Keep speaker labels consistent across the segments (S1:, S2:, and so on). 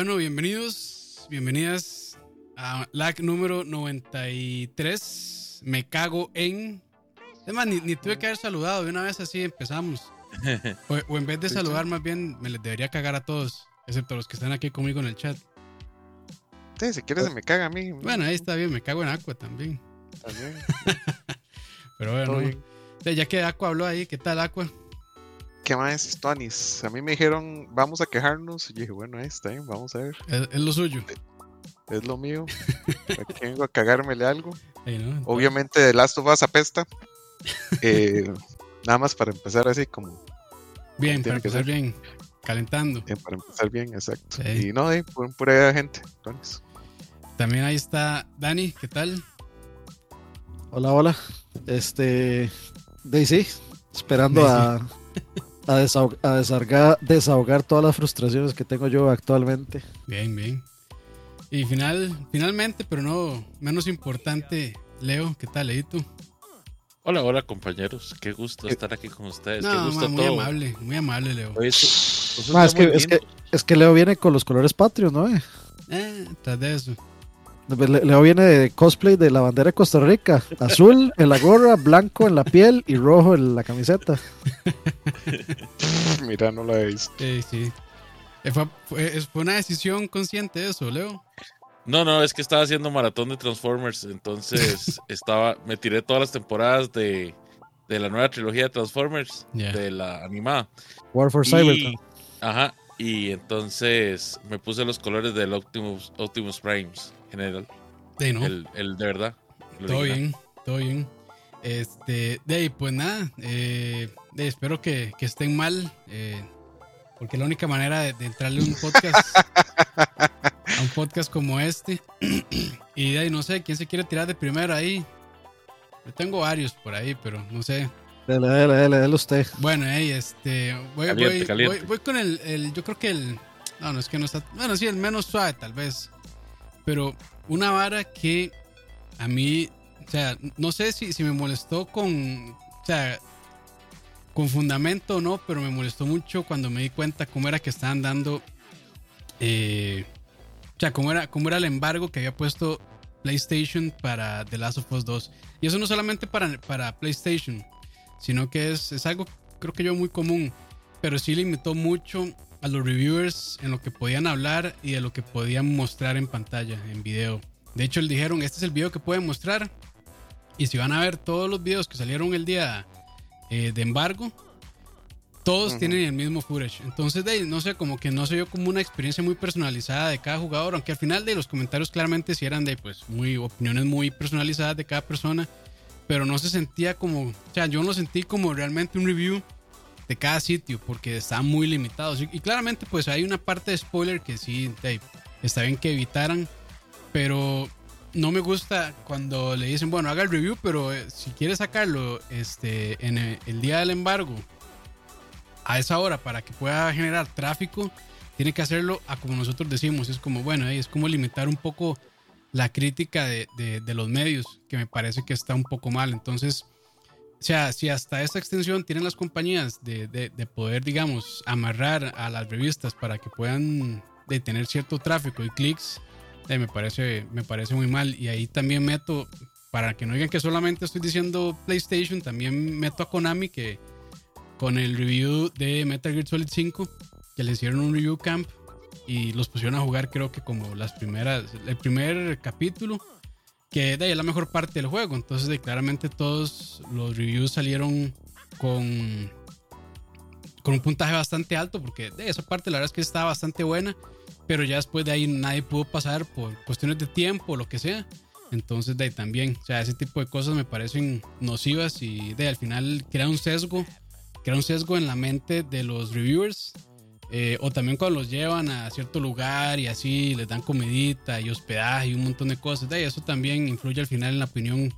S1: bueno, bienvenidos, bienvenidas a LAC número 93. Me cago en. Es más, ni, tuve que haber saludado, de una vez así empezamos. O, en vez de saludar, más bien me les debería cagar a todos, excepto a los que están aquí conmigo en el chat.
S2: Sí, si quieres, me caga a mí.
S1: Bueno, ahí está bien, me cago en Aqua también. También. Pero bueno, ya que Aqua habló ahí, ¿qué tal Aqua?
S2: ¿Qué más, Tonis? A mí me dijeron, vamos a quejarnos. Y yo dije, bueno, ahí está bien, vamos a ver.
S1: Es, lo suyo.
S2: Es, lo mío. Aquí vengo a cagármele algo. Obviamente, The Last of Us apesta. Eh, nada más para empezar así como.
S1: Bien, para empezar bien. Calentando.
S2: Bien, para empezar bien, exacto. Y no, eh, por pura gente, Tonis.
S1: También ahí está Dani, ¿qué tal?
S3: Hola, hola. Este. Daisy, esperando a a, desahogar, desahogar, todas las frustraciones que tengo yo actualmente.
S1: Bien, bien. Y final, finalmente, pero no menos importante, Leo, ¿qué tal, Leito?
S4: Hola, hola compañeros, qué gusto estar aquí con ustedes. qué gusto
S1: muy amable, muy amable, Leo.
S3: es, que, es, que, es, que, Leo viene con los colores patrios, ¿no?
S1: Eh, tras de eso.
S3: Leo viene de cosplay de la bandera de Costa Rica. Azul en la gorra, blanco en la piel y rojo en la camiseta.
S2: Mira, no la he visto.
S1: Sí, sí. Eh, fue, una decisión consciente eso, Leo.
S4: No, no, es que estaba haciendo maratón de Transformers, entonces estaba, me tiré todas las temporadas de, la nueva trilogía de Transformers, de la animada.
S3: War for Cybertron.
S4: Ajá, y entonces me puse los colores del Optimus, Optimus Primes general. el, el, de verdad.
S1: Todo bien, todo bien. Este, de ahí, pues nada, eh, espero que, que, estén mal, eh, porque la única manera de, entrarle un podcast, a un podcast como este, y de ahí no sé, ¿quién se quiere tirar de primero ahí? Yo tengo varios por ahí, pero no sé.
S3: Dale, dale, dale, dale usted.
S1: Bueno, ahí, este, voy, voy, voy, voy, con el, el, yo creo que el, no, no es que no está, bueno, sí, el menos suave tal vez. Pero una vara que a mí, o sea, no sé si, si me molestó con, o sea, con fundamento o no, pero me molestó mucho cuando me di cuenta cómo era que estaban dando, eh, o sea, cómo era, cómo era el embargo que había puesto PlayStation para The Last of Us 2. Y eso no solamente para, para PlayStation, sino que es, es algo creo que yo muy común, pero sí limitó mucho a los reviewers en lo que podían hablar y de lo que podían mostrar en pantalla, en video. De hecho, le dijeron, este es el video que pueden mostrar. Y si van a ver todos los videos que salieron el día eh, de embargo, todos tienen el mismo footage. Entonces, de, no sé, como que no se vio como una experiencia muy personalizada de cada jugador, aunque al final de los comentarios claramente sí eran de, pues, muy opiniones muy personalizadas de cada persona, pero no se sentía como, o sea, yo no sentí como realmente un review de cada sitio porque están muy limitados. Y, claramente pues hay una parte de spoiler que sí está bien que evitaran, pero no me gusta cuando le dicen, bueno, haga el review, pero eh, si quiere sacarlo este, en el, día del embargo a esa hora para que pueda generar tráfico, tiene que hacerlo a como nosotros decimos. Es como, bueno, es como limitar un poco la crítica de, de los medios, que me parece que está un poco mal. Entonces, o sea, si hasta esta extensión tienen las compañías de, de, poder, digamos, amarrar a las revistas para que puedan de tener cierto tráfico y clics, eh, me, parece, me parece muy mal. Y ahí también meto, para que no digan que solamente estoy diciendo PlayStation, también meto a Konami que con el review de Metal Gear Solid 5, que le hicieron un review camp y los pusieron a jugar creo que como las primeras, el primer capítulo que de ahí es la mejor parte del juego. Entonces, de, claramente todos los reviews salieron con, con un puntaje bastante alto, porque de esa parte la verdad es que estaba bastante buena, pero ya después de ahí nadie pudo pasar por cuestiones de tiempo o lo que sea. Entonces, de ahí también, o sea, ese tipo de cosas me parecen nocivas y de al final crea un sesgo, crea un sesgo en la mente de los reviewers eh, o también cuando los llevan a cierto lugar y así les dan comidita y hospedaje y un montón de cosas. De eso también influye al final en la opinión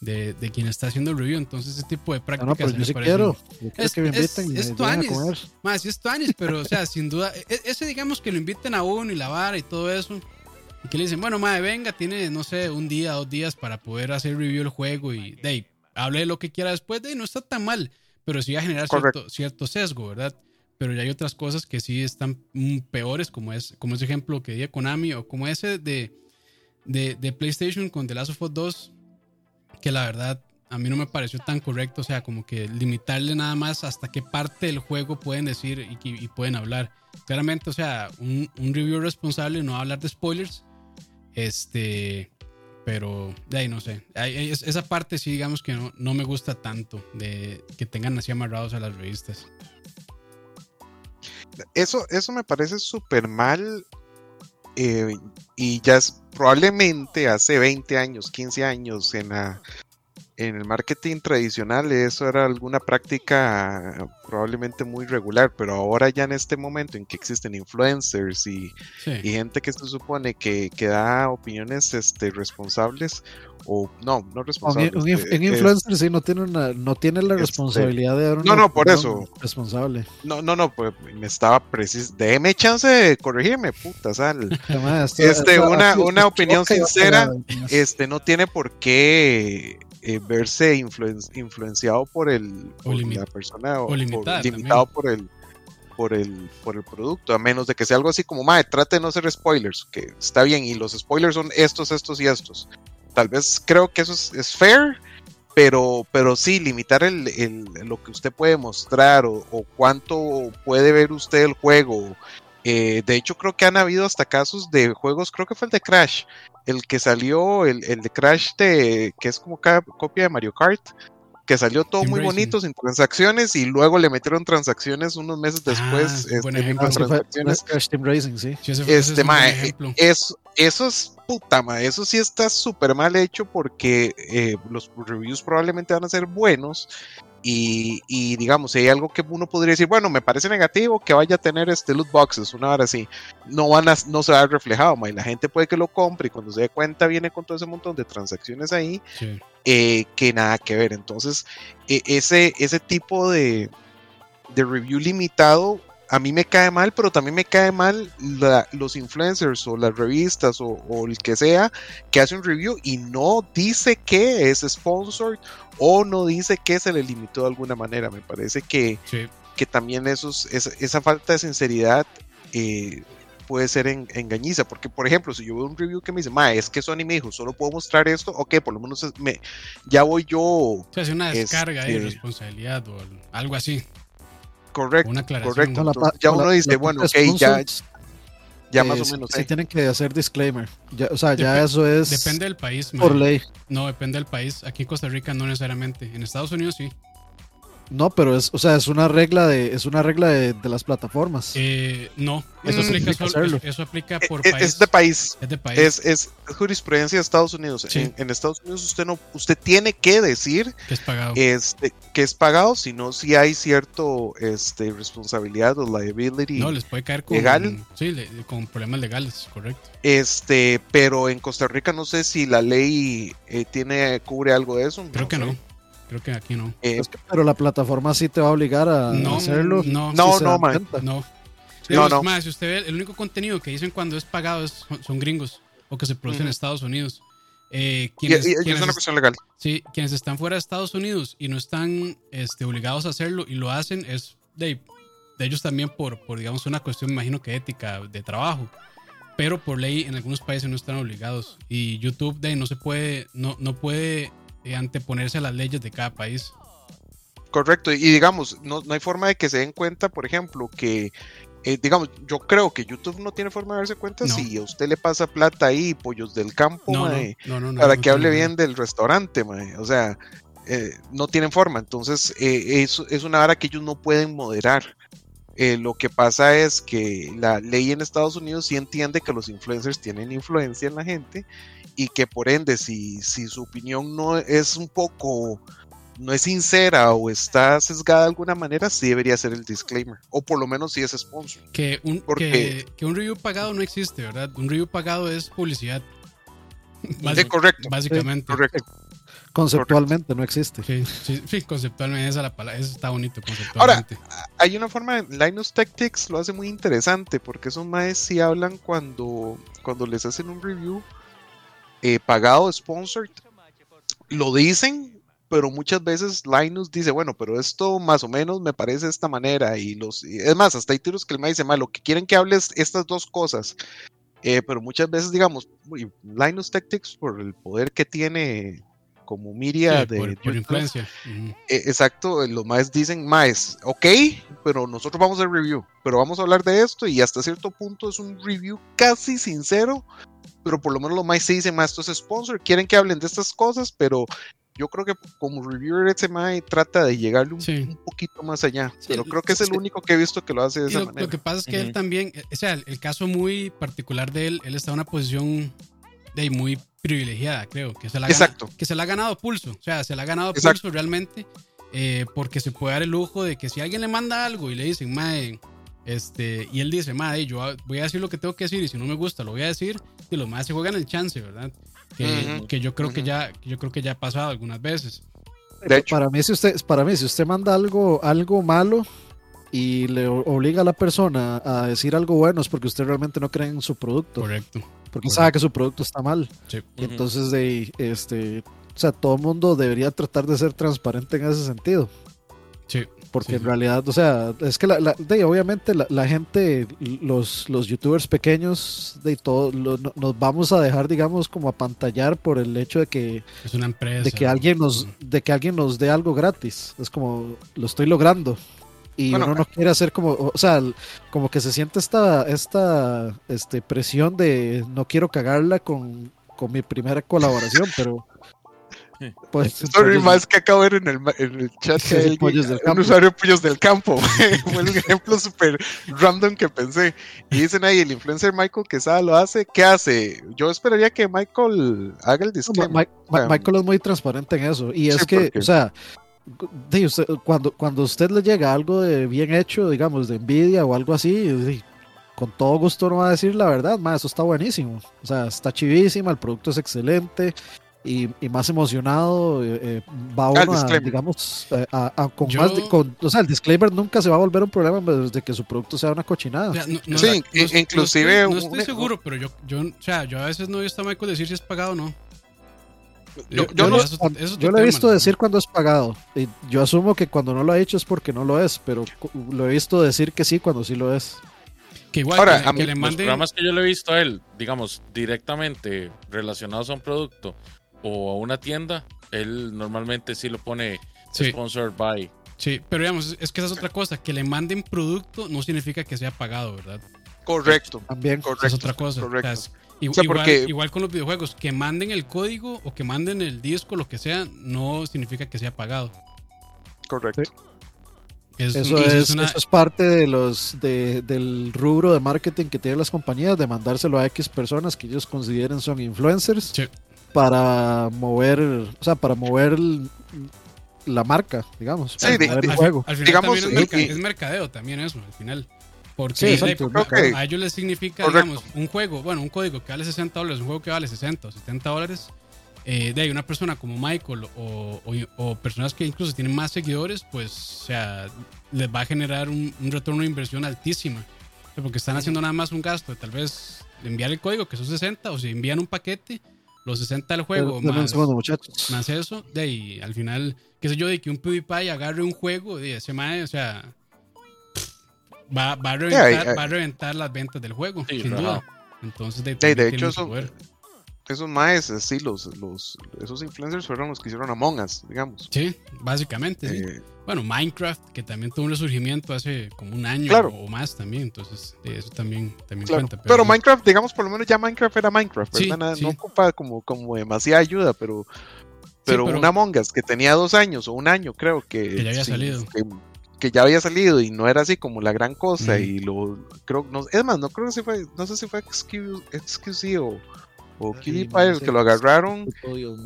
S1: de, de quien está haciendo el review. Entonces, ese tipo de prácticas. No,
S3: pero yo sí quiero. es, que me inviten
S1: es, es Más, es tuanis, pero, o sea, sin duda. E, e, ese, digamos, que lo inviten a uno y la vara y todo eso. Y que le dicen, bueno, madre, venga, tiene, no sé, un día, dos días para poder hacer review del juego y de ahí, hable de lo que quiera después. De ahí, no está tan mal, pero sí va a generar cierto, cierto sesgo, ¿verdad? Pero ya hay otras cosas que sí están mm, peores, como es como ese ejemplo que di Konami o como ese de, de, PlayStation con The Last of Us 2, que la verdad a mí no me pareció tan correcto, o sea, como que limitarle nada más hasta qué parte del juego pueden decir y, pueden hablar. Claramente, o sea, un, un review responsable no va a hablar de spoilers, este, pero de ahí no sé. esa parte sí, digamos que no, no me gusta tanto de que tengan así amarrados a las revistas.
S2: Eso, eso me parece súper mal. Eh, y ya es probablemente hace 20 años, 15 años en la en el marketing tradicional eso era alguna práctica probablemente muy regular, pero ahora ya en este momento en que existen influencers y, gente que se supone que, que, da opiniones este, responsables, o no, no responsables.
S3: Un, eh, influencer sí no tiene, una, no tiene la este, responsabilidad de dar
S2: una No, no, por eso.
S3: Responsable.
S2: No, no, no, pues me estaba preciso. Déjeme chance de corregirme, puta sal. este, una, una opinión sincera, este, no tiene por qué eh, verse influenciado por el la persona o, limitado por el por el por el producto a menos de que sea algo así como madre trate de no ser spoilers que está bien y los spoilers son estos estos y estos. Tal vez creo que eso es, fair pero pero sí limitar el, el, lo que usted puede mostrar o, o cuánto puede ver usted el juego. Eh, de hecho, creo que han habido hasta casos de juegos, creo que fue el de Crash, el que salió, el, de Crash, de, que es como cada copia de Mario Kart, que salió todo muy bonito sin transacciones y luego le metieron transacciones unos meses después.
S3: transacciones. Crash Team Racing, sí.
S2: este, eso, eso es puta, ma, eso sí está súper mal hecho porque eh, los reviews probablemente van a ser buenos y, digamos, si hay algo que uno podría decir, bueno, me parece negativo que vaya a tener este loot boxes, una hora así, no van a, no se va a ver reflejado, y la gente puede que lo compre y cuando se dé cuenta viene con todo ese montón de transacciones ahí eh, que nada que ver. Entonces, e, ese, ese tipo de, de review limitado a mí me cae mal, pero también me cae mal los influencers o las revistas o, el que sea que hace un review y no dice que es sponsored o no dice que se le limitó de alguna manera. Me parece que, que también esos, esa, falta de sinceridad eh, puede ser engañiza. Porque, por ejemplo, si yo veo un review que me dice, ma, es que Sony me dijo, solo puedo mostrar esto, ok, por lo menos me, ya voy yo.
S1: Hace una descarga de este, responsabilidad o algo así.
S2: Correcto, correcto. ya uno dice, bueno, ok, ya, ya más o menos.
S3: Sí, tienen que hacer disclaimer. Ya, o sea, ya eso es.
S1: Depende del país.
S3: Por ley.
S1: No, depende del país. Aquí en Costa Rica no necesariamente. En Estados Unidos sí.
S3: No, pero es, o sea, es una regla de, es una regla de, las plataformas.
S1: Eh, no, eso, aplica eso, aplica por
S2: es,
S1: país.
S2: Es de país. Es de país. Es, jurisprudencia de Estados Unidos. En, Estados Unidos usted no, usted tiene que decir
S1: que es pagado.
S2: Este, que es pagado, si no, si hay cierto este, responsabilidad o liability.
S1: No, les puede caer con, legal. Sí, con problemas legales, correcto.
S2: Este, pero en Costa Rica no sé si la ley eh, tiene, cubre algo de eso.
S1: Creo que no. Creo que aquí no.
S3: Eh, pero la plataforma sí te va a obligar a hacerlo.
S1: No,
S2: no, no,
S1: No. no, no. Más, si usted ve, el único contenido que dicen cuando es pagado es, son gringos o que se produce en Estados Unidos. Eh, quienes,
S2: y, es una cuestión legal.
S1: Sí, quienes están fuera de Estados Unidos y no están este, obligados a hacerlo y lo hacen es de, de ellos también por, por, digamos, una cuestión, me imagino que ética, de trabajo. Pero por ley en algunos países no están obligados. Y YouTube de, no se puede, no, no puede eh, anteponerse a las leyes de cada país.
S2: Correcto, y digamos, no, hay forma de que se den cuenta, por ejemplo, que, eh, digamos, yo creo que YouTube no tiene forma de darse cuenta si a usted le pasa plata ahí, pollos del campo, para que hable bien del restaurante, o sea, eh, no tienen forma, entonces es, es una hora que ellos no pueden moderar. lo que pasa es que la ley en Estados Unidos sí entiende que los influencers tienen influencia en la gente y que por ende si, si su opinión no es un poco, no es sincera o está sesgada de alguna manera, sí debería ser el disclaimer, o por lo menos si es sponsor.
S1: Que un, que, un review pagado no existe, ¿verdad? Un review pagado es publicidad.
S2: correcto.
S1: Básicamente.
S2: correcto.
S3: Conceptualmente no existe.
S1: Sí, sí, conceptualmente esa la palabra, eso está bonito conceptualmente.
S2: Ahora, hay una forma, Linus Tactics lo hace muy interesante porque esos maes sí hablan cuando, cuando les hacen un review eh, pagado, sponsored, lo dicen pero muchas veces Linus dice, bueno, pero esto más o menos me parece de esta manera, y los, es más, hasta hay tiros que el me dice, lo que quieren que hables estas dos cosas, eh, pero muchas veces, digamos, Linus Tactics, por el poder que tiene como Miria de,
S1: por, influencia.
S2: E, exacto, los más dicen, más, ok, pero nosotros vamos a hacer review, pero vamos a hablar de esto y hasta cierto punto es un review casi sincero, pero por lo menos los más se dicen, más esto es sponsor, quieren que hablen de estas cosas, pero yo creo que como reviewer ese Mae trata de llegarle un, poquito más allá, pero creo que es el único que he visto que lo hace de esa
S1: lo,
S2: manera.
S1: Lo que pasa es que él también, o sea, el, caso muy particular de él, él está en una posición de muy privilegiada, creo, que se la,
S2: Exacto.
S1: que se la ha ganado pulso, o sea, se la ha ganado pulso realmente, eh, porque se puede dar el lujo de que si alguien le manda algo y le dicen, mae, este, y él dice, mae, yo voy a decir lo que tengo que decir y si no me gusta lo voy a decir, y los más se juegan el chance, ¿verdad? Que, yo creo que ya, yo creo que ya ha pasado algunas veces.
S3: Para mí, si usted, para mí, si usted manda algo, algo malo, y le obliga a la persona a decir algo bueno es porque usted realmente no cree en su producto.
S1: Correcto.
S3: Porque sabe que su producto está mal. entonces, de, este, o sea, todo el mundo debería tratar de ser transparente en ese sentido.
S1: Sí.
S3: Porque en realidad, o sea, es que la, de, obviamente la, gente, los, los youtubers pequeños, de todo, nos vamos a dejar, digamos, como a pantallar por el hecho de que
S1: es una empresa.
S3: De que alguien nos, de que alguien nos dé algo gratis. Es como lo estoy logrando y uno no quiere hacer como, o sea, como que se siente esta, esta este, presión de no quiero cagarla con, con mi primera colaboración, pero...
S2: Pues, Sorry, más que acabo de ver en el, en el chat del un usuario Pollos del Campo. Fue un ejemplo súper random que pensé. Y dicen ahí, el influencer Michael Quesada lo hace. ¿Qué hace? Yo esperaría que Michael haga el disclaimer.
S3: Michael es muy transparente en eso. Y es que, o sea, cuando, cuando a usted le llega algo de bien hecho, digamos, de envidia o algo así, con todo gusto no va a decir la verdad, más eso está buenísimo. O sea, está chivísima, el producto es excelente. Y, más emocionado eh, eh, va ah, uno digamos, eh, con más o sea, el disclaimer nunca se va a volver un problema desde que su producto sea una cochinada.
S2: sí, inclusive...
S1: No, estoy, seguro, pero yo, yo, o sea, yo a veces no he visto a Michael decir si es pagado o no.
S3: Yo, lo, he visto decir cuando es pagado. Y yo asumo que cuando no lo ha hecho es porque no lo es, pero lo he visto decir que sí cuando sí lo es.
S4: Que igual Ahora, que, a mí, le manden... los programas que yo le he visto a él, digamos, directamente relacionados a un producto o a una tienda, él normalmente sí lo pone sponsored by.
S1: Sí, pero digamos, es que esa es otra cosa, que le manden producto no significa que sea pagado, ¿verdad?
S2: Correcto.
S3: También.
S1: Correcto, es otra cosa.
S2: Correcto.
S1: Igual, con los videojuegos, que manden el código o que manden el disco, lo que sea, no significa que sea pagado.
S2: Correcto.
S3: eso, es, parte de los del rubro de marketing que tienen las compañías, de mandárselo a X personas que ellos consideren son influencers para mover, o sea, para mover la marca, digamos.
S2: Sí,
S1: el juego. Al, final digamos, es, mercadeo también eso, al final. Porque a ellos les significa, digamos, un juego, bueno, un código que vale 60 dólares, un juego que vale 60 o 70 dólares. Eh, de ahí una persona como Michael o, personas que incluso tienen más seguidores, pues, o sea, les va a generar un, retorno de inversión altísima. Porque están haciendo nada más un gasto de tal vez enviar el código, que son 60, o si envían un paquete, los 60 del juego, más, más, eso, de ahí, al final, qué sé yo, de que un PewDiePie agarre un juego, de ese mae, o sea, va, va, a reventar, va a reventar las ventas del juego, sin duda. Entonces, de,
S2: de hecho, eso, esos maes, sí, los, los, esos influencers fueron los que hicieron Among Us, digamos.
S1: Sí, básicamente. Eh, bueno, Minecraft, que también tuvo un resurgimiento hace como un año o más también, entonces eso también, también cuenta.
S2: Pero, Minecraft, digamos, por lo menos ya Minecraft era Minecraft, No ocupa como, como demasiada ayuda, pero, pero, un Among Us que tenía dos años o un año, creo que.
S1: Que ya había salido
S2: que ya había salido y no era así como la gran cosa y lo creo no es más no creo que si fue no sé si fue excuse, o o PewDiePie el que lo agarraron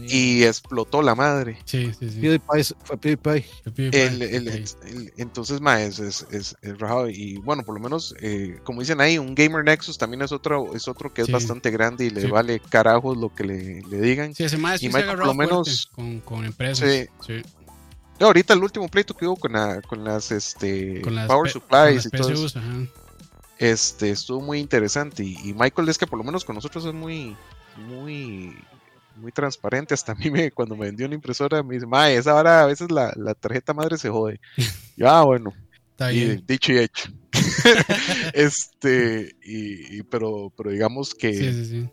S2: y explotó la madre.
S1: Sí, sí, sí.
S3: PewDiePie fue PewDiePie.
S2: entonces, ma, es, es, es, rajado. Y bueno, por lo menos, eh, como dicen ahí, un Gamer Nexus también es otro, es otro que es bastante grande y le vale carajos lo que le, le digan.
S1: Sí, ese más y por lo menos con, con empresas. Sí.
S2: ahorita el último pleito que hubo con, la, con las este Power Supplies y todo eso. Este estuvo muy interesante y, Michael es que por lo menos con nosotros es muy muy muy transparente. Hasta a mí me, cuando me vendió una impresora me dice, mae, esa hora a veces la, la tarjeta madre se jode. yo, ah, bueno. Y, dicho y hecho. este, y, pero, pero digamos que, sí, sí, sí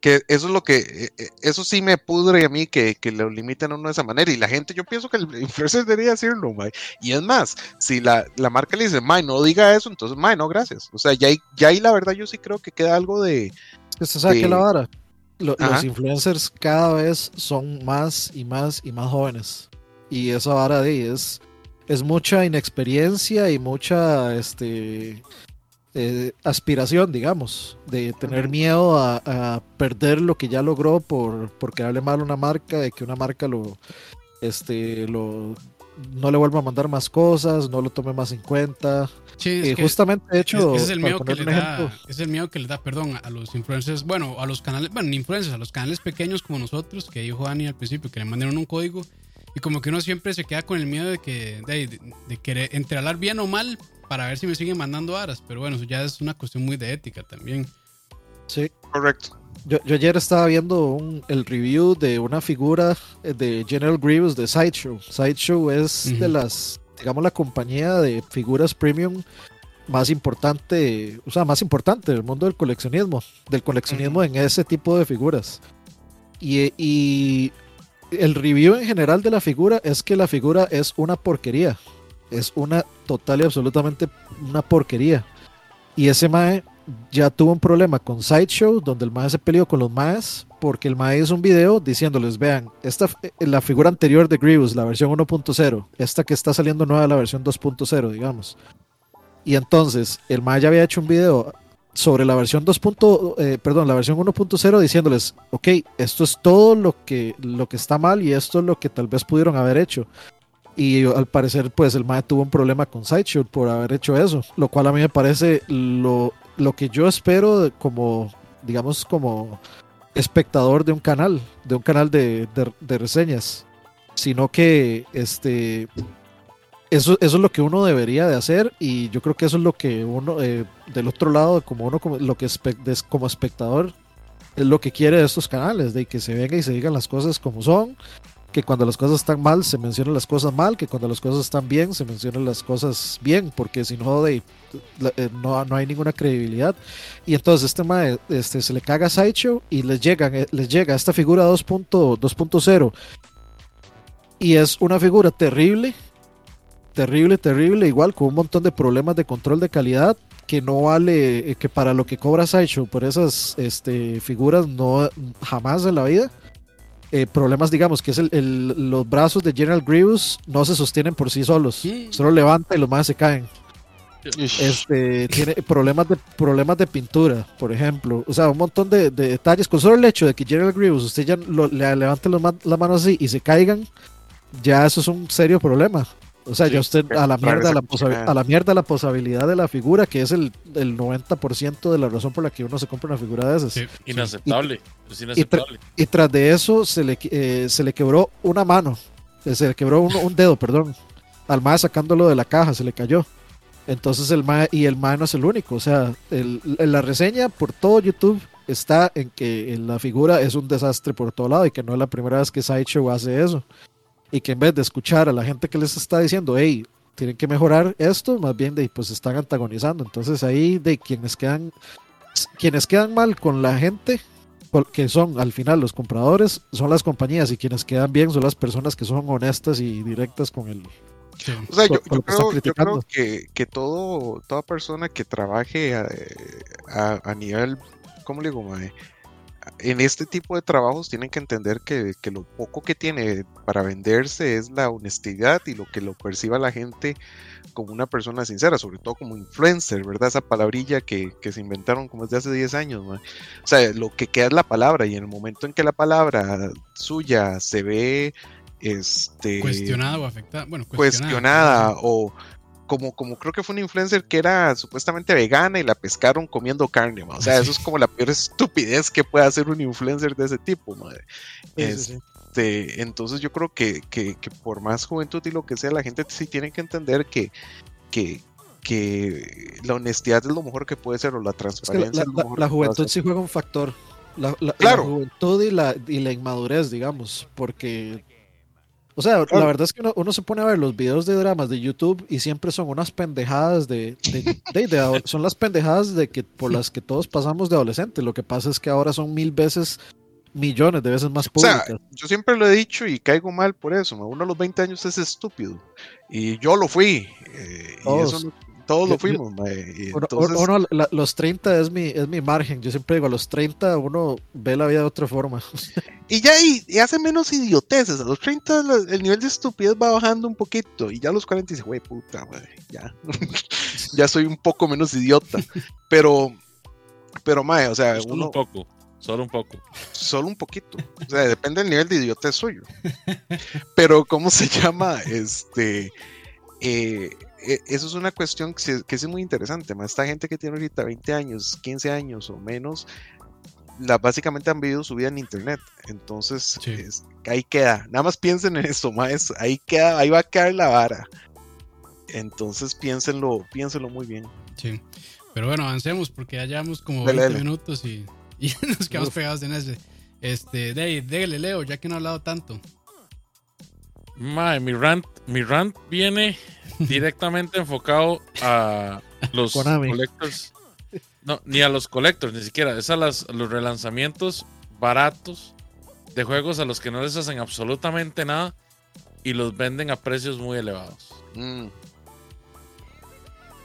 S2: que eso es lo que, eh, eh, eso sí me pudre a mí que, que lo limiten a uno de esa manera. Y la gente, yo pienso que el influencer debería decirlo, May. Y es más, si la, la marca le dice, May, no diga eso, entonces, May, no, gracias. O sea, ya, ya ahí la verdad yo sí creo que queda algo de...
S3: ¿Usted sabe la vara? Los influencers cada vez son más y más y más jóvenes. Y eso ahora es, es mucha inexperiencia y mucha, este eh, aspiración, digamos, de tener miedo a, perder lo que ya logró por, por quedarle mal a una marca, de que una marca lo, este, lo, no le vuelva a mandar más cosas, no lo tome más en cuenta. Sí, eh, justamente, de hecho,
S1: es, el miedo que le da, es el miedo que le da, perdón, a los influencers, bueno, a los canales, bueno, influencers, a los canales pequeños como nosotros, que dijo Dani al principio, que le mandaron un código, y como que uno siempre se queda con el miedo de que, de, de, de querer entrelar bien o mal, para ver si me siguen mandando aras. Pero bueno, eso ya es una cuestión muy de ética también.
S3: Sí.
S2: Correcto.
S3: Yo, ayer estaba viendo el review de una figura eh, de General Grievous de Sideshow. Sideshow es de las, digamos, la compañía de figuras premium más importante, o sea, más importante del mundo del coleccionismo, del coleccionismo en ese tipo de figuras. Y, y el review en general de la figura es que la figura es una porquería es una total y absolutamente una porquería. Y ese Mae ya tuvo un problema con Sideshow, donde el Mae se peleó con los Maes, porque el Mae hizo un video diciéndoles, vean, esta, eh, la figura anterior de Grievous, la versión 1.0, esta que está saliendo nueva, la versión 2.0, digamos. Y entonces, el Mae ya había hecho un video sobre la versión 2. Eh, perdón, la versión 1.0 diciéndoles, ok, esto es todo lo que, lo que está mal y esto es lo que tal vez pudieron haber hecho. Y al parecer, pues el MAE tuvo un problema con Sideshow por haber hecho eso, lo cual a mí me parece lo, lo que yo espero como, digamos, como espectador de un canal, de un canal de, de, reseñas, sino que este eso, eso, es lo que uno debería de hacer y yo creo que eso es lo que uno eh, del otro lado como uno como, lo que como espectador es lo que quiere de estos canales de que se venga y se digan las cosas como son que cuando las cosas están mal se mencionan las cosas mal, que cuando las cosas están bien se mencionan las cosas bien, porque si no, de, eh, no, no hay ninguna credibilidad. Y entonces este, mae, este se le caga a Sideshow y les, llegan, eh, les llega esta figura 2.0 y es una figura terrible, terrible, terrible, igual con un montón de problemas de control de calidad que no vale, eh, que para lo que cobra Sideshow por esas este, figuras no jamás en la vida eh, problemas, digamos, que es el, los brazos de General Grievous no se sostienen por sí solos, solo levanta y los más se caen. Este, tiene problemas de problemas de pintura, por ejemplo. O sea, un montón de, detalles. Con solo el hecho de que General Grievous usted ya le levante las manos así y se caigan, ya eso es un serio problema. O sea, ya usted a la mierda la, a la mierda la posibilidad de la figura, que es el, el 90% de la razón por la que uno se compra una figura de esas.
S4: inaceptable.
S3: Y, tras de eso se le, eh, se le quebró una mano, eh, se le quebró un, dedo, perdón. Al mae sacándolo de la caja, se le cayó. Entonces el mae, y el mae no es el único. O sea, el, la reseña por todo YouTube está en que la figura es un desastre por todo lado y que no es la primera vez que Sideshow hace eso y que en vez de escuchar a la gente que les está diciendo, hey, tienen que mejorar esto, más bien de pues están antagonizando. Entonces ahí de quienes quedan quienes quedan mal con la gente que son al final los compradores son las compañías y quienes quedan bien son las personas que son honestas y directas con el
S2: o sea, yo, creo, que, que, todo, toda persona que trabaje a, a, nivel, ¿cómo le digo? Mae? En este tipo de trabajos tienen que entender que, lo poco que tiene para venderse es la honestidad y lo que lo perciba la gente como una persona sincera, sobre todo como influencer, ¿verdad? Esa palabrilla que, se inventaron como desde hace 10 años, O sea, lo que queda es la palabra y en el momento en que la palabra suya se ve este
S1: cuestionada o afectada, bueno,
S2: cuestionada o como, como creo que fue una influencer que era supuestamente vegana y la pescaron comiendo carne, o sea, eso es como la peor estupidez que puede hacer un influencer de ese tipo, madre. Este, entonces yo creo que, que, por más juventud y lo que sea, la gente sí tiene que entender que, que, que la honestidad es lo mejor que puede ser o la transparencia.
S3: la, juventud sí juega un factor. La, juventud y la, y la inmadurez, digamos, porque o sea, la verdad es que uno, se pone a ver los videos de dramas de YouTube y siempre son unas pendejadas de, son las pendejadas de que por las que todos pasamos de adolescentes. Lo que pasa es que ahora son mil veces, millones de veces más públicas. O sea,
S2: yo siempre lo he dicho y caigo mal por eso. Uno a los 20 años es estúpido y yo lo fui. Eh, y eso no, todos lo fuimos,
S3: uno, los 30 es mi, es mi margen. Yo siempre digo, a los 30 uno ve la vida de otra forma.
S2: y ya y, hace menos idioteces. A los 30 el nivel de estupidez va bajando un poquito. Y ya a los 40 dice, güey, puta, ya. ya soy un poco menos idiota. Pero, pero, mae, o sea,
S4: Solo un poco. Solo un poco.
S2: Solo un poquito. O sea, depende del nivel de idiotez suyo. Pero, ¿cómo se llama? Este. Eh, eso es una cuestión que, es muy interesante. Más esta gente que tiene ahorita 20 años, 15 años o menos, la, básicamente han vivido su vida en internet. Entonces, ahí queda. Nada más piensen en eso, más ahí queda, ahí va a quedar la vara. Entonces piénsenlo, piénsenlo muy bien.
S1: Sí. Pero bueno, avancemos porque ya llevamos como 20 minutos y, nos quedamos pegados en ese. Este, Dave, déjale Leo, ya que no ha hablado tanto.
S4: Mi rant, mi rant viene directamente enfocado a los collectors. No, ni a los collectors, ni siquiera. Es a los relanzamientos baratos de juegos a los que no les hacen absolutamente nada y los venden a precios muy elevados. Mm.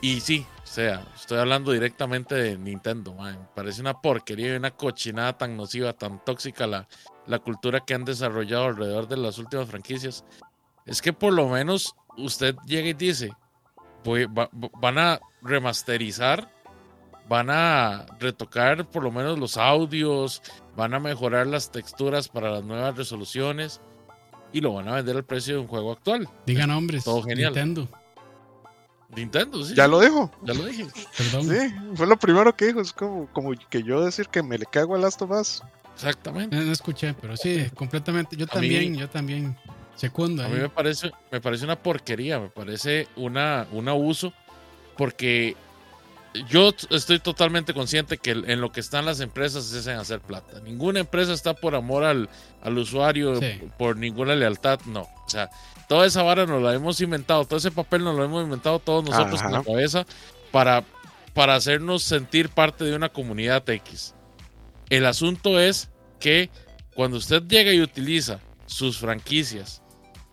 S4: Y sí, o sea, estoy hablando directamente de Nintendo. Me parece una porquería y una cochinada tan nociva, tan tóxica la, la cultura que han desarrollado alrededor de las últimas franquicias. Es que por lo menos usted llega y dice, van a remasterizar, van a retocar por lo menos los audios, van a mejorar las texturas para las nuevas resoluciones y lo van a vender al precio de un juego actual.
S1: Digan nombres. Todo genial. Nintendo.
S4: Nintendo, sí.
S2: Ya lo dijo.
S4: Ya lo dije.
S2: Perdón. Sí, fue lo primero que dijo. Es como, como que yo decir que me le cago a Last of Us.
S4: Exactamente.
S1: No, escuché, pero sí, completamente. Yo también, yo también.
S4: A mí me parece, me parece una porquería, me parece una, un abuso, porque yo estoy totalmente consciente que en lo que están las empresas es en hacer plata. Ninguna empresa está por amor al, al usuario, por ninguna lealtad, no. O sea, toda esa vara nos la hemos inventado, todo ese papel nos lo hemos inventado todos nosotros en la cabeza para, para hacernos sentir parte de una comunidad X. El asunto es que cuando usted llega y utiliza sus franquicias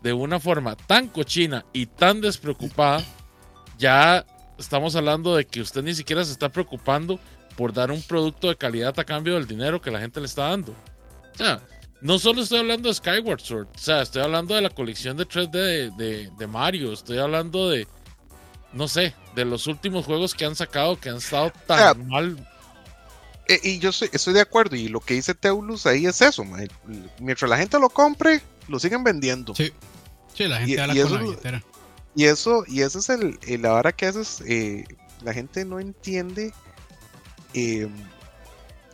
S4: de una forma tan cochina y tan despreocupada, ya estamos hablando de que usted ni siquiera se está preocupando por dar un producto de calidad a cambio del dinero que la gente le está dando. O sea, no solo estoy hablando de Skyward Sword, o sea, estoy hablando de la colección de 3D de, Mario, estoy hablando de, no sé, de los últimos juegos que han sacado que han estado tan mal.
S2: Eh, y yo estoy, de acuerdo, y lo que dice Teulus ahí es eso, mientras la gente lo compre, lo siguen vendiendo.
S1: Sí. Sí, la gente y, eso,
S2: Y eso, y eso es el, la hora que haces, eh, la gente no entiende em,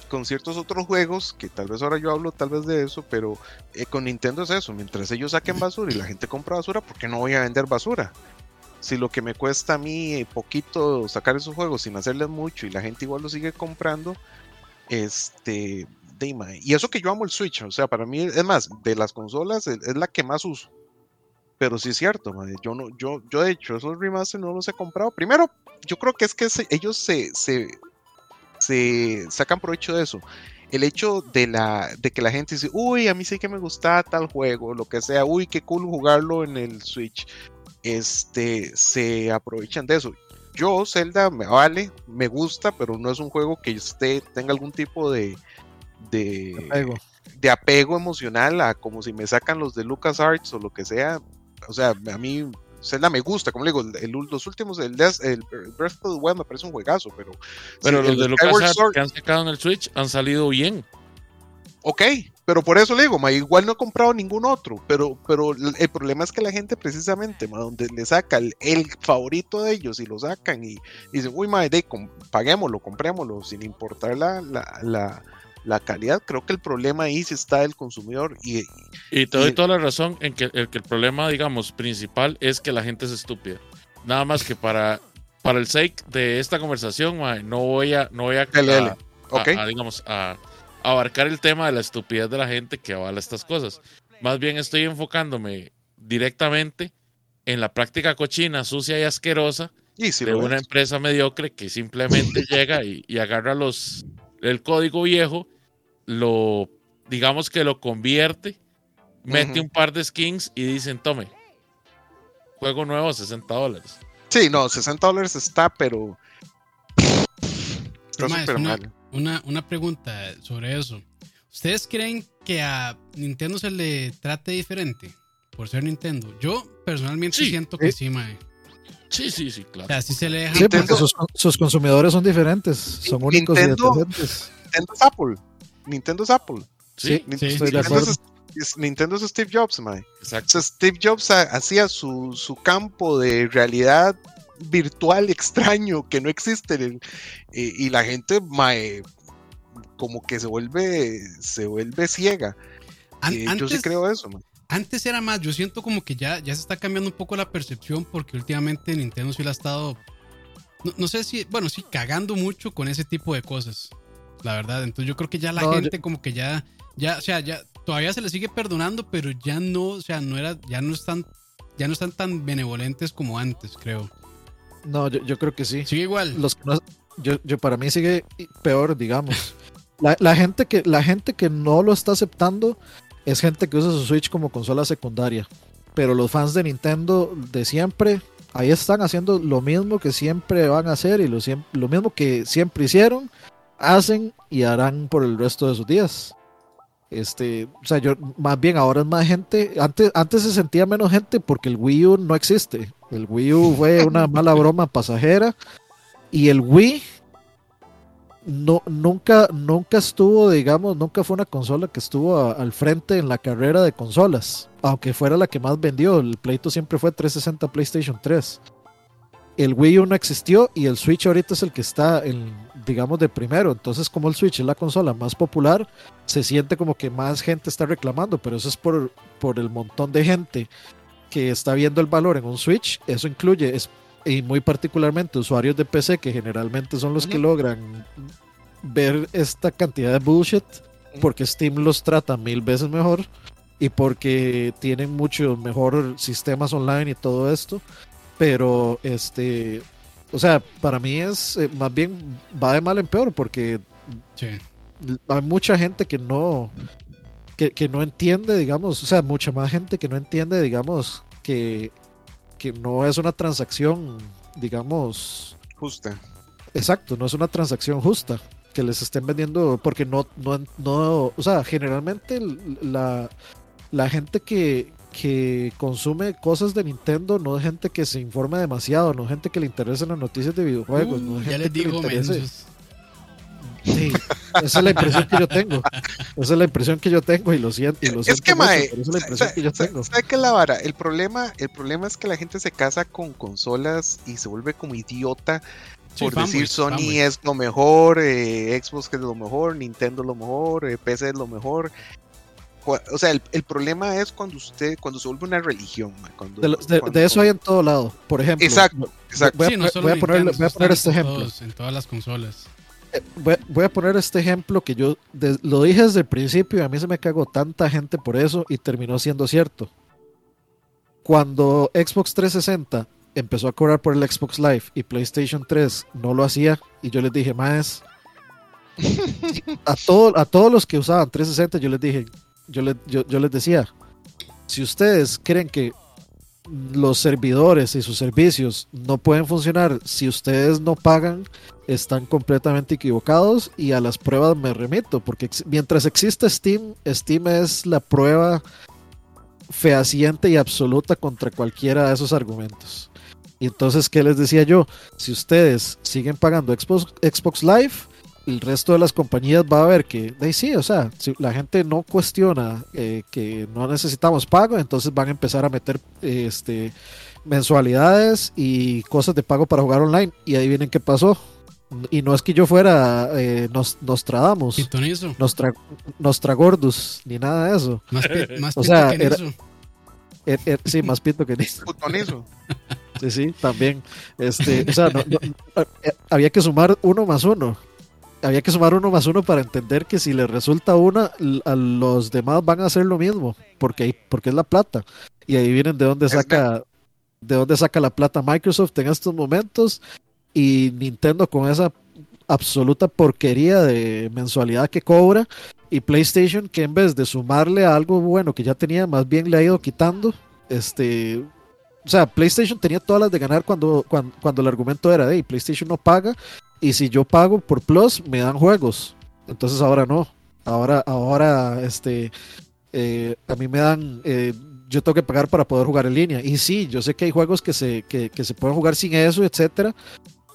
S2: con ciertos otros juegos, que tal vez ahora yo hablo tal vez de eso, pero eh, con Nintendo es eso, mientras ellos saquen basura y la gente compra basura, ¿por qué no voy a vender basura? Si lo que me cuesta a mí poquito sacar esos juegos sin hacerles mucho y la gente igual lo sigue comprando, este, y eso que yo amo el Switch, o sea, para mí, es más, de las consolas es la que más uso. Pero sí es cierto, yo no, yo, yo de hecho esos remasters no los he comprado. Primero, yo creo que es que ellos se, se, se, sacan provecho de eso. El hecho de la, de que la gente dice, uy, a mí sí que me gusta tal juego, lo que sea, uy, qué cool jugarlo en el Switch. Este, se aprovechan de eso. Yo, Zelda, me vale, me gusta, pero no es un juego que usted tenga algún tipo de, de apego. de apego emocional a como si me sacan los de LucasArts o lo que sea o sea, a mí Zelda me gusta, como le digo, el, los últimos, el, el, Breath of the Wild me parece un juegagazo, pero...
S4: Pero los de Lucas que han sacado en el Switch han salido bien.
S2: Ok, pero por eso le digo, ma, igual no he comprado ningún otro, pero, pero el problema es que la gente precisamente, ma, donde le saca el, favorito de ellos y lo sacan y, dicen, uy, ma, de, paguémoslo, comprémoslo, sin importar la, la la calidad. Creo que el problema ahí sí está el consumidor. Y,
S4: y te doy toda la razón en que el, que el problema, digamos, principal es que la gente es estúpida. Nada más que para, para el sake de esta conversación, no voy a, no voy a, digamos, a, abarcar el tema de la estupidez de la gente que avala estas cosas. Más bien estoy enfocándome directamente en la práctica cochina, sucia y asquerosa de una empresa mediocre que simplemente llega y, agarra los el código viejo, lo digamos que lo convierte, mete un par de skins y dicen, tome, juego nuevo, 60 dólares.
S2: Sí, no, 60 dólares está, pero
S1: está súper mal. Una, una pregunta sobre eso. ¿Ustedes creen que a Nintendo se le trate diferente por ser Nintendo? Yo personalmente siento que sí, mae.
S4: Sí, sí, sí, claro.
S1: así se le deja.
S3: Sí, porque sus, consumidores son diferentes, son únicos y diferentes.
S2: Nintendo es Apple. Nintendo es Apple.
S3: Sí, estoy de
S2: acuerdo. Nintendo es Steve Jobs, mae. Exacto. Steve Jobs hacía su, su campo de realidad virtual extraño que no existe y, la gente mae, como que se vuelve se vuelve ciega yo sí creo eso
S1: antes era más yo siento como que ya ya se está cambiando un poco la percepción porque últimamente Nintendo sí la ha estado no, sé si bueno sí cagando mucho con ese tipo de cosas la verdad entonces yo creo que ya la gente como que ya ya o sea ya todavía se le sigue perdonando pero ya no o sea no era ya no están ya no están tan benevolentes como antes creo
S3: no, yo, creo que sí.
S1: Sigue igual.
S3: Los yo, yo para mí sigue peor, digamos. La, gente que, la gente que no lo está aceptando es gente que usa su Switch como consola secundaria. Pero los fans de Nintendo de siempre, ahí están haciendo lo mismo que siempre van a hacer y lo, lo mismo que siempre hicieron, hacen y harán por el resto de sus días. Este, o sea, yo más bien ahora es más gente. Antes, antes se sentía menos gente porque el Wii U no existe. El Wii U fue una mala broma pasajera. Y el Wii no, nunca, nunca estuvo, digamos, nunca fue una consola que estuvo al frente en la carrera de consolas. Aunque fuera la que más vendió. El pleito siempre fue 360 PlayStation 3 el Wii U no existió y el Switch ahorita es el que está, en, digamos, de primero. Entonces, como el Switch es la consola más popular, se siente como que más gente está reclamando, pero eso es por, por el montón de gente que está viendo el valor en un Switch. Eso incluye, y muy particularmente, usuarios de PC, que generalmente son los que logran ver esta cantidad de bullshit, porque Steam los trata mil veces mejor y porque tienen mucho mejor sistemas online y todo esto pero este, o sea, para mí es eh, más bien va de mal en peor porque hay mucha gente que no que, no entiende, digamos, o sea, mucha más gente que no entiende, digamos, que, que no es una transacción, digamos,
S2: justa.
S3: Exacto, no es una transacción justa que les estén vendiendo porque no no no, o sea, generalmente la la gente que, que consume cosas de Nintendo no es gente que se informa demasiado, no es gente que le interesa las noticias de videojuegos. no es
S1: ya les digo,
S3: Sí, esa es la impresión que yo tengo. Esa es la impresión que yo tengo y lo siento. Y lo es
S2: que, mae, esa es la impresión que yo tengo. ¿Sabe qué la vara? El problema, el problema es que la gente se casa con consolas y se vuelve como idiota por decir Sony es lo mejor, eh, Xbox es lo mejor, Nintendo es lo mejor, eh, PC es lo mejor o sea, el, el, problema es cuando usted, cuando se vuelve una religión. Cuando,
S3: de, eso hay en todo lado. Por ejemplo,
S2: exacto, exacto.
S3: Voy, a, poner, voy a poner este ejemplo.
S1: en todas las consolas.
S3: Eh, voy, a poner este ejemplo que yo lo dije desde el principio y a mí se me cagó tanta gente por eso y terminó siendo cierto. Cuando Xbox 360 empezó a cobrar por el Xbox Live y PlayStation 3 no lo hacía y yo les dije, más a, todo, a todos los que usaban 360 yo les dije, yo, yo, les decía, si ustedes creen que los servidores y sus servicios no pueden funcionar si ustedes no pagan, están completamente equivocados y a las pruebas me remito, porque mientras existe Steam, Steam es la prueba fehaciente y absoluta contra cualquiera de esos argumentos. Y entonces, ¿qué les decía yo? Si ustedes siguen pagando Xbox, Xbox Live, el resto de las compañías va a ver que, sí, o sea, si la gente no cuestiona eh, que no necesitamos pago, entonces van a empezar a meter este, mensualidades y cosas de pago para jugar online. Y ahí vienen qué pasó. Y no es que yo fuera eh, nos, Nostradamus, Nostra, Nostragordus, ni nada de eso.
S1: Más, más o sea, que eso.
S3: Er, er, sí, más pito que eso. Sí, sí, también. Este, o sea, eh, había que sumar uno más uno había que sumar uno más uno para entender que si le resulta una, a los demás van a hacer lo mismo, porque, porque es la plata. Y ahí vienen de dónde saca, de dónde saca la plata Microsoft en estos momentos y Nintendo con esa absoluta porquería de mensualidad que cobra y PlayStation que en vez de sumarle a algo bueno que ya tenía, más bien le ha ido quitando. Este, o sea, PlayStation tenía todas las de ganar cuando, cuando, el argumento era, de PlayStation no paga y si yo pago por Plus me dan juegos. Entonces ahora no. Ahora, ahora, este, eh, a mí me dan, eh, yo tengo que pagar para poder jugar en línea. Y sí, yo sé que hay juegos que se, que, que se pueden jugar sin eso, etcétera,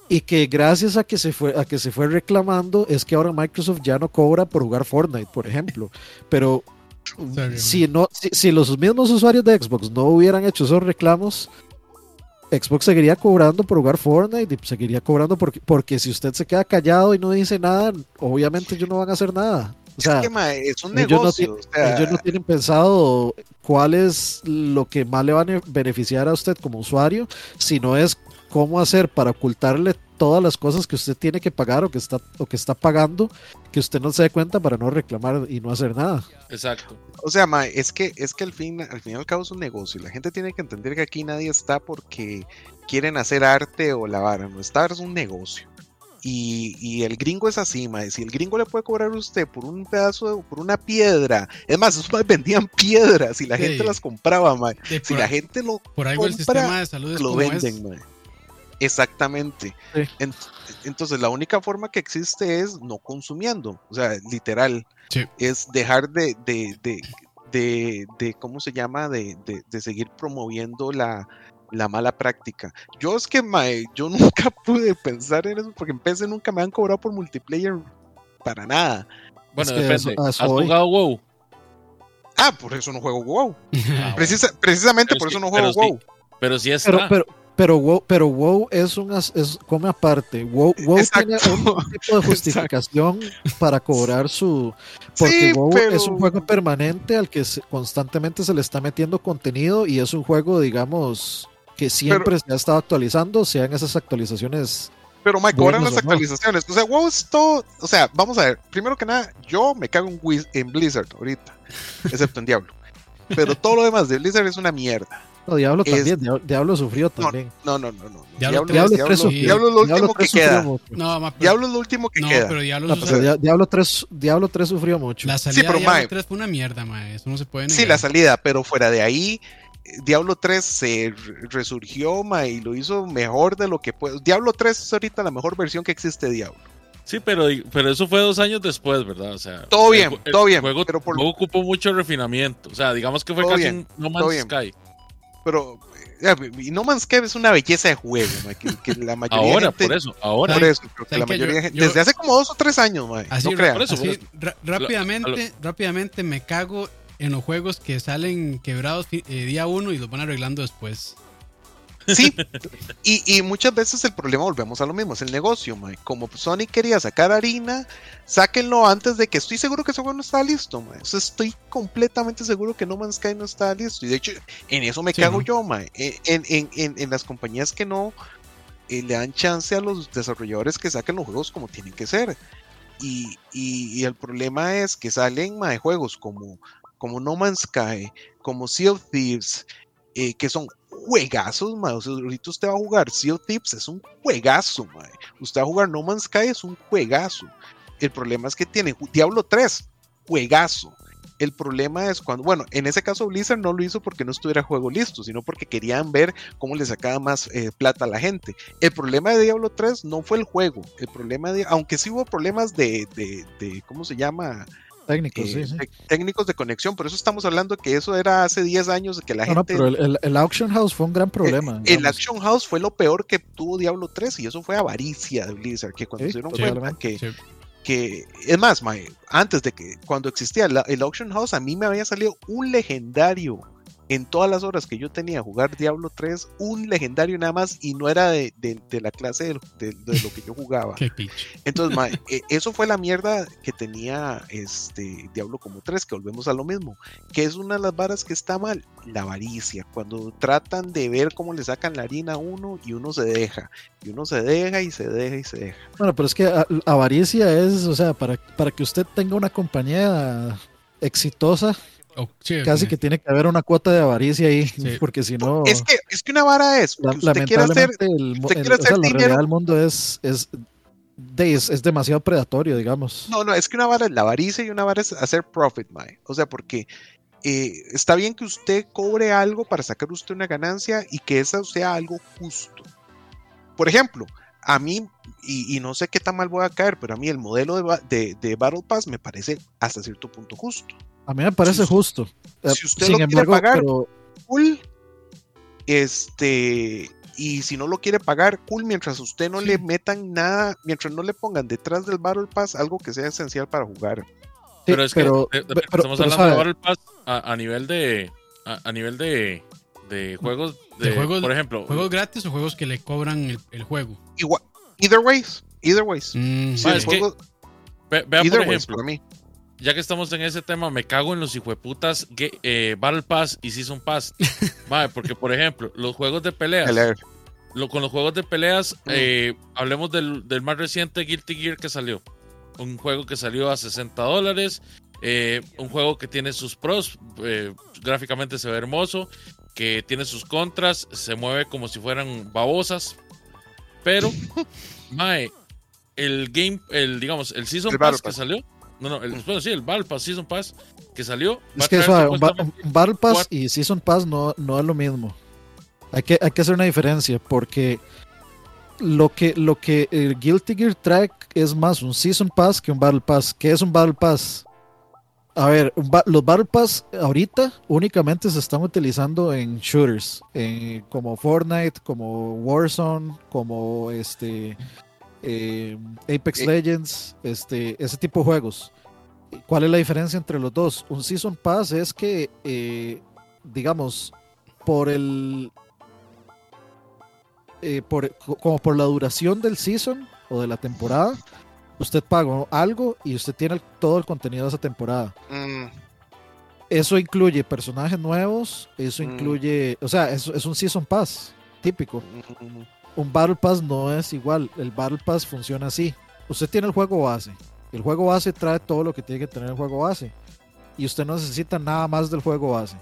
S3: y que gracias a que se fue a que se fue reclamando es que ahora Microsoft ya no cobra por jugar Fortnite, por ejemplo. Pero si no si, los mismos usuarios de Xbox no hubieran hecho esos reclamos, Xbox seguiría cobrando por jugar Fortnite y seguiría cobrando porque, porque si usted se queda callado y no dice nada, obviamente ellos no van a hacer nada. O sea,
S2: es, un negocio.
S3: ellos no tienen pensado cuál es lo que más le va a beneficiar a usted como usuario, si no es cómo hacer para ocultarle todas las cosas que usted tiene que pagar o que está o que está pagando que usted no se dé cuenta para no reclamar y no hacer nada.
S4: Exacto.
S2: O sea, ma, es que es que al fin al fin y al cabo es un negocio y la gente tiene que entender que aquí nadie está porque quieren hacer arte o lavar, no está es un negocio. Y, y, el gringo es así, ma. Si el gringo le puede cobrar a usted por un pedazo, por una piedra. Es más, esos vendían piedras y la gente las compraba, ma. si la gente lo
S1: por algo el sistema de salud
S2: lo venden, ma. Exactamente. entonces, la única forma que existe es no consumiendo, o sea, literal. Es dejar de, de, de, de, ¿cómo se llama? De, seguir promoviendo la, la mala práctica. Yo es que, mae, yo nunca pude pensar en eso porque en PC nunca me han cobrado por multiplayer para nada.
S4: Bueno, depende. ¿Has jugado WoW?
S2: Ah, por eso no juego WoW. Ah, precisamente por eso no juego WoW.
S4: pero sí
S3: está. Pero, pero WoW, pero WoW es un es come aparte. WoW, tiene un tipo de justificación para cobrar su porque WoW es un juego permanente al que constantemente se le está metiendo contenido y es un juego, digamos, que siempre se ha estado actualizando, sean esas actualizaciones.
S2: Pero me cobran las actualizaciones. O sea, WoW es todo. O sea, vamos a ver. Primero que nada, yo me cago en Blizzard ahorita, excepto en Diablo. Pero todo lo demás de Blizzard es una mierda.
S3: No, Diablo también, Diablo, sufrió también.
S2: No, no, no, no.
S3: Diablo, Diablo, 3,
S2: Diablo, es lo último que queda. No, Diablo es lo último que queda.
S3: Pero Diablo, Diablo, 3, Diablo 3 sufrió mucho.
S1: La salida de Diablo 3 fue una mierda, mae. Eso no se puede negar.
S2: Sí, la salida, pero fuera de ahí, Diablo 3 se resurgió, mae, y lo hizo mejor de lo que puede. Diablo 3 es ahorita la mejor versión que existe de Diablo.
S4: Sí, pero, pero eso fue dos años después, ¿verdad? O sea,
S2: todo bien, todo bien.
S4: Juego, pero por... ocupó mucho refinamiento. O sea, digamos que fue casi un No Man's Sky.
S2: Pero y No Man's Sky es una belleza de juego, que, la mayoría
S4: ahora, por eso, ahora.
S2: desde hace como dos o tres años,
S1: así, no rápidamente, rápidamente me cago en los juegos que salen quebrados eh, día uno y los van arreglando después.
S2: Sí, y, muchas veces el problema, volvemos a lo mismo, es el negocio, Como Sony quería sacar harina, sáquenlo antes de que estoy seguro que ese juego no está listo, estoy completamente seguro que No Man's Sky no está listo. Y de hecho, en eso me cago yo, En, las compañías que no eh, le dan chance a los desarrolladores que saquen los juegos como tienen que ser. Y, el problema es que salen mae, juegos como, como No Man's Sky, como Sea of Thieves, eh, que son juegazos, mae. ahorita usted va a jugar Sea of Thieves, es un juegazo, mae. Usted va a jugar No Man's Sky, es un juegazo. El problema es que tiene Diablo 3, juegazo. El problema es cuando, bueno, en ese caso Blizzard no lo hizo porque no estuviera juego listo, sino porque querían ver cómo le sacaba más eh, plata a la gente. El problema de Diablo 3 no fue el juego, el problema de, aunque sí hubo problemas de, de, de ¿cómo se llama?
S3: Técnicos, sí,
S2: eh, técnicos de conexión, por eso estamos hablando que eso era hace 10 años que la gente... No,
S3: pero el, Auction House fue un gran problema.
S2: El, Auction House fue lo peor que tuvo Diablo 3 y eso fue avaricia de Blizzard, que cuando se dieron cuenta que, que... Es más, antes de que, cuando existía el Auction House, a mí me había salido un legendario en todas las horas que yo tenía a jugar Diablo 3, un legendario nada más y no era de, la clase de, lo que yo jugaba. Entonces, e, eso fue la mierda que tenía este Diablo como 3, que volvemos a lo mismo, que es una de las varas que está mal, la avaricia, cuando tratan de ver cómo le sacan la harina a uno y uno se deja, y uno se deja y se deja y se deja.
S3: Bueno, pero es que avaricia es, o sea, para, para que usted tenga una compañía exitosa, Oh, Casi que tiene que haber una cuota de avaricia ahí, porque si no.
S2: Es que, es que una vara es. usted quiere hacer,
S3: el, el, mundo es, es, es, demasiado predatorio, digamos.
S2: No, no, es que una vara es la avaricia y una vara es hacer profit, mae. O sea, porque eh, está bien que usted cobre algo para sacar usted una ganancia y que esa sea algo justo. Por ejemplo, a mí, y, no sé qué tan mal voy a caer, pero a mí el modelo de, de, de Battle Pass me parece hasta cierto punto justo.
S3: A mí me parece justo.
S2: Eh, si usted lo quiere pagar, cool. Este, y si no lo quiere pagar, cool, mientras usted no le metan nada, mientras no le pongan detrás del Battle Pass algo que sea esencial para jugar.
S4: pero es que estamos hablando de Battle Pass a, nivel de a, nivel de, de juegos de,
S1: juegos,
S4: por ejemplo,
S1: juegos gratis o juegos que le cobran el, juego.
S2: Igual, either ways, either ways. Mm.
S4: vea por ejemplo, mí ya que estamos en ese tema, me cago en los hijueputas eh, Battle Pass y Season Pass. vale, porque, por ejemplo, los juegos de peleas. Lo, con los juegos de peleas, mm. eh, hablemos del, más reciente Guilty Gear que salió. Un juego que salió a 60 dólares. Eh, un juego que tiene sus pros. Eh, gráficamente se ve hermoso. Que tiene sus contras. Se mueve como si fueran babosas. Pero, mae, el game, el, digamos, el Season Pass que salió no, no, el, bueno, sí, el Battle Pass Season Pass que salió.
S3: Es que eso, un, Battle Pass y Season Pass no, no es lo mismo. Hay que, hay que hacer una diferencia porque lo que, lo que el Guilty Gear track es más un Season Pass que un Battle Pass. ¿Qué es un Battle Pass? A ver, los Battle Pass ahorita únicamente se están utilizando en shooters, como Fortnite, como Warzone, como este eh, Apex eh. Legends, este, ese tipo de juegos. ¿Cuál es la diferencia entre los dos? Un Season Pass es que, eh, digamos, por el. por, como por la duración del season o de la temporada, usted paga algo y usted tiene todo el contenido de esa temporada. Mm. Eso incluye personajes nuevos, eso mm. incluye, o sea, es, es un Season Pass típico. Mm un Battle Pass no es igual. El Battle Pass funciona así. Usted tiene el juego base. El juego base trae todo lo que tiene que tener el juego base. Y usted no necesita nada más del juego base.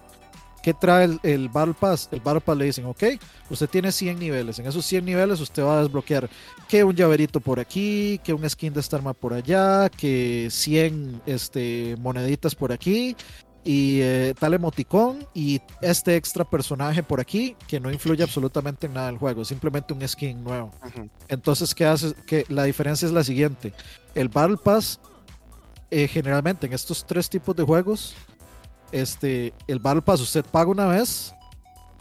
S3: ¿Qué trae el, Battle Pass? El Battle Pass le dicen, ok, usted tiene 100 niveles. En esos 100 niveles usted va a desbloquear que un llaverito por aquí, que un skin de esta arma por allá, que 100 este, moneditas por aquí, y eh, tal emoticón y este extra personaje por aquí que no influye absolutamente en nada del juego, simplemente un skin nuevo. Entonces, ¿qué hace? Que la diferencia es la siguiente. El Battle Pass, eh, generalmente en estos tres tipos de juegos, este, el Battle Pass usted paga una vez,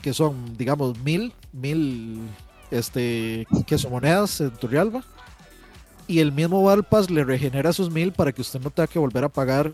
S3: que son, digamos, mil, mil, este, que son monedas en Turrialba. Y el mismo Battle Pass le regenera sus mil para que usted no tenga que volver a pagar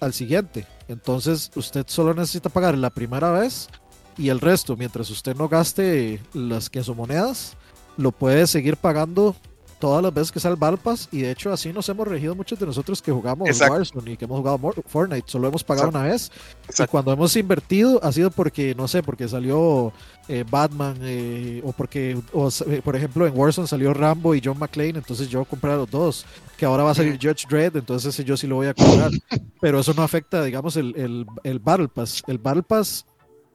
S3: al siguiente. Entonces usted solo necesita pagar la primera vez y el resto, mientras usted no gaste las quesomonedas, lo puede seguir pagando todas las veces que sale el Battle Pass y de hecho así nos hemos regido muchos de nosotros que jugamos Warzone y que hemos jugado Fortnite, solo hemos pagado una vez y cuando hemos invertido ha sido porque, no sé, porque salió eh, Batman eh, o porque, eh, por ejemplo en Warzone salió Rambo y John McClane, entonces yo compré a los dos, que ahora va a salir Judge Dredd, entonces yo sí lo voy a comprar, pero eso no afecta, digamos, el, el, Battle Pass, el Battle Pass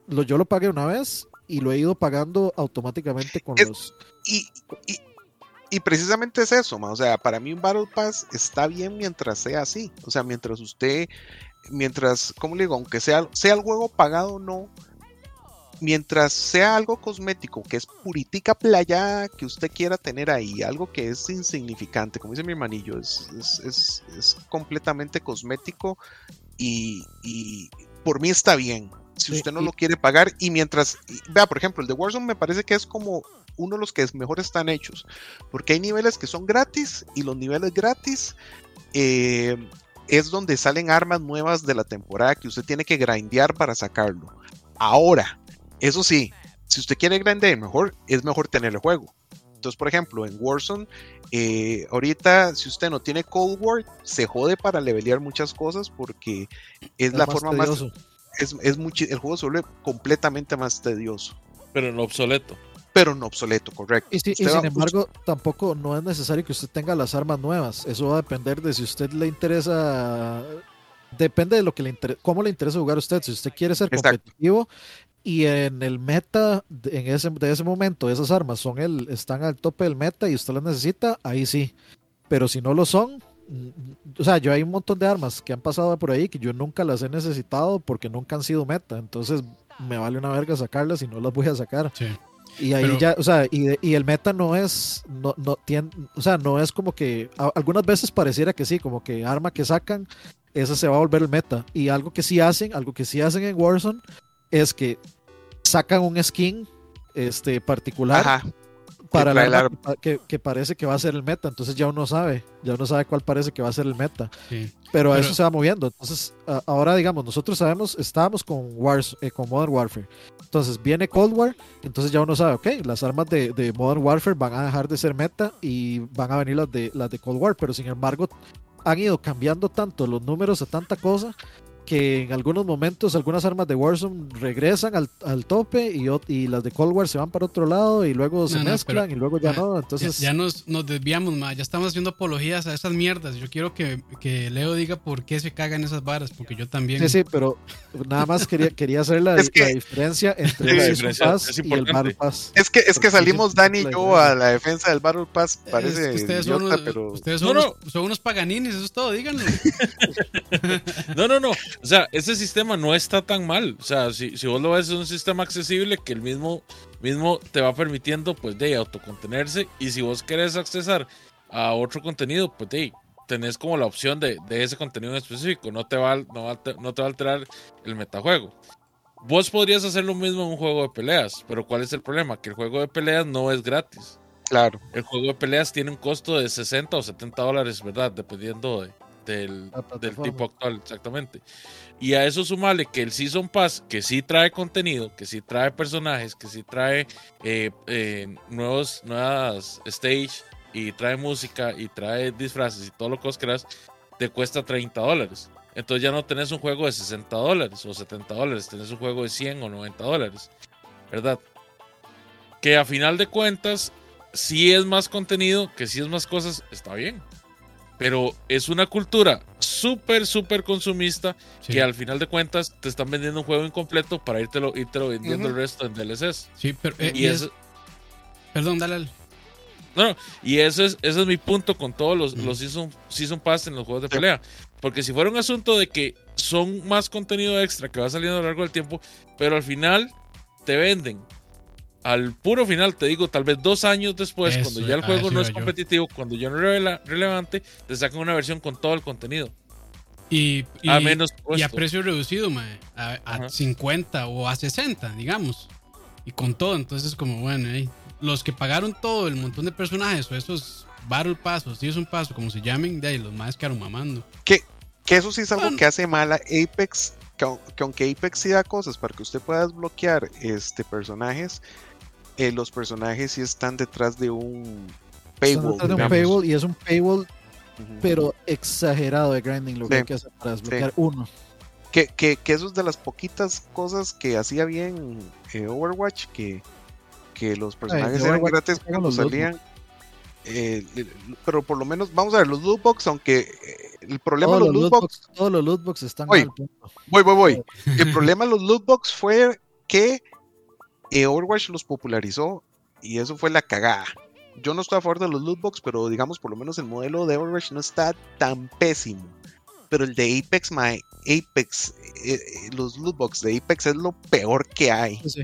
S3: lo, yo lo pagué una vez y lo he ido pagando automáticamente con los...
S2: y, y precisamente es eso, o sea, para mí un Battle Pass está bien mientras sea así, o sea, mientras usted, mientras, ¿cómo le digo? Aunque sea, sea el juego pagado o no, mientras sea algo cosmético, que es puritica playa que usted quiera tener ahí, algo que es insignificante, como dice mi hermanillo, es, es, es, completamente cosmético y, y, por mí está bien. Si usted no lo quiere pagar y mientras, vea, por ejemplo, el de Warzone me parece que es como uno de los que mejor están hechos, porque hay niveles que son gratis y los niveles gratis eh, es donde salen armas nuevas de la temporada que usted tiene que grindear para sacarlo. Ahora, eso sí, si usted quiere grande mejor, es mejor tener el juego. Entonces, por ejemplo, en Warzone, eh, ahorita si usted no tiene Cold War, se jode para levelear muchas cosas porque es, la forma más... Es, es el juego se vuelve completamente más tedioso.
S4: Pero no obsoleto.
S2: Pero no obsoleto, correcto.
S3: Y, sin embargo, tampoco no es necesario que usted tenga las armas nuevas. Eso va a depender de si usted le interesa depende de lo que le interesa, cómo le interesa jugar a usted. Si usted quiere ser competitivo y en el meta en ese, de ese momento esas armas son el, están al tope del meta y usted las necesita, ahí sí. Pero si no lo son, o sea, yo hay un montón de armas que han pasado por ahí que yo nunca las he necesitado porque nunca han sido meta. Entonces me vale una verga sacarlas y no las voy a sacar. Y ahí ya, o sea, y, y, el meta no es, no, no tiene, o sea, no es como que, algunas veces pareciera que sí, como que arma que sacan esa se va a volver el meta. Y algo que sí hacen, algo que sí hacen en Warzone, es que sacan un skin este, particular para la que, que, parece que va a ser el meta. Entonces ya uno sabe, ya uno sabe cuál parece que va a ser el meta. Pero, eso se va moviendo. Entonces, ahora digamos, nosotros sabemos, estábamos con, Wars, eh, con Modern Warfare. Entonces viene Cold War, entonces ya uno sabe, ok, las armas de, de, Modern Warfare van a dejar de ser meta y van a venir las de, las de Cold War, pero sin embargo han ido cambiando tanto los números a tanta cosa que en algunos momentos algunas armas de Warzone regresan al, al tope y, y, las de Cold War se van para otro lado y luego se mezclan y luego ya, no. Entonces
S1: ya, nos, nos, desviamos más, ya estamos haciendo apologías a esas mierdas. Yo quiero que, que, Leo diga por qué se cagan esas varas, porque yo también.
S3: Sí, sí, pero nada más quería, quería hacer la, diferencia entre el Pass y el Battle Pass.
S2: Es que, es que salimos Dani y yo a la defensa del Battle Pass, parece
S1: ustedes, son unos, pero... ustedes son, unos, son unos paganinis, eso es todo, díganlo.
S4: no, no, no. O sea, ese sistema no está tan mal. O sea, si, si vos lo ves, es un sistema accesible que el mismo, mismo te va permitiendo, pues, de autocontenerse. Y si vos querés accesar a otro contenido, pues, de tenés como la opción de, de ese contenido en específico. No te, va, no, va, no te va a alterar el metajuego. Vos podrías hacer lo mismo en un juego de peleas, pero ¿cuál es el problema? Que el juego de peleas no es gratis.
S2: Claro.
S4: El juego de peleas tiene un costo de 60 o 70 dólares, ¿verdad? Dependiendo de, del, del, tipo actual, exactamente. Y a eso sumarle que el Season Pass, que sí trae contenido, que sí trae personajes, que sí trae eh, eh, nuevos, nuevas stage, y trae música, y trae disfraces y todo lo que vos quieras, te cuesta 30 dólares. Entonces ya no tenés un juego de 60 dólares o 70 dólares, tenés un juego de 100 o 90 dólares, ¿verdad? Que a final de cuentas, si es más contenido, que si es más cosas, está bien. Pero es una cultura súper, súper consumista que al final de cuentas te están vendiendo un juego incompleto para irte lo vendiendo el resto en DLCs.
S1: Sí, pero. Eh, y, es... Perdón, dale.
S4: No, no, y ese es, ese es mi punto con todos los, los season, season, Pass en los juegos de pelea. Porque si fuera un asunto de que son más contenido extra que va saliendo a lo largo del tiempo, pero al final te venden al puro final, te digo, tal vez dos años después, cuando ya el juego no es competitivo, cuando ya no es relevante, te sacan una versión con todo el contenido.
S1: Y, a, menos y a precio reducido, a, 50 o a 60, digamos. Y con todo, entonces como bueno, los que pagaron todo, el montón de personajes o esos Battle Pass o si es un paso, como se llamen, de ahí los más quedaron mamando.
S2: Que, que eso sí es algo que hace mal a Apex, que, aunque Apex sí da cosas para que usted pueda desbloquear este, personajes, eh, los personajes sí están detrás de un
S3: paywall. y es un paywall, pero exagerado de grinding lo que hay que hacer para desbloquear uno.
S2: Que, que, que, eso es de las poquitas cosas que hacía bien eh, Overwatch, que, que los personajes eran gratis cuando salían. Eh, pero por lo menos, vamos a ver, los lootbox, aunque el problema de los, lootbox.
S3: todos los lootbox están
S2: voy, voy, voy, voy. El problema de los lootbox fue que eh, Overwatch los popularizó y eso fue la cagada. Yo no estoy a favor de los lootbox, pero digamos, por lo menos el modelo de Overwatch no está tan pésimo. Pero el de Apex, my Apex, eh, eh, los lootbox de Apex es lo peor que hay. eso,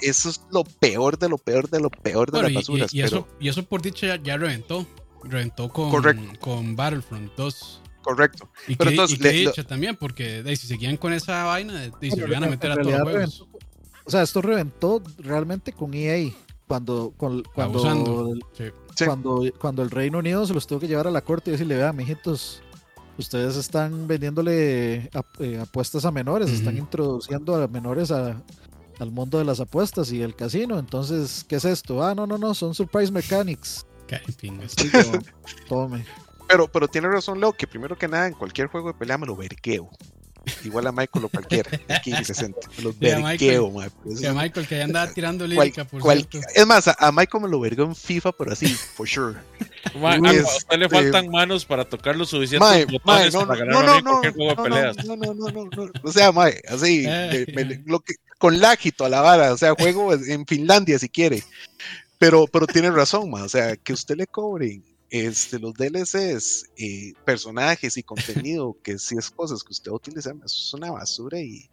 S2: es lo peor de lo peor de lo peor de las basuras.
S1: Y, eso, y eso por dicho ya, reventó. Reventó con, con Battlefront 2.
S2: Correcto.
S1: Y pero entonces, también, porque si seguían con esa vaina, se iban a meter a todos los juegos.
S3: O sea, esto reventó realmente con EA. Cuando, cuando, cuando, cuando, el Reino Unido se los tuvo que llevar a la corte y decirle, vean, mijitos, ustedes están vendiéndole eh, apuestas a menores, están introduciendo a menores a, al mundo de las apuestas y el casino. Entonces, ¿qué es esto? Ah, no, no, no, son surprise mechanics.
S2: tome. Pero, pero tiene razón, Leo, que primero que nada, en cualquier juego de pelea me lo verqueo. Igual a Michael o cualquiera, aquí 60. Me lo verqueo,
S1: Michael. a Michael que ya andaba tirando lírica, por
S2: Es más, a, Michael me lo vergueo en FIFA, pero así, for sure.
S4: a usted le faltan manos para tocar lo suficiente botones no, para ganar no, no, cualquier juego de peleas.
S2: No, no, no, no, no. O sea, Mae, así, eh. lo que, con lágito a la vara, o sea, juego en Finlandia si quiere. Pero, pero tiene razón, ma, o sea, que usted le cobre este, los DLCs, eh, personajes y contenido, que si es cosas que usted utiliza, eso es una basura y,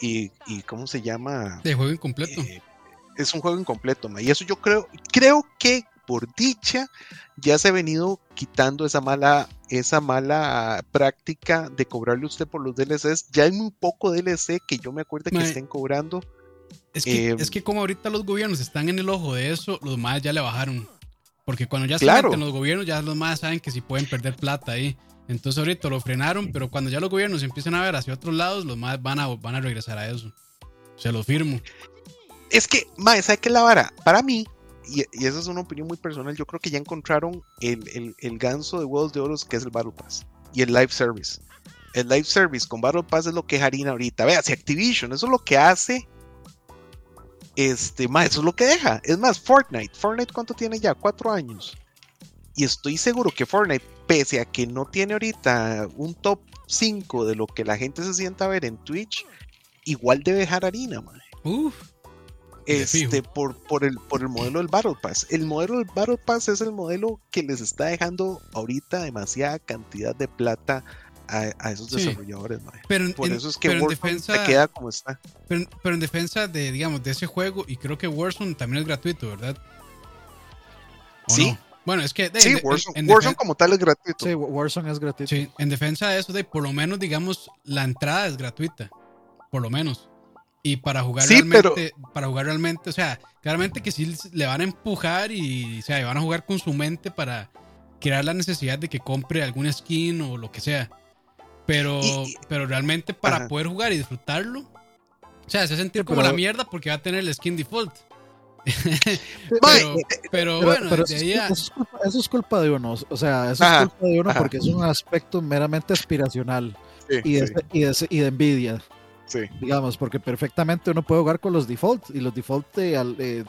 S2: y, y ¿cómo se llama?
S1: De juego incompleto.
S2: Eh, es un juego incompleto, ma, y eso yo creo, creo que por dicha ya se ha venido quitando esa mala, esa mala práctica de cobrarle usted por los DLCs. Ya hay muy poco DLC que yo me acuerdo que estén cobrando.
S1: Es que, es em, que como ahorita los gobiernos están en el ojo de eso, los más ya le bajaron. Porque cuando ya están en los gobiernos, ya los más saben que si pueden perder plata ahí. Entonces ahorita lo frenaron, pero cuando ya los gobiernos empiezan a ver hacia otros lados, los más van a, van a regresar a eso. Se lo firmo.
S2: Es que, más, ¿sabes qué la vara? Para mí, y, esa es una opinión muy personal, yo creo que ya encontraron el, el, ganso de huevos de oro que es el Battle Pass y el Live Service. El Live Service con Battle Pass es lo que es harina ahorita. Vea, si Activision, eso es lo que hace. Este, más, eso es lo que deja. Es más, Fortnite. Fortnite, ¿cuánto tiene ya? Cuatro años. Y estoy seguro que Fortnite, pese a que no tiene ahorita un top 5 de lo que la gente se sienta a ver en Twitch, igual debe dejar harina, man. Uf este, por, por, el, por el modelo del Battle Pass. El modelo del Battle Pass es el modelo que les está dejando ahorita demasiada cantidad de plata a, esos desarrolladores. Pero por eso es que Warzone se queda como está.
S1: Pero, en defensa de, digamos, de ese juego, y creo que Warzone también es gratuito, ¿verdad?
S2: Sí.
S1: Bueno, es que.
S2: sí, Warzone, como tal es gratuito.
S3: Sí, Warzone es gratuito.
S1: Sí, en defensa de eso, de por lo menos, digamos, la entrada es gratuita. Por lo menos. Y para jugar realmente, para jugar realmente, o sea, claramente que sí le van a empujar y, o sea, van a jugar con su mente para crear la necesidad de que compre algún skin o lo que sea. Pero, pero realmente para poder jugar y disfrutarlo, o sea, se sentir como la mierda porque va a tener el skin default. pero, bueno,
S3: eso, es culpa, de uno, o sea, eso es culpa de uno porque es un aspecto meramente aspiracional y, de, y, de, y de envidia. Digamos, porque perfectamente uno puede jugar con los defaults y los defaults de,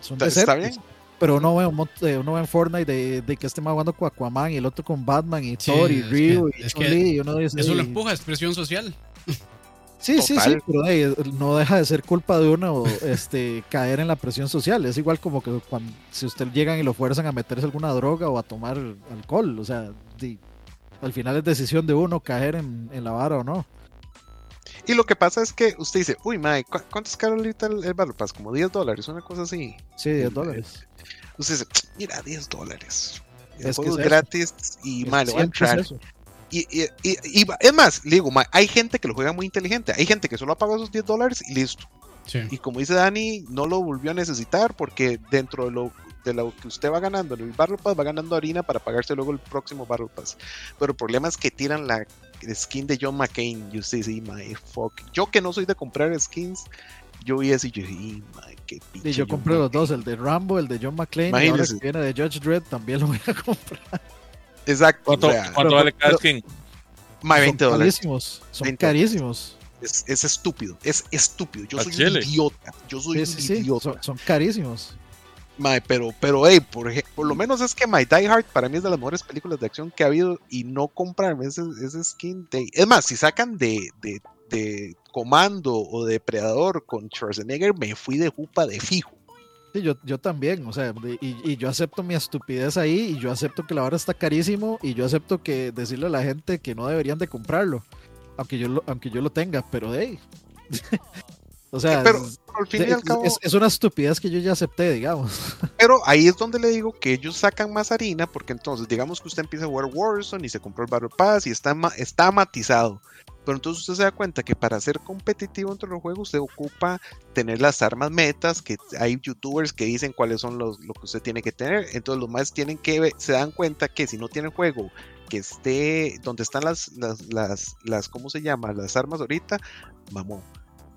S3: son de ¿Está bien? Pero uno ve, eh, uno ve en Fortnite de, que este más jugando con Aquaman y el otro con Batman y Thor y Ryu y, es y uno dice,
S1: Eso lo empuja, expresión social.
S3: Sí, sí, sí, pero no deja de ser culpa de uno este, caer en la presión social. Es igual como que cuando si usted llegan y lo fuerzan a meterse alguna droga o a tomar alcohol. O sea, al final es decisión de uno caer en, en la vara o no.
S2: Y lo que pasa es que usted dice, uy, Mike, ¿cuánto es caro ahorita el, el Battle Pass? Como 10 dólares, una cosa así.
S3: Sí, 10 dólares.
S2: Usted dice, mira, 10 dólares. Es que es gratis y malo, va a entrar. Y, y, y, es más, le digo, hay gente que lo juega muy inteligente. Hay gente que solo ha pagado esos 10 dólares y listo. Y como dice Dani, no lo volvió a necesitar porque dentro de lo, de lo que usted va ganando en el Battle Pass va ganando harina para pagarse luego el próximo Battle Pass. Pero el problema es que tiran la skin de John McCain. You see, my fuck. Yo que no soy de comprar skins, yo vi ese y yo dije, my, qué
S3: pinche. Y yo compré los dos, el de Rambo, el de John McClane, y ahora que viene de Judge Dredd también lo voy a comprar.
S2: Exacto.
S4: ¿Cuánto, vale cada skin?
S2: My 20 dólares.
S3: Carísimos, son carísimos.
S2: Es, es, estúpido, es estúpido. Yo soy un idiota. Yo soy un idiota.
S3: son, carísimos
S2: pero, pero, hey, por, lo menos es que My Die Hard para mí es de las mejores películas de acción que ha habido y no comprarme ese, skin de. Es más, si sacan de, de, de Comando o Depredador con Schwarzenegger, me fui de jupa de fijo.
S3: Sí, yo, yo también, o sea, y, y, yo acepto mi estupidez ahí, y yo acepto que la vara está carísimo, y yo acepto que decirle a la gente que no deberían de comprarlo, aunque yo lo, aunque yo lo tenga, pero hey, O sea,
S2: pero, al fin y al cabo,
S3: es, una estupidez que yo ya acepté, digamos.
S2: Pero ahí es donde le digo que ellos sacan más harina, porque entonces, digamos que usted empieza a jugar Warzone y se compró el Battle Pass y está, está matizado. Pero entonces usted se da cuenta que para ser competitivo entre los juegos, usted ocupa tener las armas metas, que hay youtubers que dicen cuáles son los, lo que usted tiene que tener. Entonces los más tienen que, se dan cuenta que si no tiene juego que esté donde están las, las, las, las, ¿cómo se llama? Las armas ahorita, mamó.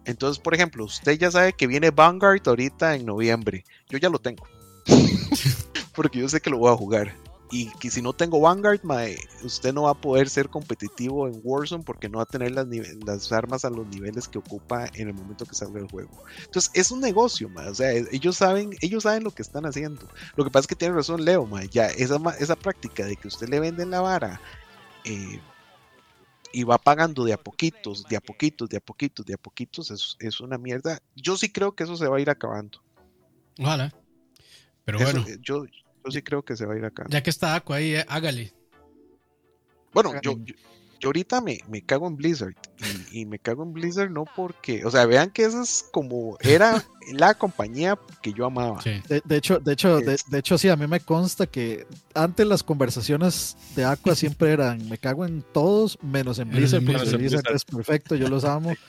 S2: Entonces, por ejemplo, usted ya sabe que viene Vanguard ahorita en noviembre. Yo ya lo tengo. Porque yo sé que lo voy a jugar y que si no tengo Vanguard, usted no va a poder ser competitivo en Warzone porque no va a tener las, armas a los niveles que ocupa en el momento que salga el juego. Entonces es un negocio, o sea, ellos saben, ellos saben lo que están haciendo. Lo que pasa es que tiene razón Leo, ya esa, esa práctica de que usted le vende la vara eh, y va pagando de a poquitos, de a poquitos, de a poquitos, de a poquitos, es, es una mierda. Yo sí creo que eso se va a ir acabando.
S1: Ojalá. Pero bueno.
S2: Eh, yo, yo sí creo que se va a ir acá.
S1: Ya que está Aqua ahí, eh, hágale.
S2: Bueno, yo, yo, ahorita me, me, cago en Blizzard. Y, me cago en Blizzard no porque. O sea, vean que esa es como. Era la compañía que yo amaba.
S3: De, hecho, de hecho, de, hecho, sí, a mí me consta que antes las conversaciones de Aqua siempre eran me cago en todos, menos en Blizzard, porque Blizzard es perfecto, yo los amo.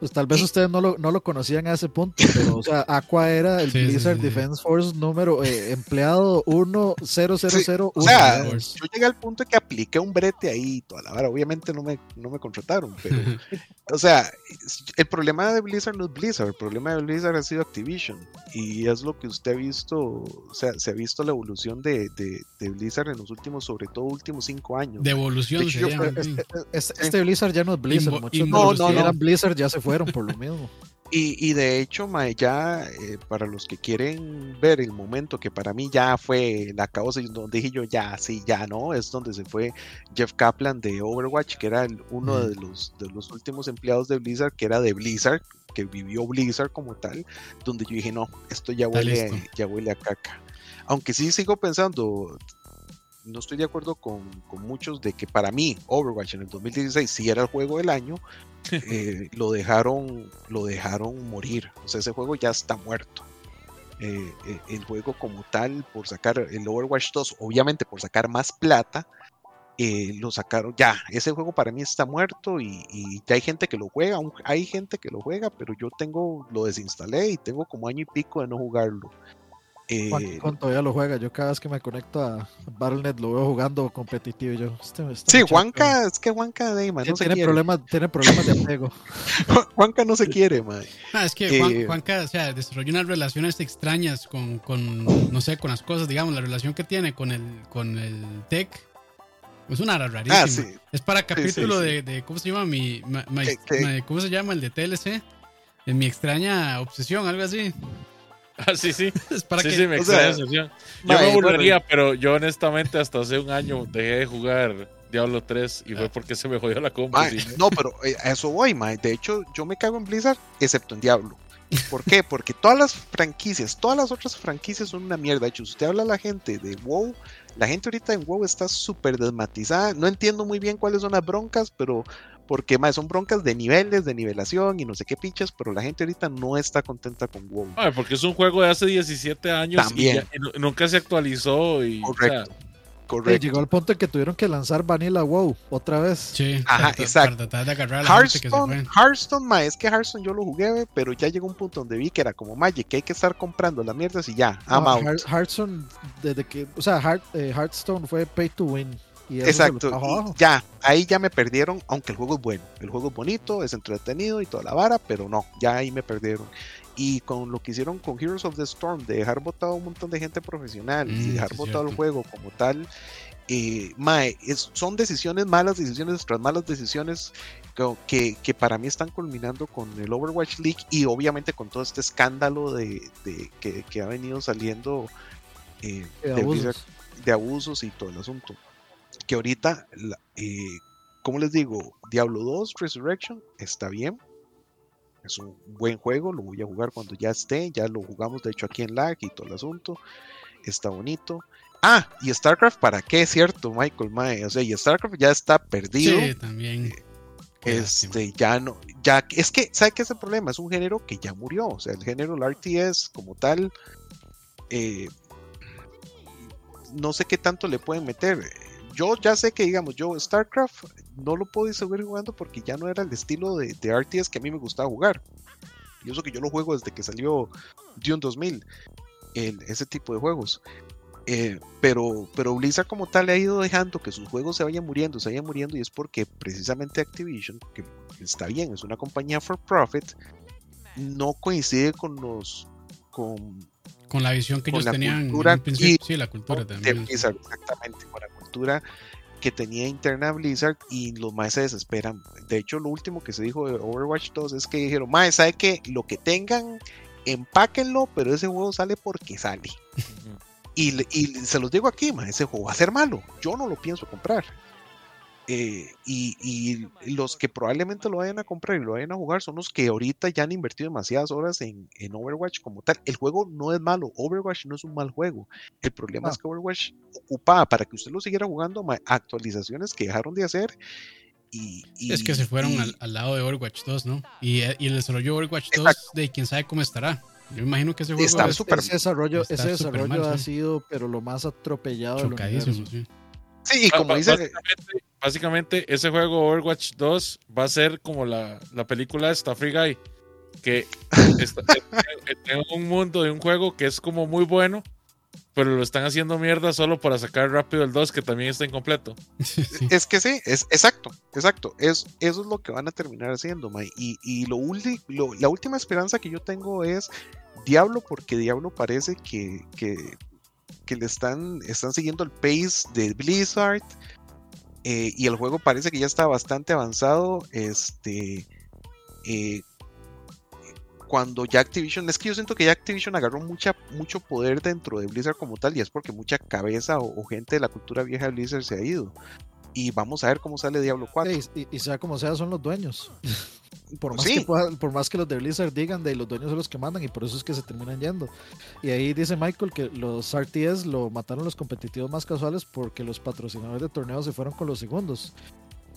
S3: Pues tal vez ustedes no lo, no lo conocían a ese punto, pero o sea, Aqua era el Blizzard Defense Force número eh, empleado 10001.
S2: o sea, yo llegué al punto de que apliqué un brete ahí toda la hora. Obviamente no me, no me contrataron, pero o sea, el problema de Blizzard no es Blizzard, el problema de Blizzard ha sido Activision y es lo que usted ha visto, o sea, se ha visto la evolución de, de, Blizzard en los últimos, sobre todo últimos cinco años.
S1: De evolución.
S3: este, este, Blizzard ya no es Blizzard, muchos no, no, eran Blizzard ya se fue por lo mismo.
S2: Y, de hecho, ya eh, para los que quieren ver el momento que para mí ya fue la causa, donde dije yo ya, sí, ya no, es donde se fue Jeff Kaplan de Overwatch, que era uno de, los, de los últimos empleados de Blizzard, que era de Blizzard, que vivió Blizzard como tal, donde yo dije, no, esto ya huele, ya huele a caca. Aunque sí sigo pensando, no estoy de acuerdo con, con, muchos de que para mí Overwatch en el 2016 sí era el juego del año, eh, lo dejaron lo dejaron morir. O sea, ese juego ya está muerto. Eh, eh, el juego como tal, por sacar el Overwatch 2, obviamente por sacar más plata, lo sacaron ya. Ese juego para mí está muerto y, y, ya hay gente que lo juega. Hay gente que lo juega, pero yo tengo lo desinstalé y tengo como año y pico de no jugarlo.
S3: Eh, Juan, todavía lo juega. Yo cada vez que me conecto a Battle.net lo veo jugando competitivo. Yo,
S2: este, este sí, Juanca, es que Juanca de
S3: no tiene, problemas, tiene problemas de apego.
S2: Juanca no se quiere, man.
S1: Ah, es que eh, Juanca, o sea, desarrolló unas relaciones extrañas con, con, no sé, con las cosas, digamos, la relación que tiene con el, con el tech. Es una rarísima. Ah, sí. Es para capítulo De, de, ¿cómo se llama? Mi, ¿Cómo se llama el de TLC? En mi extraña obsesión, algo así.
S4: Ah, sí, sí. para sí, sí, me Yo me burlaría, pero yo honestamente hasta hace un año dejé de jugar Diablo 3 y fue ah. porque se me jodió la compra.
S2: No, pero eh, a eso voy, mae. De hecho, yo me cago en Blizzard, excepto en Diablo. ¿Por qué? Porque todas las franquicias, todas las otras franquicias son una mierda. De hecho, usted habla a la gente de WoW, la gente ahorita en WoW está súper desmatizada. No entiendo muy bien cuáles son las broncas, pero porque más son broncas de niveles, de nivelación y no sé qué pinches, pero la gente ahorita no está contenta con WoW.
S4: porque es un juego de hace 17 años y, nunca se actualizó y
S2: correcto.
S3: correcto. llegó al punto en que tuvieron que lanzar Vanilla WoW otra vez.
S1: Sí,
S2: Ajá, exacto. Hearthstone, Hearthstone es que Hearthstone yo lo jugué, pero ya llegó un punto donde vi que era como Magic, que hay que estar comprando las mierdas y ya,
S3: Hearthstone, desde que, o sea, eh, Hearthstone fue pay to win.
S2: Exacto. ya, ahí ya me perdieron, aunque el juego es bueno. El juego es bonito, es entretenido y toda la vara, pero no, ya ahí me perdieron. Y con lo que hicieron con Heroes of the Storm, de dejar botado un montón de gente profesional y mm, dejar botado el juego como tal, eh, mae, son decisiones, malas decisiones tras malas decisiones que, que, para mí están culminando con el Overwatch League y obviamente con todo este escándalo de, de que, ha venido saliendo eh, de abusos y todo el asunto que ahorita, eh, como les digo, Diablo 2 Resurrection está bien. Es un buen juego, lo voy a jugar cuando ya esté. Ya lo jugamos, de hecho, aquí en lag y todo el asunto. Está bonito. Ah, y StarCraft, ¿para qué? Es cierto, Michael Mae. O sea, y StarCraft ya está perdido.
S1: Sí, también. Eh,
S2: este, ya no, ya, es que, ¿sabe qué es el problema? Es un género que ya murió. O sea, el género, el RTS como tal, eh, no sé qué tanto le pueden meter yo ya sé que, digamos, yo StarCraft no lo puedo seguir jugando porque ya no era el estilo de, de RTS que a mí me gustaba jugar. Y eso que yo lo juego desde que salió Dune 2000, en ese tipo de juegos. Eh, pero, pero Blizzard como tal le ha ido dejando que sus juegos se vayan muriendo, se vayan muriendo y es porque precisamente Activision, que está bien, es una compañía for profit, no coincide con los con,
S1: con la visión que ellos tenían en principio, sí, la cultura también.
S2: exactamente, que tenía interna Blizzard y los más se desesperan. De hecho, lo último que se dijo de Overwatch 2 es que dijeron, más ¿sabe que Lo que tengan, empáquenlo, pero ese juego sale porque sale. y, se los digo aquí, ese juego va a ser malo. Yo no lo pienso comprar. Eh, y, los que probablemente lo vayan a comprar y lo vayan a jugar son los que ahorita ya han invertido demasiadas horas en, Overwatch como tal. El juego no es malo, Overwatch no es un mal juego. El problema es ah. que Overwatch ocupaba para que usted lo siguiera jugando actualizaciones que dejaron de hacer. Y,
S1: es que se fueron al, lado de Overwatch 2, ¿no? Y, eh, y el desarrollo de Overwatch 2, de quién sabe cómo estará. Yo imagino que ese juego
S3: está super, ese desarrollo, ese desarrollo ha sido, pero lo más atropellado.
S1: Chocadísimo, sí.
S2: Sí, como dice.
S4: Básicamente, ese juego Overwatch 2 va a ser como la, la película esta Free Guy. Que está, en un mundo de un juego que es como muy bueno, pero lo están haciendo mierda solo para sacar rápido el 2, que también está incompleto.
S2: Es que sí, es exacto, exacto. Es, eso es lo que van a terminar haciendo, May. Y, y lo, lo, la última esperanza que yo tengo es Diablo, porque Diablo parece que, que que le están, están siguiendo el pace de Blizzard. Eh, y el juego parece que ya está bastante avanzado. Este. Eh, cuando ya Activision, es que yo siento que ya Activision agarró mucha, mucho poder dentro de Blizzard como tal, y es porque mucha cabeza o gente de la cultura vieja de Blizzard se ha ido y vamos a ver cómo sale Diablo 4.
S3: y, sea como sea, son los dueños. por, más que por más que los de Blizzard digan, de los dueños son los que mandan y por eso es que se terminan yendo. Y ahí dice Michael que los RTS lo mataron los competitivos más casuales porque los patrocinadores de torneos se fueron con los segundos.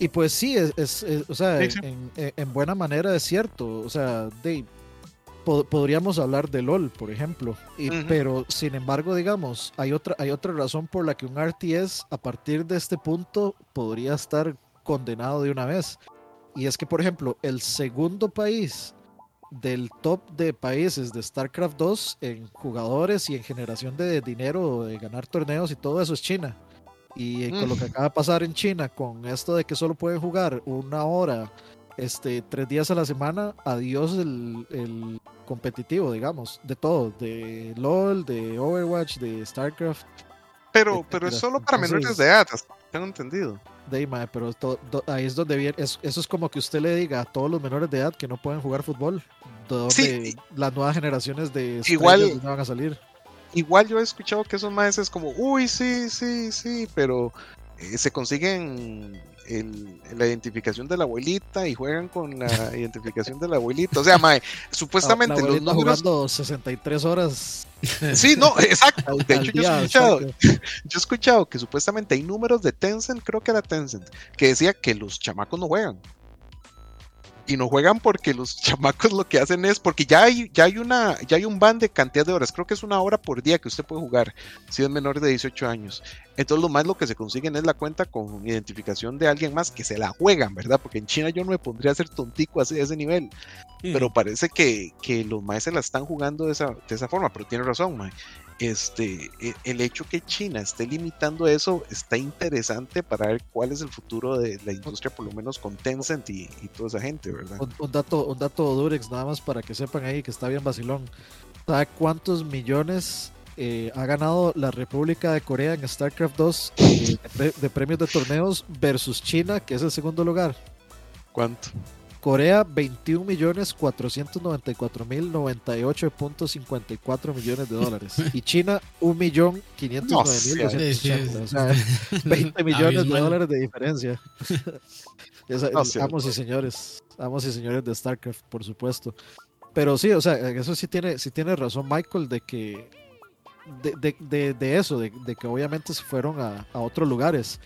S3: Y pues sí, es, o sea, En, en, buena manera es cierto. O sea, de, podríamos hablar de LOL, por ejemplo, pero sin embargo, digamos, hay otra, hay otra razón por la que un RTS a partir de este punto podría estar condenado de una vez. Y es que, por ejemplo, el segundo país del top de países de StarCraft 2 en jugadores y en generación de dinero, de ganar torneos y todo eso es China. Y con lo que acaba de pasar en China, con esto de que solo pueden jugar una hora este, tres días a la semana, adiós el, el, competitivo, digamos, de todo, de LOL, de Overwatch, de StarCraft.
S2: Pero, pero es solo para menores de edad, tengo entendido.
S3: De pero ahí es donde viene, eso es como que usted le diga a todos los menores de edad que no pueden jugar fútbol, donde las nuevas generaciones de
S2: igual
S3: van a salir.
S2: Igual yo he escuchado que esos maestros como, uy, sí, sí, sí, pero eh, se consiguen la identificación de la abuelita y juegan con la identificación de la abuelita. O sea, mae, supuestamente
S3: los números... jugando 63 horas.
S2: Sí, no, exacto. De hecho, yo he escuchado, yo he escuchado que supuestamente hay números de Tencent, creo que era Tencent, que decía que los chamacos no juegan y no juegan porque los chamacos lo que hacen es porque ya hay ya hay una ya hay un ban de cantidad de horas creo que es una hora por día que usted puede jugar si es menor de 18 años. Entonces lo más lo que se consiguen es la cuenta con identificación de alguien más que se la juegan verdad porque en China yo no me pondría a ser tontico así de ese nivel. Pero parece que, que los maestros la están jugando de esa, de esa forma pero tiene razón mae este, e, el hecho que China esté limitando eso está interesante para ver cuál es el futuro de la industria, por lo menos con Tencent y, toda esa gente, ¿verdad?
S3: Un, dato, un dato Durex, nada más para que sepan ahí que está bien vacilón. ¿Sabe cuántos millones eh, ha ganado la República de Corea en StarCraft 2 eh, de premios de torneos versus China, que es el segundo lugar?
S2: ¿Cuánto?
S3: Corea 21 millones 494 mil 98.54 millones de dólares. Y China 1 millón 509 mil o sea 20 millones de dólares de diferencia. Amos y señores amos y señores de StarCraft por supuesto. Pero sí o sea eso sí tiene sí tiene razón Michael de que de, de, de, eso, de, que obviamente se fueron a, a otros lugares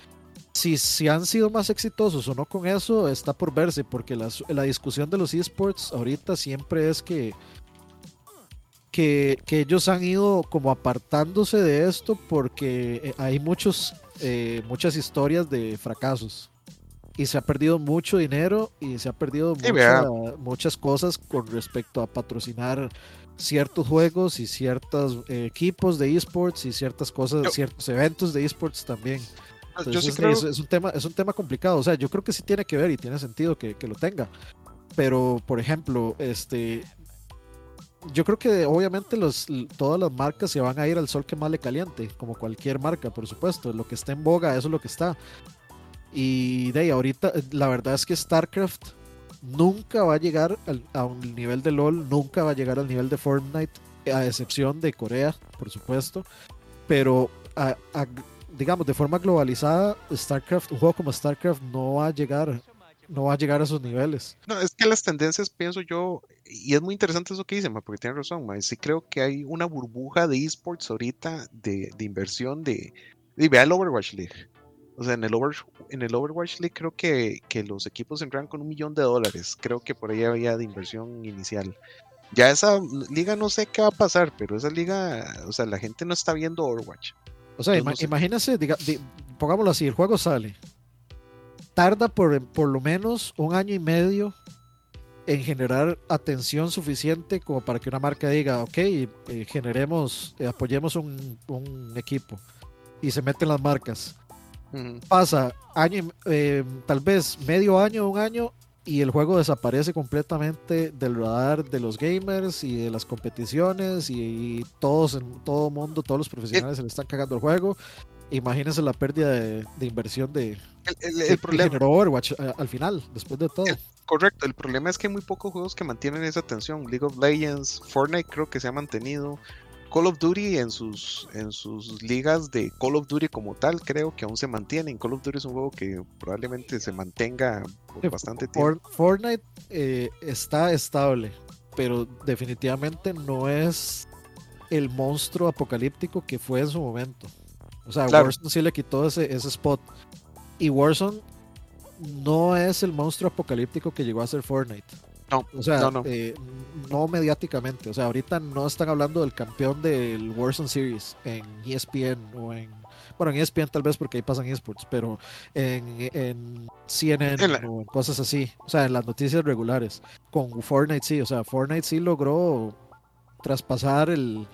S3: si, si han sido más exitosos o no con eso está por verse, porque la, la discusión de los esports ahorita siempre es que, que, que, ellos han ido como apartándose de esto porque eh, hay muchos, eh, muchas historias de fracasos. y se ha perdido mucho dinero y se ha perdido muchas cosas con respecto a patrocinar ciertos juegos y ciertos eh, equipos de esports y ciertas cosas, ciertos eventos de esports también. Ah, es, un tema, es un tema complicado. O sea, yo creo que sí tiene que ver y tiene sentido que, que lo tenga. Pero, por ejemplo, este, yo creo que obviamente los, todas las marcas se van a ir al sol que más le caliente, como cualquier marca, por supuesto. Lo que está en boga, eso es lo que está. Y de ahí, ahorita, la verdad es que StarCraft nunca va a llegar al, a un nivel de LOL, nunca va a llegar al nivel de Fortnite, a excepción de Corea, por supuesto. Pero, digamos, de forma globalizada, StarCraft, un juego como StarCraft no va a llegar no va a llegar a esos niveles.
S2: No, es que las tendencias, pienso yo, y es muy interesante eso que dice, porque tiene razón, sí creo que hay una burbuja de esports ahorita de, de inversión de, y vea el Overwatch League. O sea, en el, Over, en el Overwatch League creo que, que los equipos entraron con un millón de dólares. Creo que por ahí había de inversión inicial. Ya esa liga no sé qué va a pasar, pero esa liga, o sea, la gente no está viendo Overwatch.
S3: O sea, imagínense, diga, pongámoslo así, el juego sale. Tarda por, por lo menos un año y medio en generar atención suficiente como para que una marca diga, ok, eh, generemos, eh, apoyemos un, un, equipo y se meten las marcas. Pasa año, eh, tal vez medio año, un año y el juego desaparece completamente del radar de los gamers y de las competiciones y, todos en todo mundo, todos los profesionales se le están cagando el juego. Imagínense la pérdida de, inversión de
S2: el, problema
S3: Overwatch al final, después de todo.
S2: Correcto, el problema es que hay muy pocos juegos que mantienen esa atención. League of Legends, Fortnite creo que se ha mantenido. Call of Duty en sus, en sus ligas de Call of Duty como tal, creo que aún se mantienen. Call of Duty es un juego que probablemente se mantenga por bastante tiempo.
S3: Fortnite eh, está estable, pero definitivamente no es el monstruo apocalíptico que fue en su momento. O sea, Warzone sí le quitó ese, ese spot. Y Warzone no es el monstruo apocalíptico que llegó a ser Fortnite.
S2: No,
S3: o sea,
S2: no,
S3: eh, no. mediáticamente. O sea, ahorita no están hablando del campeón del Warzone Series en ESPN o en. Bueno, en ESPN tal vez porque ahí pasan esports, pero en, en CNN o en cosas así. O sea, en las noticias regulares. Con Fortnite sí, o sea, Fortnite sí logró traspasar el,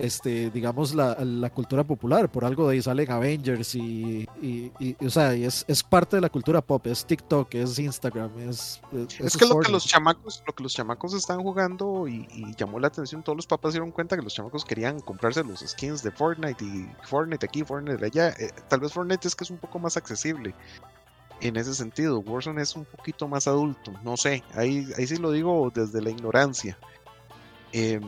S3: este, digamos, la, la, cultura popular. Por algo de ahí salen Avengers y, y, o sea, es, es, parte de la cultura pop, es TikTok, es Instagram, es...
S2: Es, que lo que los chamacos, lo que los chamacos están jugando y, llamó la atención, todos los papás dieron cuenta que los chamacos querían comprarse los skins de Fortnite y Fortnite aquí, Fortnite allá. Eh, tal vez Fortnite es que es un poco más accesible en ese sentido. Warzone es un poquito más adulto, no sé, ahí, ahí sí lo digo desde la ignorancia. Eh,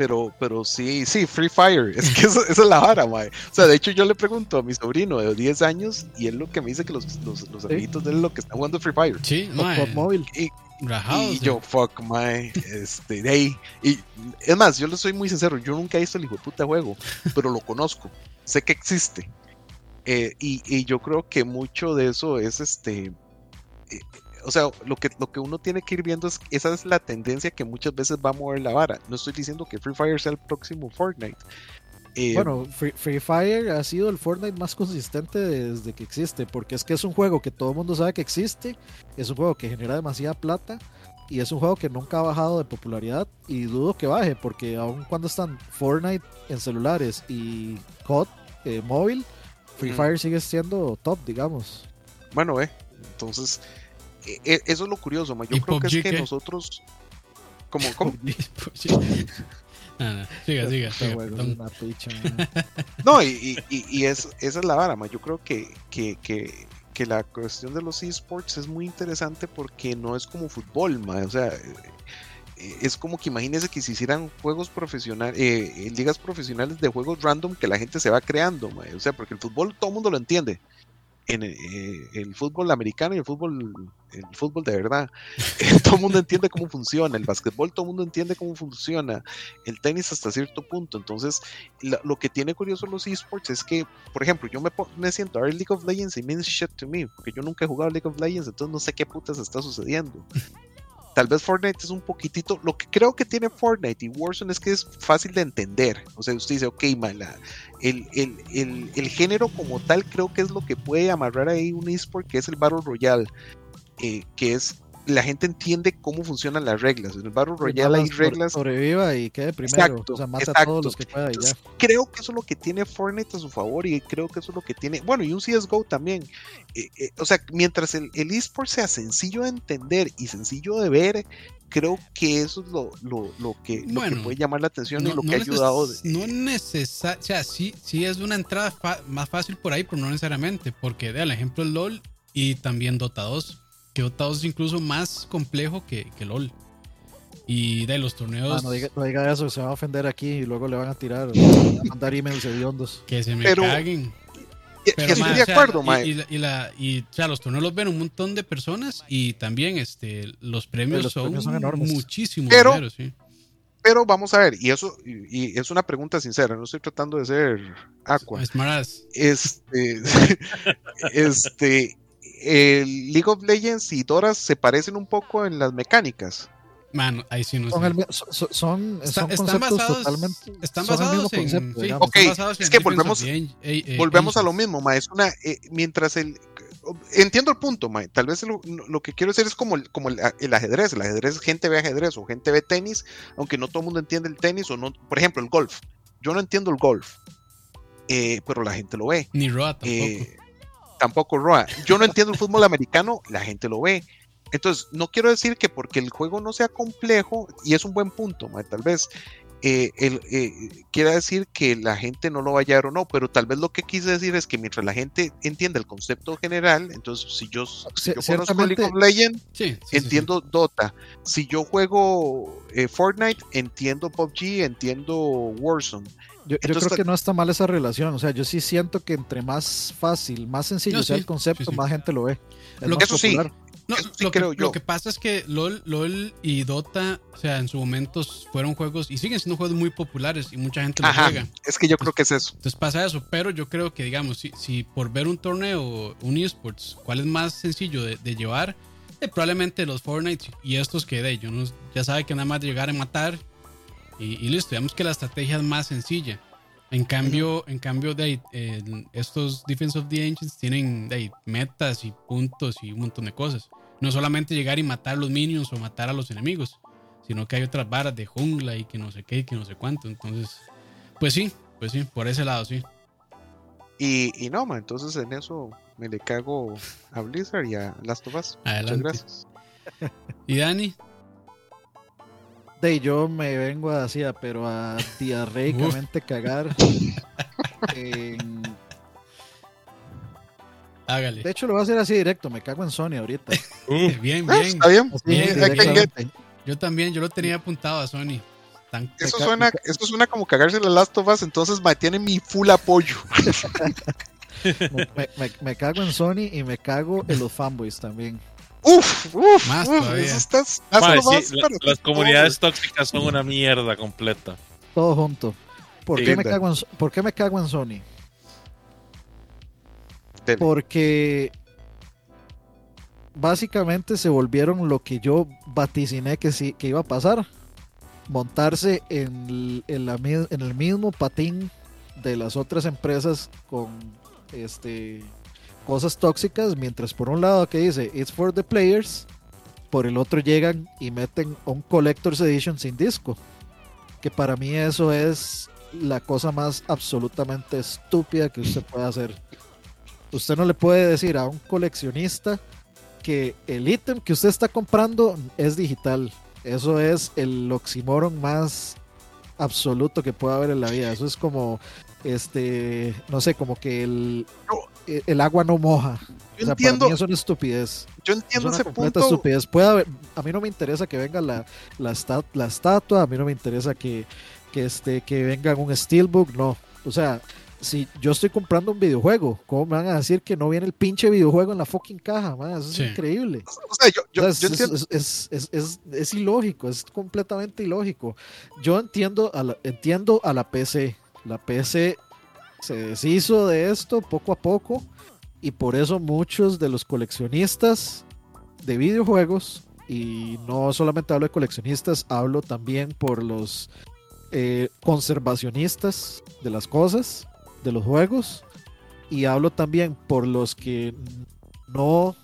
S2: pero, pero sí, sí, Free Fire, es que esa es la vara, mae. O sea, de hecho yo le pregunto a mi sobrino de 10 años y él lo que me dice que los, los, los amiguitos de él lo que están jugando Free Fire.
S1: Sí, mae.
S3: móvil.
S2: Y, y yo, fuck, mae, este, de ahí. Y es más, yo le soy muy sincero, yo nunca he visto el hijo de puta juego, pero lo conozco, sé que existe. Eh, y, y, yo creo que mucho de eso es este eh, o sea, lo que, lo que uno tiene que ir viendo es esa es la tendencia que muchas veces va a mover la vara. No estoy diciendo que Free Fire sea el próximo Fortnite.
S3: Eh, bueno, Free, Fire ha sido el Fortnite más consistente desde que existe, porque es que es un juego que todo el mundo sabe que existe, es un juego que genera demasiada plata y es un juego que nunca ha bajado de popularidad y dudo que baje, porque aun cuando están Fortnite en celulares y COD eh, móvil, Free Fire sigue siendo top, digamos.
S2: Bueno, eh, entonces eso es lo curioso, yo creo que es que nosotros como ¿cómo?
S1: siga, siga,
S2: no, y, y, es, esa es la vara, yo creo que, que, que, que, la cuestión de los esports es muy interesante porque no es como fútbol, o sea, eh, es como que imagínese que se hicieran juegos profesionales, eh, ligas profesionales de juegos random que la gente se va creando, o sea, porque el fútbol todo el mundo lo entiende, en eh, el fútbol americano y el fútbol, el fútbol de verdad. todo el mundo entiende cómo funciona, el básquetbol todo el mundo entiende cómo funciona, el tenis hasta cierto punto. Entonces, lo que tiene curioso los esports es que, por ejemplo, yo me, me siento a ver League of Legends y means shit to me, porque yo nunca he jugado League of Legends, entonces no sé qué putas está sucediendo. Tal vez Fortnite es un poquitito, lo que creo que tiene Fortnite y Warzone es que es fácil de entender. O sea, usted dice, ok, mala, el, el, el, género como tal creo que es lo que puede amarrar ahí un eSport, que es el Battle Royale, eh, que es la gente entiende cómo funcionan las reglas. En el Battle Royale hay reglas.
S3: Sobreviva y quede primero. o sea, mata a todos los que pueda ya.
S2: Creo que eso es lo que tiene Fortnite a su favor y creo que eso es lo que tiene. Bueno, y un CSGO también. Eh, eh, o sea, mientras el, el eSport sea sencillo de entender y sencillo de ver, creo que eso es lo, lo, lo, que, lo que, puede llamar la atención y lo que ha ayudado.
S1: No necesariamente, o sea, sí, sí es una entrada más fácil por ahí, pero no necesariamente, porque de al ejemplo el LOL y también Dota 2 que Dota 2 es incluso más complejo que, que LOL. Y de los torneos.
S3: Ah, no, diga, eso, se va a ofender aquí y luego le van a tirar, a mandar emails hediondos.
S1: Que se me caguen.
S2: Pero, estoy de acuerdo,
S1: y, y, la, y, o sea, los torneos los ven un montón de personas y también este, los premios, son, enormes. muchísimos.
S2: Pero, pero vamos a ver, y eso y, es una pregunta sincera, no estoy tratando de ser aqua.
S1: Es más.
S2: Este, este, el League of Legends y Dora se parecen un poco en las mecánicas.
S1: Mano, ahí sí no
S3: son, son, son, están basados, totalmente.
S1: Están basados en. Concepto,
S2: sí, ok, es que volvemos, volvemos a lo mismo, ma. Es una. Eh, mientras el. Entiendo el punto, ma. Tal vez lo, lo, que quiero decir es como, como el, el, ajedrez. El ajedrez, gente ve ajedrez o gente ve tenis, aunque no todo el mundo entiende el tenis o no. Por ejemplo, el golf. Yo no entiendo el golf, eh, pero la gente lo ve.
S1: Ni Roa tampoco.
S2: Tampoco Roa. Yo no entiendo el fútbol americano, la gente lo ve. Entonces, no quiero decir que porque el juego no sea complejo, y es un buen punto, tal vez, eh, eh, quiera decir que la gente no lo vaya a ver o no, pero tal vez lo que quise decir es que mientras la gente entiende el concepto general, entonces si yo, si yo conozco League of Legends, entiendo Dota. Si yo juego eh, Fortnite, entiendo PUBG, entiendo Warzone.
S3: Yo, creo que no está mal esa relación. O sea, yo sí siento que entre más fácil, más sencillo sea el concepto, más gente lo ve.
S2: lo que eso sí.
S1: lo, que, lo que pasa es que LOL, LOL y Dota, o sea, en su momento fueron juegos y siguen siendo juegos muy populares y mucha gente los juega.
S2: Es que yo creo que es eso.
S1: Entonces pasa eso, pero yo creo que, digamos, si, si por ver un torneo, un esports, ¿cuál es más sencillo de, llevar? Eh, probablemente los Fortnite y estos que de ellos, ya sabe que nada más llegar a matar y, listo, digamos que la estrategia es más sencilla. En cambio, en cambio de, estos Defense of the Ancients tienen de, metas y puntos y un montón de cosas. No solamente llegar y matar a los minions o matar a los enemigos, sino que hay otras varas de jungla y que no sé qué y que no sé cuánto. Entonces, pues sí, pues sí, por ese lado sí.
S2: Y, y no, entonces en eso me le cago a Blizzard y a Last of Us. Muchas gracias.
S1: ¿Y Dani?
S3: De yo me vengo así, pero a diarreicamente cagar.
S1: Hágale.
S3: De hecho, lo voy a hacer así directo. Me cago en Sony ahorita.
S1: bien,
S2: ah,
S1: bien.
S2: Está bien.
S1: Yo también, yo lo tenía apuntado a Sony.
S2: eso, suena, eso suena como cagarse la Last of Us, entonces me tiene mi full apoyo.
S3: me, cago en Sony y me cago en los fanboys también.
S2: Uf, uf,
S1: más
S4: las comunidades tóxicas son una mierda completa.
S3: Todo junto. ¿Por, qué, me cago en, ¿Por qué me cago en Sony? Porque básicamente se volvieron lo que yo vaticiné que, sí, que iba a pasar. Montarse en, en, la, en el mismo patín de las otras empresas con este cosas tóxicas, mientras por un lado que dice It's for the players, por el otro llegan y meten un Collector's Edition sin disco. Que para mí eso es la cosa más absolutamente estúpida que usted puede hacer. Usted no le puede decir a un coleccionista que el ítem que usted está comprando es digital. Eso es el oxímoron más absoluto que puede haber en la vida. Eso es como, este, no sé, como que el, eh, el agua no moja.
S2: Yo entiendo.
S3: Para es una estupidez.
S2: Yo entiendo
S3: es
S2: una
S3: ese punto. estupidez. Puede haber, a mí no me interesa que venga la, la, la estatua, a mí no me interesa que, que, este, que venga un steelbook, no. O sea, si yo estoy comprando un videojuego, ¿cómo me van a decir que no viene el pinche videojuego en la fucking caja? Eso es increíble.
S2: O sea, yo, yo, entiendo.
S3: Es, es, es, es, ilógico, es completamente ilógico. Yo entiendo a la, entiendo a la PC. La PC se deshizo de esto poco a poco y por eso muchos de los coleccionistas de videojuegos y no solamente hablo de coleccionistas, hablo también por los eh, conservacionistas de las cosas, de los juegos, y hablo también por los que no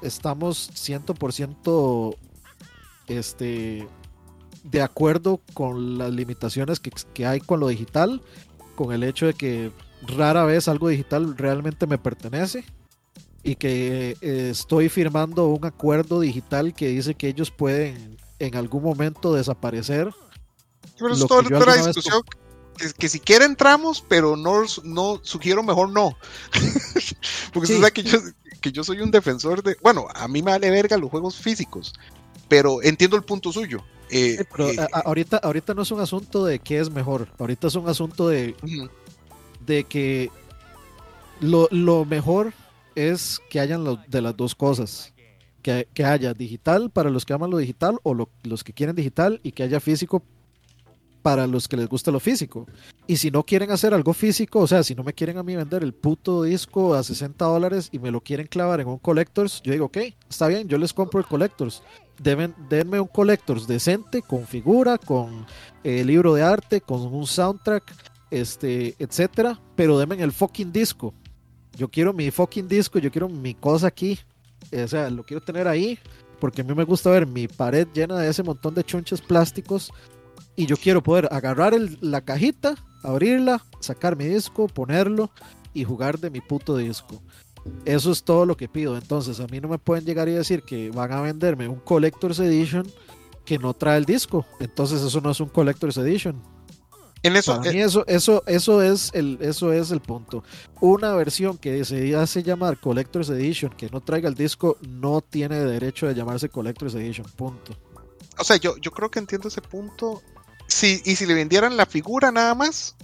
S3: estamos 100% este, de acuerdo con las limitaciones que, que hay con lo digital, con el hecho de que rara vez algo digital realmente me pertenece y que eh, estoy firmando un acuerdo digital que dice que ellos pueden en algún momento desaparecer.
S2: Pero es toda, discusión que, si quiere entramos, pero no, no sugiero mejor no. Porque sí. que yo, que yo soy un defensor de. Bueno, a mí me vale verga los juegos físicos, pero entiendo el punto suyo. Eh,
S3: pero eh, ahorita, ahorita no es un asunto de qué es mejor, ahorita es un asunto de, de que lo, lo mejor es que hayan de las dos cosas. Que, que, haya digital para los que aman lo digital o los que quieren digital y que haya físico para los que les gusta lo físico. Y si no quieren hacer algo físico, o sea, si no me quieren a mí vender el puto disco a 60 dólares y me lo quieren clavar en un Collectors, yo digo, ok, está bien, yo les compro el Collectors. Deben, denme un Collectors decente, con figura, con eh, libro de arte, con un soundtrack, este, etcétera, pero denme el fucking disco yo quiero mi fucking disco, yo quiero mi cosa aquí. O sea, lo quiero tener ahí porque a mí me gusta ver mi pared llena de ese montón de chunches plásticos y yo quiero poder agarrar la cajita, abrirla, sacar mi disco, ponerlo y jugar de mi puto disco. Eso es todo lo que pido. Entonces, a mí no me pueden llegar y decir que van a venderme un Collector's Edition que no trae el disco. Entonces, eso no es un Collector's Edition eso, Para mí eh, eso, eso, eso, es el, eso es el punto. Una versión que se hace llamar Collector's Edition, que no traiga el disco, no tiene derecho de llamarse Collector's Edition. Punto.
S2: O sea, yo, yo creo que entiendo ese punto. Y si le vendieran la figura nada más,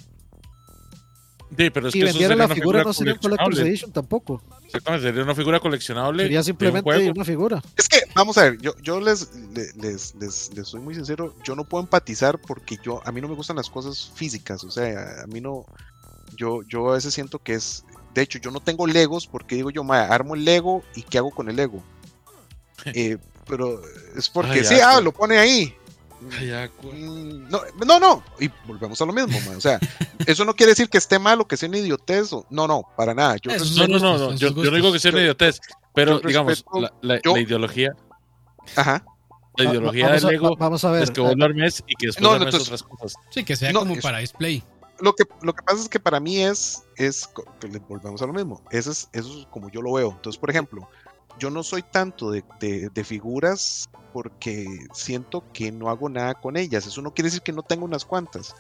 S4: Sí, pero es
S3: si
S4: que
S3: vendiera la figura, no sería Collector's Edition tampoco.
S4: Exactamente, sería una figura coleccionable.
S3: Sería simplemente una figura.
S2: Es que, vamos a ver, yo, yo les, les, les, les, soy muy sincero, yo no puedo empatizar porque yo, a mí no me gustan las cosas físicas, o sea, a mí no, yo, yo a veces siento que es, de hecho, yo no tengo Legos porque digo yo, ma, armo el Lego y ¿qué hago con el Lego? Eh, pero es porque, sí, ah, lo pone ahí, no, no, no, y volvemos a lo mismo, o sea, eso no quiere decir que esté mal o que sea una idiotez, o, no, no, para nada.
S4: Yo no, no, no, yo, no digo que sea una idiotez, pero digamos, la, ideología.
S2: Ajá.
S4: La ideología del ego
S3: vamos a ver,
S4: es que vos duermes y que después no, entonces, otras cosas.
S1: Sí, que sea como para display.
S2: Lo que, lo que pasa es que para mí es, es que volvemos a lo mismo, eso es, eso es como yo lo veo. Entonces, por ejemplo, yo no soy tanto de, de, figuras porque siento que no hago nada con ellas. Eso no quiere decir que no tenga unas cuantas.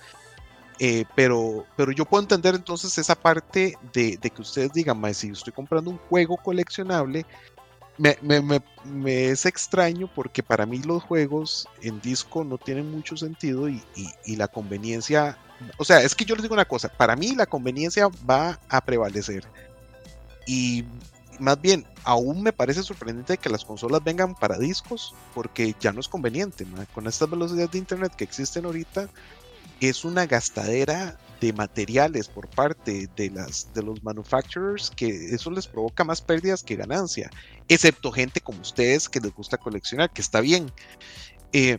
S2: Eh, pero, pero yo puedo entender entonces esa parte de, de que ustedes digan, si estoy comprando un juego coleccionable, me, me, me, es extraño porque para mí los juegos en disco no tienen mucho sentido y, y, y, la conveniencia, o sea, es que yo les digo una cosa, para mí la conveniencia va a prevalecer. Y más bien, aún me parece sorprendente que las consolas vengan para discos, porque ya no es conveniente. Con estas velocidades de internet que existen ahorita, es una gastadera de materiales por parte de, las, de los manufacturers que eso les provoca más pérdidas que ganancia, excepto gente como ustedes que les gusta coleccionar, que está bien. Eh,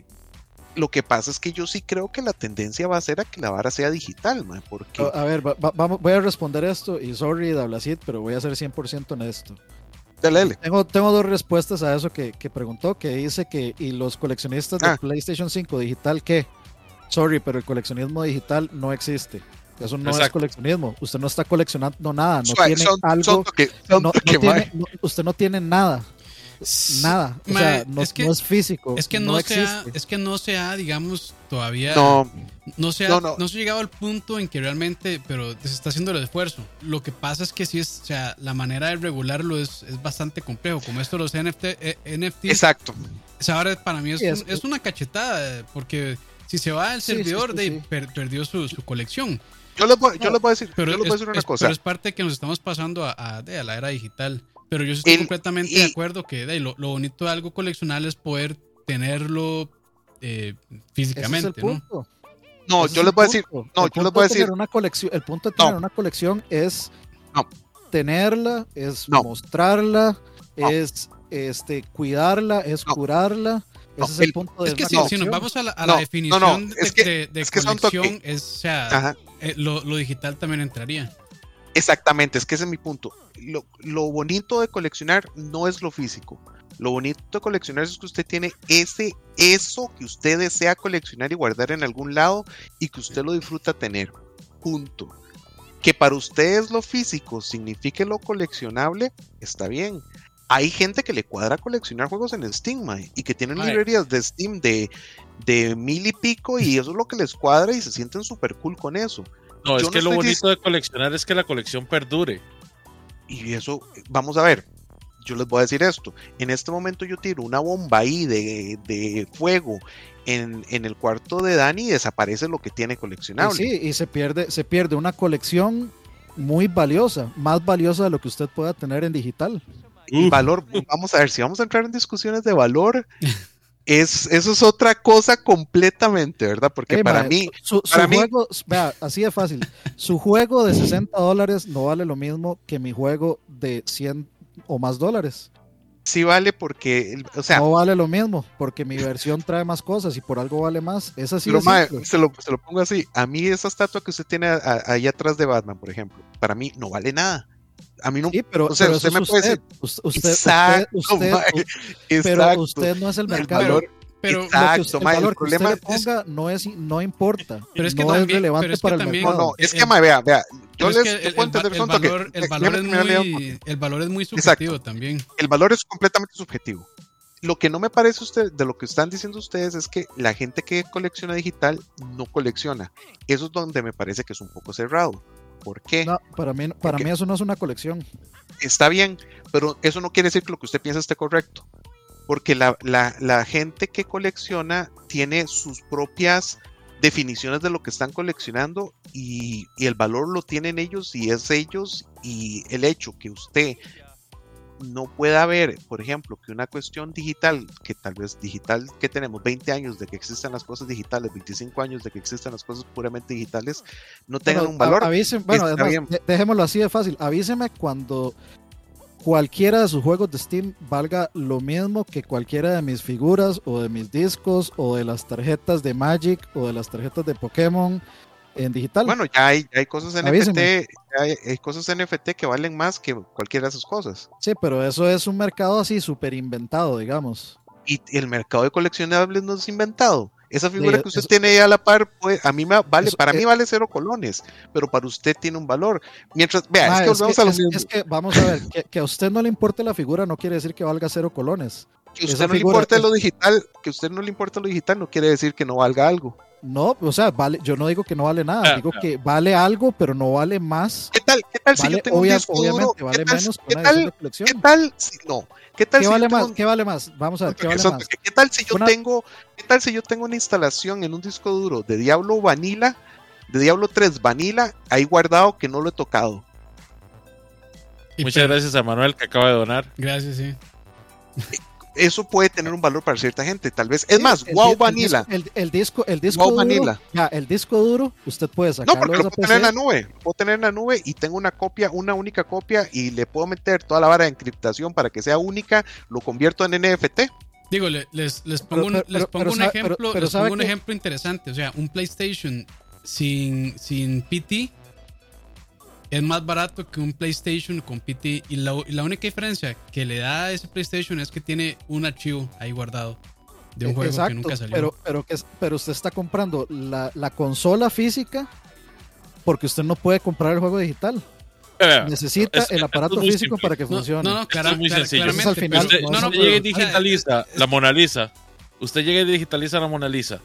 S2: lo que pasa es que yo sí creo que la tendencia va a ser a que la vara sea digital, man, porque...
S3: A ver, vamos, voy a responder esto y sorry, Dablacid, pero voy a ser 100% honesto.
S2: Dale, dale.
S3: Tengo, tengo dos respuestas a eso que, que, preguntó, que dice que, y los coleccionistas de ah. PlayStation 5 digital, ¿qué? Sorry, pero el coleccionismo digital no existe. Eso no es coleccionismo. Usted no está coleccionando nada. No tiene algo. usted no tiene nada nada. O sea, no es, que, no es físico.
S1: Es que no, se ha, es que no se ha, digamos, todavía.
S2: No.
S1: No se, ha, no, se ha llegado al punto en que realmente, pero se está haciendo el esfuerzo. Lo que pasa es que sí es, o sea, la manera de regularlo es, es bastante complejo. Como esto, los NFT, eh, NFT
S2: Exacto.
S1: ahora para mí es, es, una cachetada, porque si se va el servidor, de, perdió su, su colección.
S2: Yo les voy, yo les voy a decir, pero yo les voy a decir una cosa.
S1: Pero es parte que nos estamos pasando a, a, a la era digital. Pero yo estoy completamente de acuerdo que lo, bonito de algo coleccionable es poder tenerlo eh, físicamente, ¿no?
S2: No, yo les voy a decir, no, yo les voy a decir,
S3: una colección, el punto de tener una colección es tenerla, es mostrarla, es este, cuidarla, es curarla. Ese es el, punto de
S1: Es que si, nos vamos a la, definición de, de, colección, es, o sea, eh, lo, digital también entraría.
S2: Exactamente, es que ese es mi punto. Lo, lo, bonito de coleccionar no es lo físico. Lo bonito de coleccionar es que usted tiene ese, eso que usted desea coleccionar y guardar en algún lado y que usted lo disfruta tener. Punto. Que para ustedes lo físico signifique lo coleccionable, está bien. Hay gente que le cuadra coleccionar juegos en Steam, y que tienen librerías de Steam de, de mil y pico, y eso es lo que les cuadra y se sienten súper cool con eso.
S4: No, es que lo bonito de coleccionar es que la colección perdure.
S2: Y eso, vamos a ver, yo les voy a decir esto. En este momento yo tiro una bomba ahí de, de fuego en, en, el cuarto de Dani y desaparece lo que tiene coleccionable.
S3: sí, y se pierde, se pierde una colección muy valiosa, más valiosa de lo que usted pueda tener en digital.
S2: Y valor, vamos a ver, si vamos a entrar en discusiones de valor, es, eso es otra cosa completamente, ¿verdad? Porque para mí.
S3: Su, juego, vea, así de fácil. Su juego de 60 dólares no vale lo mismo que mi juego de 100 o más dólares.
S2: Sí vale porque, o sea...
S3: No vale lo mismo, porque mi versión trae más cosas y por algo vale más. Es así.
S2: se, lo, pongo así. A mí esa estatua que usted tiene ahí atrás de Batman, por ejemplo, para mí no vale nada. A mí no.
S3: Sí, pero, o sea, usted me puede decir. Usted, exacto, pero usted no es el mercado. Pero Exacto, lo que el, problema que usted le ponga no, es, no importa. Pero es que no es relevante para el mercado. No,
S2: es que, vea, vea. Yo les
S1: el, valor, el, valor es muy, el valor es muy subjetivo también.
S2: El valor es completamente subjetivo. Lo que no me parece usted, de lo que están diciendo ustedes es que la gente que colecciona digital no colecciona. Eso es donde me parece que es un poco cerrado. ¿Por qué?
S3: No, para mí, para mí eso no es una colección.
S2: Está bien, pero eso no quiere decir que lo que usted piensa esté correcto porque la, gente que colecciona tiene sus propias definiciones de lo que están coleccionando y, el valor lo tienen ellos y es ellos y el hecho que usted no pueda ver, por ejemplo, que una cuestión digital, que tal vez digital que tenemos 20 años de que existen las cosas digitales, 25 años de que existen las cosas puramente digitales, no tengan un valor.
S3: bueno, dejémoslo así de fácil, avíseme cuando cualquiera de sus juegos de Steam valga lo mismo que cualquiera de mis figuras o de mis discos o de las tarjetas de Magic o de las tarjetas de Pokémon en digital.
S2: Bueno, ya hay, hay cosas NFT, hay, cosas NFT que valen más que cualquiera de esas cosas.
S3: Sí, pero eso es un mercado así súper inventado, digamos.
S2: Y el mercado de coleccionables no es inventado. Esa figura que usted tiene ahí a la par, pues, a mí me vale, para mí vale cero colones, pero para usted tiene un valor. Mientras, vea, es que,
S3: vamos a es, que vamos a ver, que, a usted no le importe la figura no quiere decir que valga cero colones.
S2: Que usted no le importe lo digital, que usted no le importa lo digital no quiere decir que no valga algo.
S3: No, o sea, vale, yo no digo que no vale nada, ah, digo que vale algo, pero no vale más.
S2: ¿Qué tal? ¿Qué tal si yo tengo un disco duro? Vale menos ¿qué tal, ¿Qué tal si no? ¿Qué tal
S3: si vale más? ¿Qué vale más? Vamos a ver, ¿qué vale más?
S2: ¿Qué tal si yo tengo qué tal si yo tengo una instalación en un disco duro de Diablo Vanilla, de Diablo 3 Vanilla ahí guardado que no lo he tocado?
S4: Muchas gracias a Manuel que acaba de donar.
S1: Gracias, sí.
S2: Eso puede tener un valor para cierta gente. Tal vez, es más, Wow Vanilla.
S3: El, disco, el disco duro, Vanilla. Ya, el disco duro, usted puede sacarlo.
S2: No, porque lo puedo tener en la nube. Puedo tener en la nube y tengo una copia, una única copia y le puedo meter toda la vara de encriptación para que sea única. Lo convierto en NFT.
S1: Digo, les, les pongo, un, les pongo un ejemplo, les pongo un ejemplo interesante. O sea, un PlayStation sin, sin PT es más barato que un PlayStation con PT. Y la, única diferencia que le da a ese PlayStation es que tiene un archivo ahí guardado de un juego que nunca salió.
S3: Pero, pero, que, pero usted está comprando la, consola física porque usted no puede comprar el juego digital. Necesita el aparato físico para que funcione.
S4: No, no, claro, es muy sencillo. al final, usted, no, no, llega y digitaliza la Mona Lisa. Usted llega y digitaliza la Mona Lisa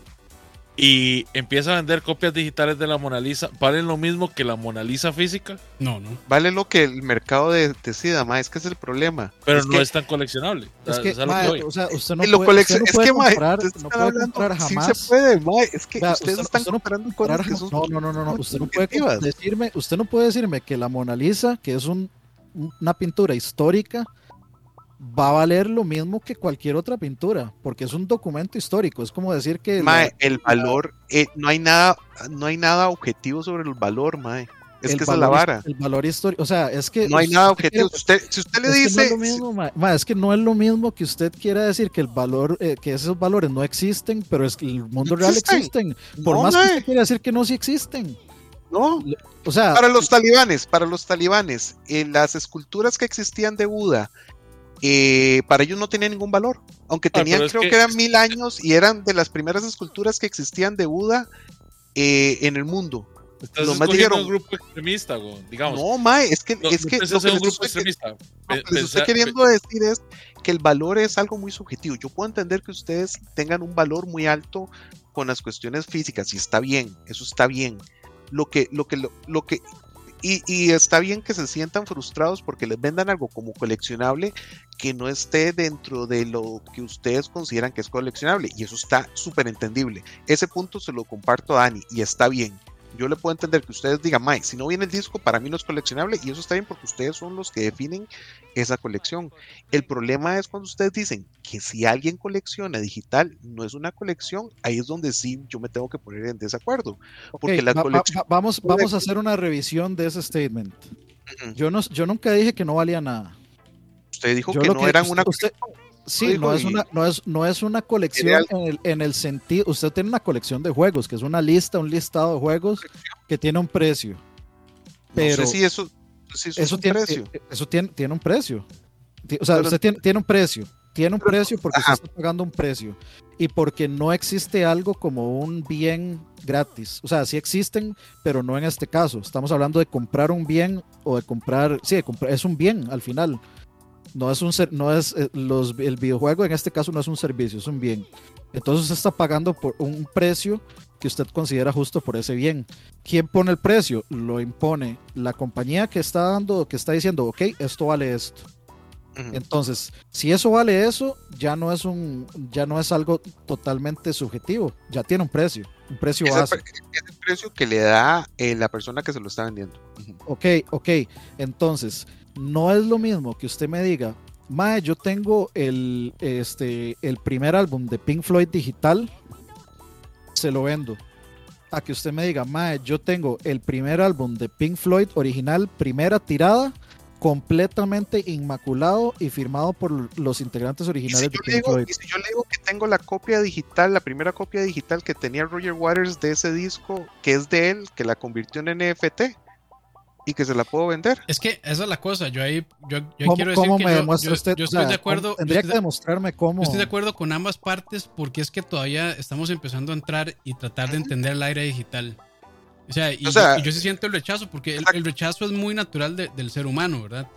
S4: y empieza a vender copias digitales de la Mona Lisa, ¿valen lo mismo que la Mona Lisa física?
S1: No, no.
S2: Vale lo que el mercado de, decida, ma, es que es el problema.
S4: Pero no es tan coleccionable.
S3: Es que, o sea, usted no puede, usted no es puede que, comprar, no puede comprar jamás.
S2: Sí se puede, ma, es que ustedes están comprando cosas que son
S3: No, no, no, no, no. Usted no puede decirme, usted no puede decirme que la Mona Lisa, que es un, una pintura histórica, va a valer lo mismo que cualquier otra pintura, porque es un documento histórico. Es como decir que
S2: el valor, eh, no hay nada, no hay nada objetivo sobre el valor, mae. Es que esa es la vara.
S3: El valor histórico, o sea, es que...
S2: No hay nada objetivo. Usted, si usted le dice...
S3: es, lo mismo, es que no es lo mismo que usted quiera decir que el valor, eh, que esos valores no existen, pero es que el mundo real existen. Por más que usted quiera decir que no, sí existen.
S2: No. O sea... Para los talibanes, para los talibanes, en las esculturas que existían de Buda, eh, para ellos no tenían ningún valor. Aunque ah, tenían, creo que... eran mil años y eran de las primeras esculturas que existían de Buda eh, en el mundo.
S4: Estás más dijeron, un grupo extremista, digamos.
S2: No, Mae, es que, es que,
S4: lo que un grupo extremista.
S2: Lo que les estoy queriendo decir es que el valor es algo muy subjetivo. Yo puedo entender que ustedes tengan un valor muy alto con las cuestiones físicas y está bien, eso está bien. Lo que, lo que, lo que y, está bien que se sientan frustrados porque les vendan algo como coleccionable que no esté dentro de lo que ustedes consideran que es coleccionable. Y eso está súper entendible. Ese punto se lo comparto a Dani y está bien yo le puedo entender que ustedes digan, Mike, si no viene el disco, para mí no es coleccionable y eso está bien porque ustedes son los que definen esa colección. El problema es cuando ustedes dicen que si alguien colecciona digital no es una colección, ahí es donde sí yo me tengo que poner en desacuerdo. Porque la
S3: vamos, vamos a hacer una revisión de ese statement. yo, no, yo nunca dije que no valía nada.
S2: Usted dijo que no eran una
S3: Sí, no es, una, no, es, no es una colección en el, sentido, usted tiene una colección de juegos, que es una lista, un listado de juegos que tiene un precio. Pero
S2: no sé si eso, eso,
S3: tiene,
S2: precio.
S3: Eh, eso tiene, tiene un precio. O sea, usted tiene, tiene, un precio. Tiene un precio porque usted está pagando un precio. Y porque no existe algo como un bien gratis. O sea, sí existen, pero no en este caso. Estamos hablando de comprar un bien o de comprar. Sí, es un bien al final. No es un no es eh, los, el videojuego en este caso no es un servicio, es un bien. Entonces usted está pagando por un precio que usted considera justo por ese bien. ¿Quién pone el precio? Lo impone la compañía que está dando, que está diciendo, ok, esto vale esto. Entonces, si eso vale eso, ya no es un, ya no es algo totalmente subjetivo, ya tiene un precio, un precio base.
S2: es el precio que le da eh, la persona que se lo está vendiendo.
S3: Ok, ok. Entonces, no es lo mismo que usted me diga, Mae, yo tengo el, este, el primer álbum de Pink Floyd digital, se lo vendo. A que usted me diga, Mae, yo tengo el primer álbum de Pink Floyd original, primera tirada, completamente inmaculado y firmado por los integrantes originales de Pink Floyd.
S2: Y si yo le digo que tengo la copia digital, la primera copia digital que tenía Roger Waters de ese disco, que es de él, que la convirtió en NFT y que se la puedo vender.
S1: Es que esa es la cosa. Yo ahí, yo, yo quiero decir que yo,
S3: usted?
S1: yo, estoy de acuerdo.
S3: Tendría que demostrarme cómo.
S1: Yo estoy de acuerdo con ambas partes porque es que todavía estamos empezando a entrar y tratar de entender el aire digital. O sea, y, yo, sí siento el rechazo porque el, rechazo es muy natural del ser humano, ¿verdad?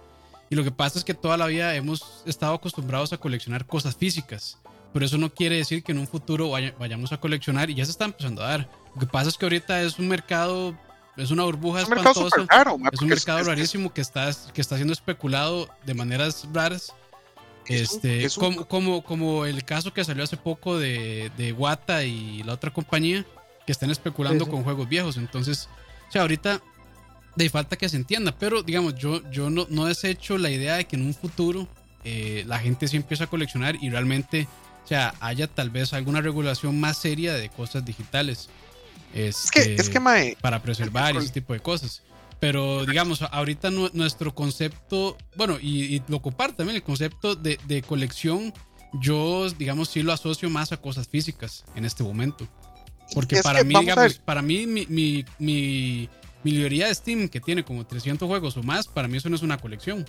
S1: Y lo que pasa es que toda la vida hemos estado acostumbrados a coleccionar cosas físicas. Pero eso no quiere decir que en un futuro vayamos a coleccionar y ya se está empezando a dar. Lo que pasa es que ahorita es un mercado es una burbuja es un espantosa. es un mercado rarísimo que está, que está siendo especulado de maneras raras. Este, como, como, como, el caso que salió hace poco de, de Wata y la otra compañía que están especulando con juegos viejos. Entonces, o sea, ahorita de falta que se entienda, pero digamos, yo, yo no, no desecho la idea de que en un futuro eh, la gente sí empiece a coleccionar y realmente, o sea, haya tal vez alguna regulación más seria de cosas digitales
S2: es que, es que
S1: este, para preservar ese tipo de cosas. Pero digamos, ahorita nuestro concepto, bueno, y, lo comparto también, el concepto de, de, colección, yo, digamos, sí lo asocio más a cosas físicas en este momento. Porque para mí, digamos, para mí, mi, mi, mi, librería de Steam, que tiene como 300 juegos o más, para mí eso no es una colección.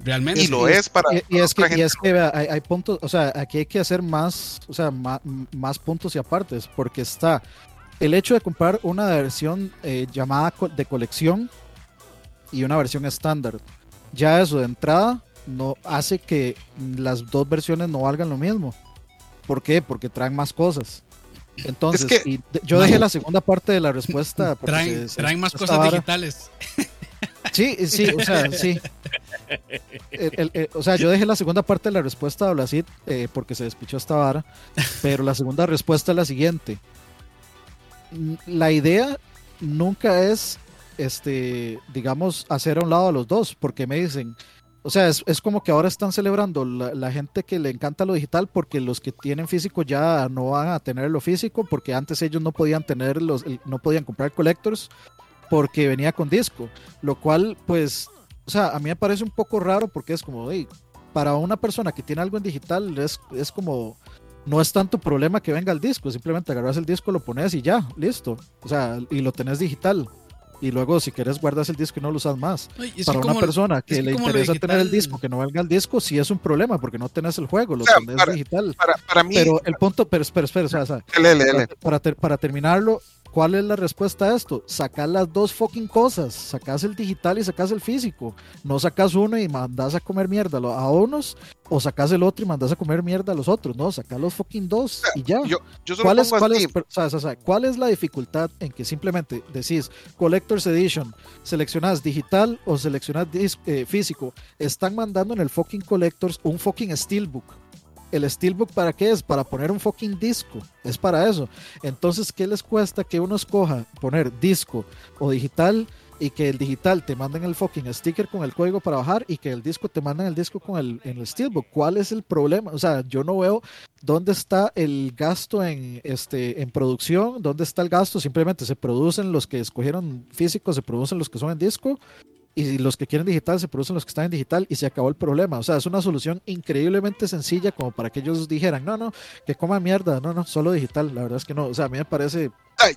S1: Realmente.
S2: Y lo es para.
S3: Y, es, que, es que hay, hay, puntos, o sea, aquí hay que hacer más, o sea, más, más puntos y apartes, porque está el hecho de comprar una versión eh, llamada de colección y una versión estándar, ya eso de entrada no hace que las dos versiones no valgan lo mismo. ¿Por qué? Porque traen más cosas. Entonces, yo dejé la segunda parte de la respuesta.
S1: Traen, traen más cosas digitales.
S3: Sí, sí, o sea, sí. o sea, yo dejé la segunda parte de la respuesta a Blasit eh, porque se despichó esta vara, pero la segunda respuesta es la siguiente la idea nunca es, este, digamos, hacer a un lado a los dos, porque me dicen, o sea, es, como que ahora están celebrando la, gente que le encanta lo digital porque los que tienen físico ya no van a tener lo físico porque antes ellos no podían tener los, no podían comprar collectors porque venía con disco, lo cual pues, o sea, a mí me parece un poco raro porque es como, hey, para una persona que tiene algo en digital es, es como, no es tanto problema que venga el disco, simplemente agarras el disco, lo pones y ya, listo, o sea, y lo tenés digital y luego si quieres guardas el disco y no lo usas más. Para una persona que, le interesa tener el disco, que no venga el disco, sí es un problema porque no tenés el juego, lo tenés digital.
S2: Para, mí,
S3: pero el punto, pero espera, espera, para, para, terminarlo, ¿Cuál es la respuesta a esto? Sacar las dos fucking cosas. Sacas el digital y sacas el físico. No sacas uno y mandas a comer mierda a unos, o sacas el otro y mandas a comer mierda a los otros. No, sacas los fucking dos y ya. ¿Cuál, es, cuál, es, la dificultad en que simplemente decís Collector's Edition, seleccionas digital o seleccionas eh, físico? Están mandando en el fucking Collectors un fucking Steelbook el Steelbook para qué es? Para poner un fucking disco. Es para eso. Entonces, ¿qué les cuesta que uno escoja poner disco o digital y que el digital te manden el fucking sticker con el código para bajar y que el disco te manden el disco con el, en el Steelbook? ¿Cuál es el problema? O sea, yo no veo dónde está el gasto en, este, en producción, dónde está el gasto. Simplemente se producen los que escogieron físicos, se producen los que son en disco y los que quieren digital se producen los que están en digital y se acabó el problema. O sea, es una solución increíblemente sencilla como para que ellos dijeran, no, no, que coma mierda, no, no, solo digital. La verdad es que no, o sea, a mí me parece...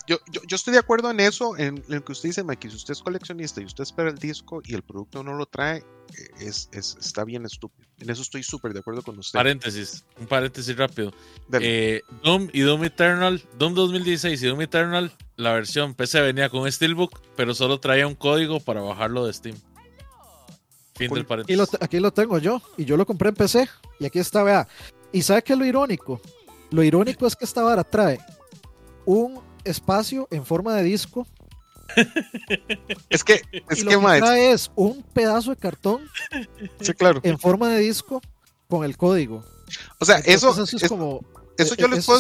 S2: yo, yo, yo, estoy de acuerdo en eso, en, lo que usted dice, Mike, si usted es coleccionista y usted espera el disco y el producto no lo trae, eh, es, es está bien estúpido. En eso estoy súper de acuerdo con usted.
S4: Paréntesis, un paréntesis rápido. Eh, Doom y Doom Eternal, Doom 2016 y Doom Eternal la versión PC venía con Steelbook, pero solo traía un código para bajarlo de Steam.
S3: Fin del paréntesis. Aquí lo, tengo yo, y yo lo compré en PC, y aquí está, vea. ¿Y sabe qué es lo irónico? Lo irónico es que esta vara trae un espacio en forma de disco.
S2: Es que, es
S3: y lo que, trae es un pedazo de cartón
S2: sí, claro.
S3: en forma de disco con el código.
S2: O sea, eso, es, como. Eso yo les puedo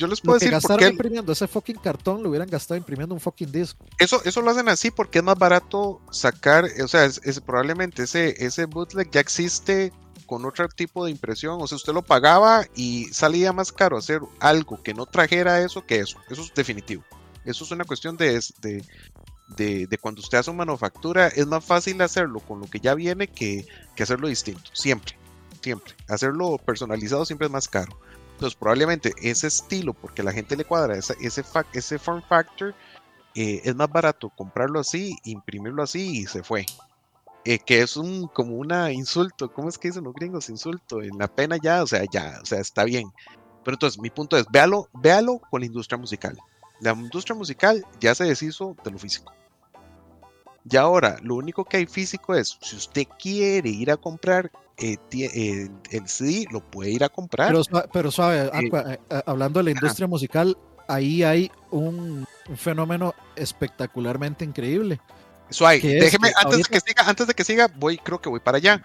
S2: yo les puedo decir
S3: por qué. imprimiendo ese fucking cartón lo hubieran gastado imprimiendo un fucking disco.
S2: Eso, eso lo hacen así porque es más barato sacar, o sea, es, probablemente ese, ese bootleg ya existe con otro tipo de impresión. O sea, usted lo pagaba y salía más caro hacer algo que no trajera eso que eso. Eso es definitivo. Eso es una cuestión de, de, de, cuando usted hace una manufactura. Es más fácil hacerlo con lo que ya viene que, que hacerlo distinto. Siempre. Siempre. Hacerlo personalizado siempre es más caro. Entonces, probablemente ese estilo, porque a la gente le cuadra ese, ese, ese form factor, eh, es más barato comprarlo así, imprimirlo así y se fue. Eh, que es un como una insulto, ¿cómo es que dicen los gringos? Insulto, en la pena ya, o sea, ya, o sea, está bien. Pero entonces, mi punto es, véalo, véalo con la industria musical. La industria musical ya se deshizo de lo físico. Y ahora, lo único que hay físico es, si usted quiere ir a comprar eh, eh, el CD lo puede ir a comprar.
S3: Pero, suave, eh, hablando de la industria musical, ahí hay un, fenómeno espectacularmente increíble.
S2: Suave, déjeme, antes, de que siga, antes de que siga, voy, creo que voy para allá.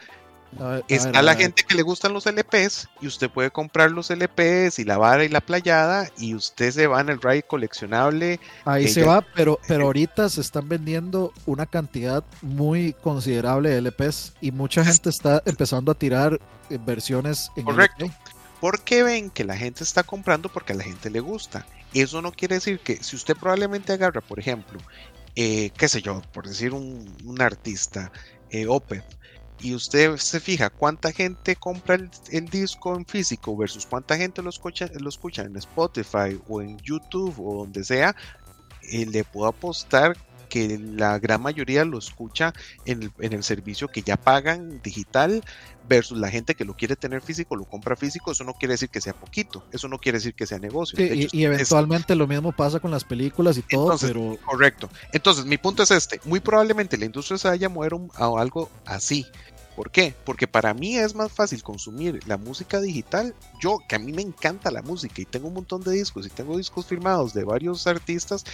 S2: Está la gente que le gustan los LPs y usted puede comprar los LPs y la vara y la playada y usted se va en el ride coleccionable.
S3: Ahí se va, pero, pero ahorita se están vendiendo una cantidad muy considerable de LPs y mucha gente está empezando a tirar eh, versiones
S2: en Correcto. Porque ven que la gente está comprando porque a la gente le gusta. Eso no quiere decir que si usted probablemente agarra, por ejemplo, eh, qué sé yo, por decir un, artista, eh, Opeth, y usted se fija cuánta gente compra el, disco en físico versus cuánta gente lo escucha, lo escucha en Spotify o en YouTube o donde sea, eh, le puedo apostar que la gran mayoría lo escucha en el, servicio que ya pagan digital versus la gente que lo quiere tener físico, lo compra físico, eso no quiere decir que sea poquito, eso no quiere decir que sea negocio.
S3: y, eventualmente lo mismo pasa con las películas y todo, pero...
S2: Correcto. Entonces, mi punto es este, muy probablemente la industria se vaya a mover a algo así. ¿Por qué? Porque para mí es más fácil consumir la música digital. Yo, que a mí me encanta la música y tengo un montón de discos y tengo discos firmados de varios artistas.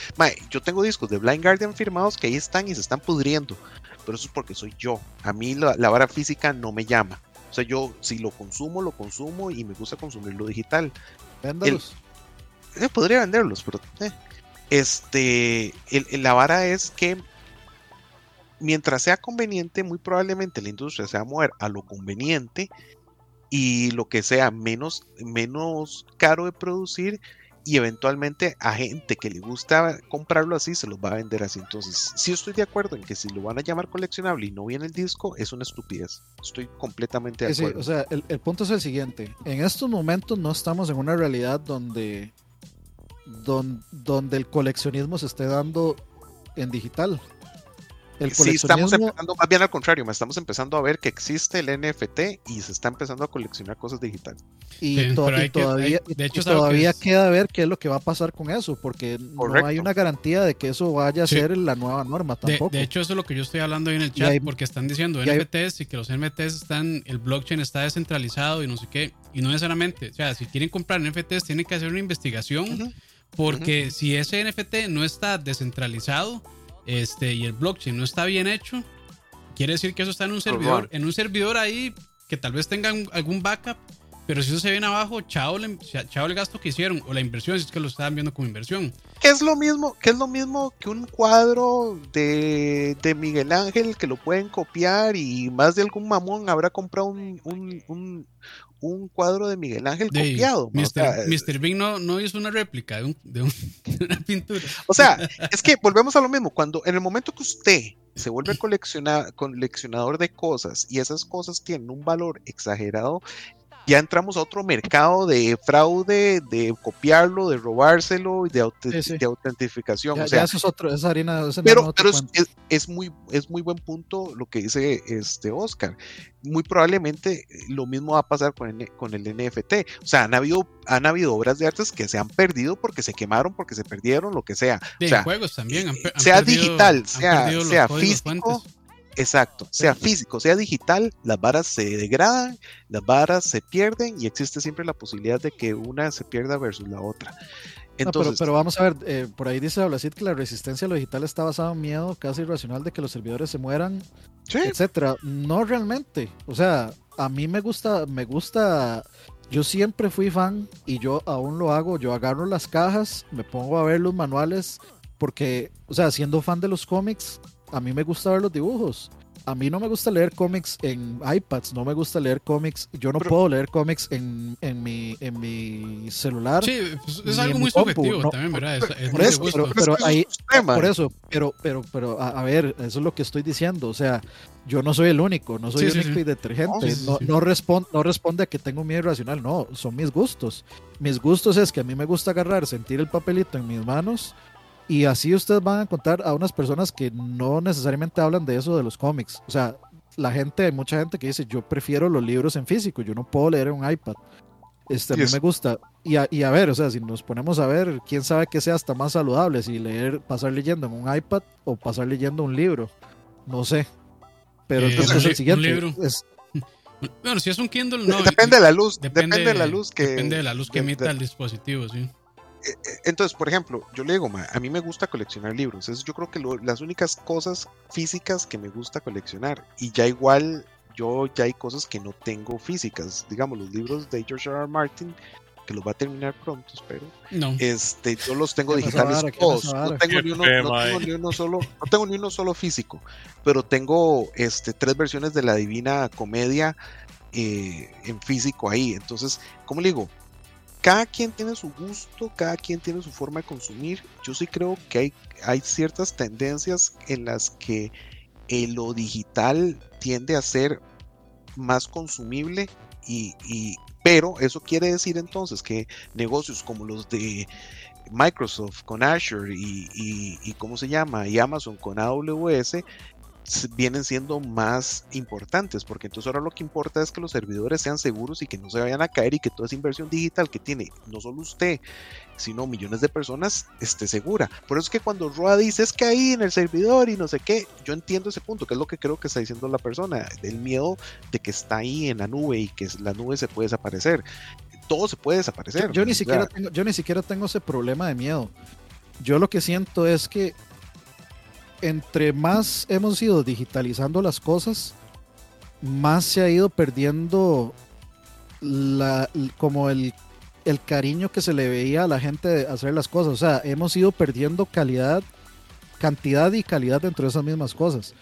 S2: yo tengo discos de Blind Guardian firmados que ahí están y se están pudriendo. Pero eso es porque soy yo. A mí la, vara física no me llama. O sea, yo si lo consumo, lo consumo y me gusta consumir lo digital.
S3: Véndalos.
S2: Eh, podría venderlos, pero... Eh, este, la vara es que mientras sea conveniente, muy probablemente la industria se va a mover a lo conveniente y lo que sea menos, menos caro de producir y eventualmente a gente que le gusta comprarlo así se los va a vender así. Entonces, sí estoy de acuerdo en que si lo van a llamar coleccionable y no viene el disco, es una estupidez. Estoy completamente de acuerdo.
S3: o sea, el, el, punto es el siguiente. En estos momentos no estamos en una realidad donde, donde, donde el coleccionismo se esté dando en digital
S2: sí, estamos empezando, más bien al contrario, estamos empezando a ver que existe el NFT y se está empezando a coleccionar cosas digitales.
S3: Y, todavía, de hecho, todavía queda ver qué es lo que va a pasar con eso, porque no hay una garantía de que eso vaya a ser la nueva norma tampoco.
S1: De, hecho, eso es lo que yo estoy hablando ahí en el chat, porque están diciendo NFTs y que los NFTs están, el blockchain está descentralizado y no sé qué, y no necesariamente, o sea, si quieren comprar NFTs tienen que hacer una investigación, porque si ese NFT no está descentralizado, este, y el blockchain no está bien hecho, quiere decir que eso está en un servidor, en un servidor ahí que tal vez tengan algún backup, pero si eso se viene abajo, chao, chao el gasto que hicieron o la inversión, si es que lo estaban viendo como inversión.
S2: ¿Qué es lo mismo, qué es lo mismo que un cuadro de, de, Miguel Ángel que lo pueden copiar y más de algún mamón habrá comprado un, un, un cuadro de Miguel Ángel copiado.
S1: Mr. Bing no, no, hizo una réplica de, de, una pintura.
S2: O sea, es que volvemos a lo mismo. Cuando en el momento que usted se vuelve coleccionador de cosas y esas cosas tienen un valor exagerado, ya entramos a otro mercado de fraude, de copiarlo, de robárselo y de, autentificación. o sea,
S3: eso es otro, esa harina.
S2: pero pero es, muy, es muy buen punto lo que dice este Oscar. Muy probablemente lo mismo va a pasar con el, con el NFT. O sea, han habido, han habido obras de artes que se han perdido porque se quemaron, porque se perdieron, lo que sea.
S1: De
S2: o sea,
S1: juegos también.
S2: sea digital, sea, sea físico Exacto, sea físico, sea digital, las varas se degradan, las varas se pierden y existe siempre la posibilidad de que una se pierda versus la otra.
S3: Entonces, pero, vamos a ver, eh, por ahí dice Blasit que la resistencia a lo digital está basada en miedo casi irracional de que los servidores se mueran, etcétera. No realmente. O sea, a mí me gusta, me gusta. Yo siempre fui fan y yo aún lo hago. Yo agarro las cajas, me pongo a ver los manuales, porque, o sea, siendo fan de los cómics, a mí me gusta ver los dibujos. A mí no me gusta leer cómics en iPads, no me gusta leer cómics. Yo no puedo leer cómics en, en, mi, en mi celular.
S1: Sí, pues, es algo muy subjetivo también, ¿verdad?
S3: por, eso, pero, ahí, por eso, pero, pero, pero a, ver, eso es lo que estoy diciendo. O sea, yo no soy el único, no soy el único y detergente. No, no, responde, no responde a que tengo miedo irracional, no, son mis gustos. Mis gustos es que a mí me gusta agarrar, sentir el papelito en mis manos y así ustedes van a encontrar a unas personas que no necesariamente hablan de eso de los cómics. O sea, la gente, hay mucha gente que dice, yo prefiero los libros en físico, yo no puedo leer en un iPad. Este, a mí me gusta. Y a, y a, ver, o sea, si nos ponemos a ver, quién sabe que sea hasta más saludable, si leer, pasar leyendo en un iPad o pasar leyendo un libro. No sé. Pero eh, entonces es el siguiente.
S1: Bueno, si es un Kindle, no.
S2: Depende de la luz. Depende, de la luz que.
S1: Depende de la luz que emita el dispositivo, sí.
S2: Eh, eh, entonces, por ejemplo, yo le digo, a mí me gusta coleccionar libros. Es yo creo que las únicas cosas físicas que me gusta coleccionar. Y ya igual, yo ya hay cosas que no tengo físicas. Digamos, los libros de George R. R. Martin, que los va a terminar pronto, espero.
S1: No.
S2: Este, yo los tengo digitales todos. No tengo, ni uno, no tengo ni uno solo, no tengo ni uno solo físico. Pero tengo este, tres versiones de la Divina Comedia eh, en físico ahí. Entonces, ¿cómo le digo? Cada quien tiene su gusto, cada quien tiene su forma de consumir. Yo sí creo que hay, ciertas tendencias en las que eh, lo digital tiende a ser más consumible y, pero eso quiere decir entonces que negocios como los de Microsoft con Azure y, cómo se llama y Amazon con AWS vienen siendo más importantes, porque entonces ahora lo que importa es que los servidores sean seguros y que no se vayan a caer y que toda esa inversión digital que tiene no solo usted, sino millones de personas esté segura. Por eso es que cuando Roa dice es que ahí en el servidor y no sé qué, yo entiendo ese punto, que es lo que creo que está diciendo la persona, del miedo de que está ahí en la nube y que la nube se puede desaparecer. Todo se puede desaparecer.
S3: Yo, ni, siquiera tengo, yo ni siquiera tengo ese problema de miedo. Yo lo que siento es que entre más hemos ido digitalizando las cosas, más se ha ido perdiendo la, como el, cariño que se le veía a la gente de hacer las cosas. O sea, hemos ido perdiendo calidad, cantidad y calidad dentro de esas mismas cosas.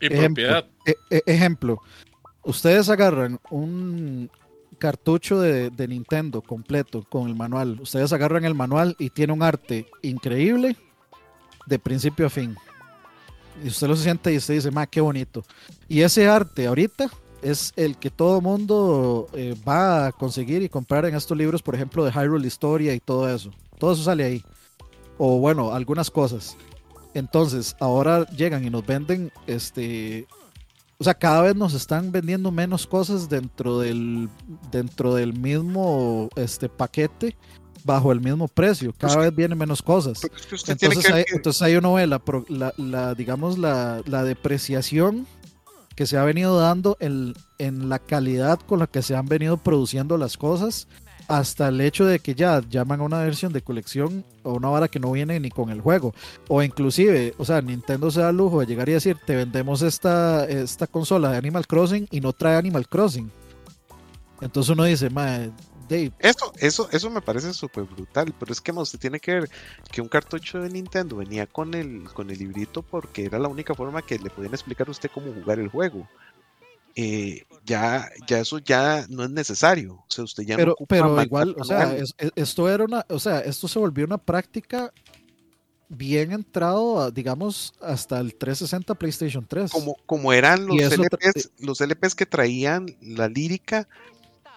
S4: Y ejemplo, propiedad.
S3: E, e, ejemplo, ustedes agarran un cartucho de, de, Nintendo completo con el manual. Ustedes agarran el manual y tiene un arte increíble de principio a fin. Y usted lo siente y usted dice, ma, qué bonito. Y ese arte ahorita es el que todo mundo eh, va a conseguir y comprar en estos libros, por ejemplo, de Hyrule Historia y todo eso. Todo eso sale ahí. O bueno, algunas cosas. Entonces, ahora llegan y nos venden este o sea, cada vez nos están vendiendo menos cosas dentro del, dentro del mismo este, paquete bajo el mismo precio. Cada vez vienen menos cosas. entonces, hay, entonces hay uno ve la, digamos, la, la, depreciación que se ha venido dando en, en la calidad con la que se han venido produciendo las cosas hasta el hecho de que ya llaman a una versión de colección o una vara que no viene ni con el juego. O inclusive, o sea, Nintendo se da el lujo de llegar y decir, te vendemos esta, esta consola de Animal Crossing y no trae Animal Crossing. Entonces uno dice, madre, Dave.
S2: Eso, eso, eso me parece súper brutal, pero es que usted tiene que ver que un cartucho de Nintendo venía con el, con el librito porque era la única forma que le podían explicar a usted cómo jugar el juego. Eh, ya, ya eso ya no es necesario. O sea, usted ya
S3: pero, pero igual, o sea, esto era una, o sea, esto se volvió una práctica bien entrado, digamos, hasta el 360 PlayStation 3.
S2: Como, como eran los LPs, los LPs que traían la lírica.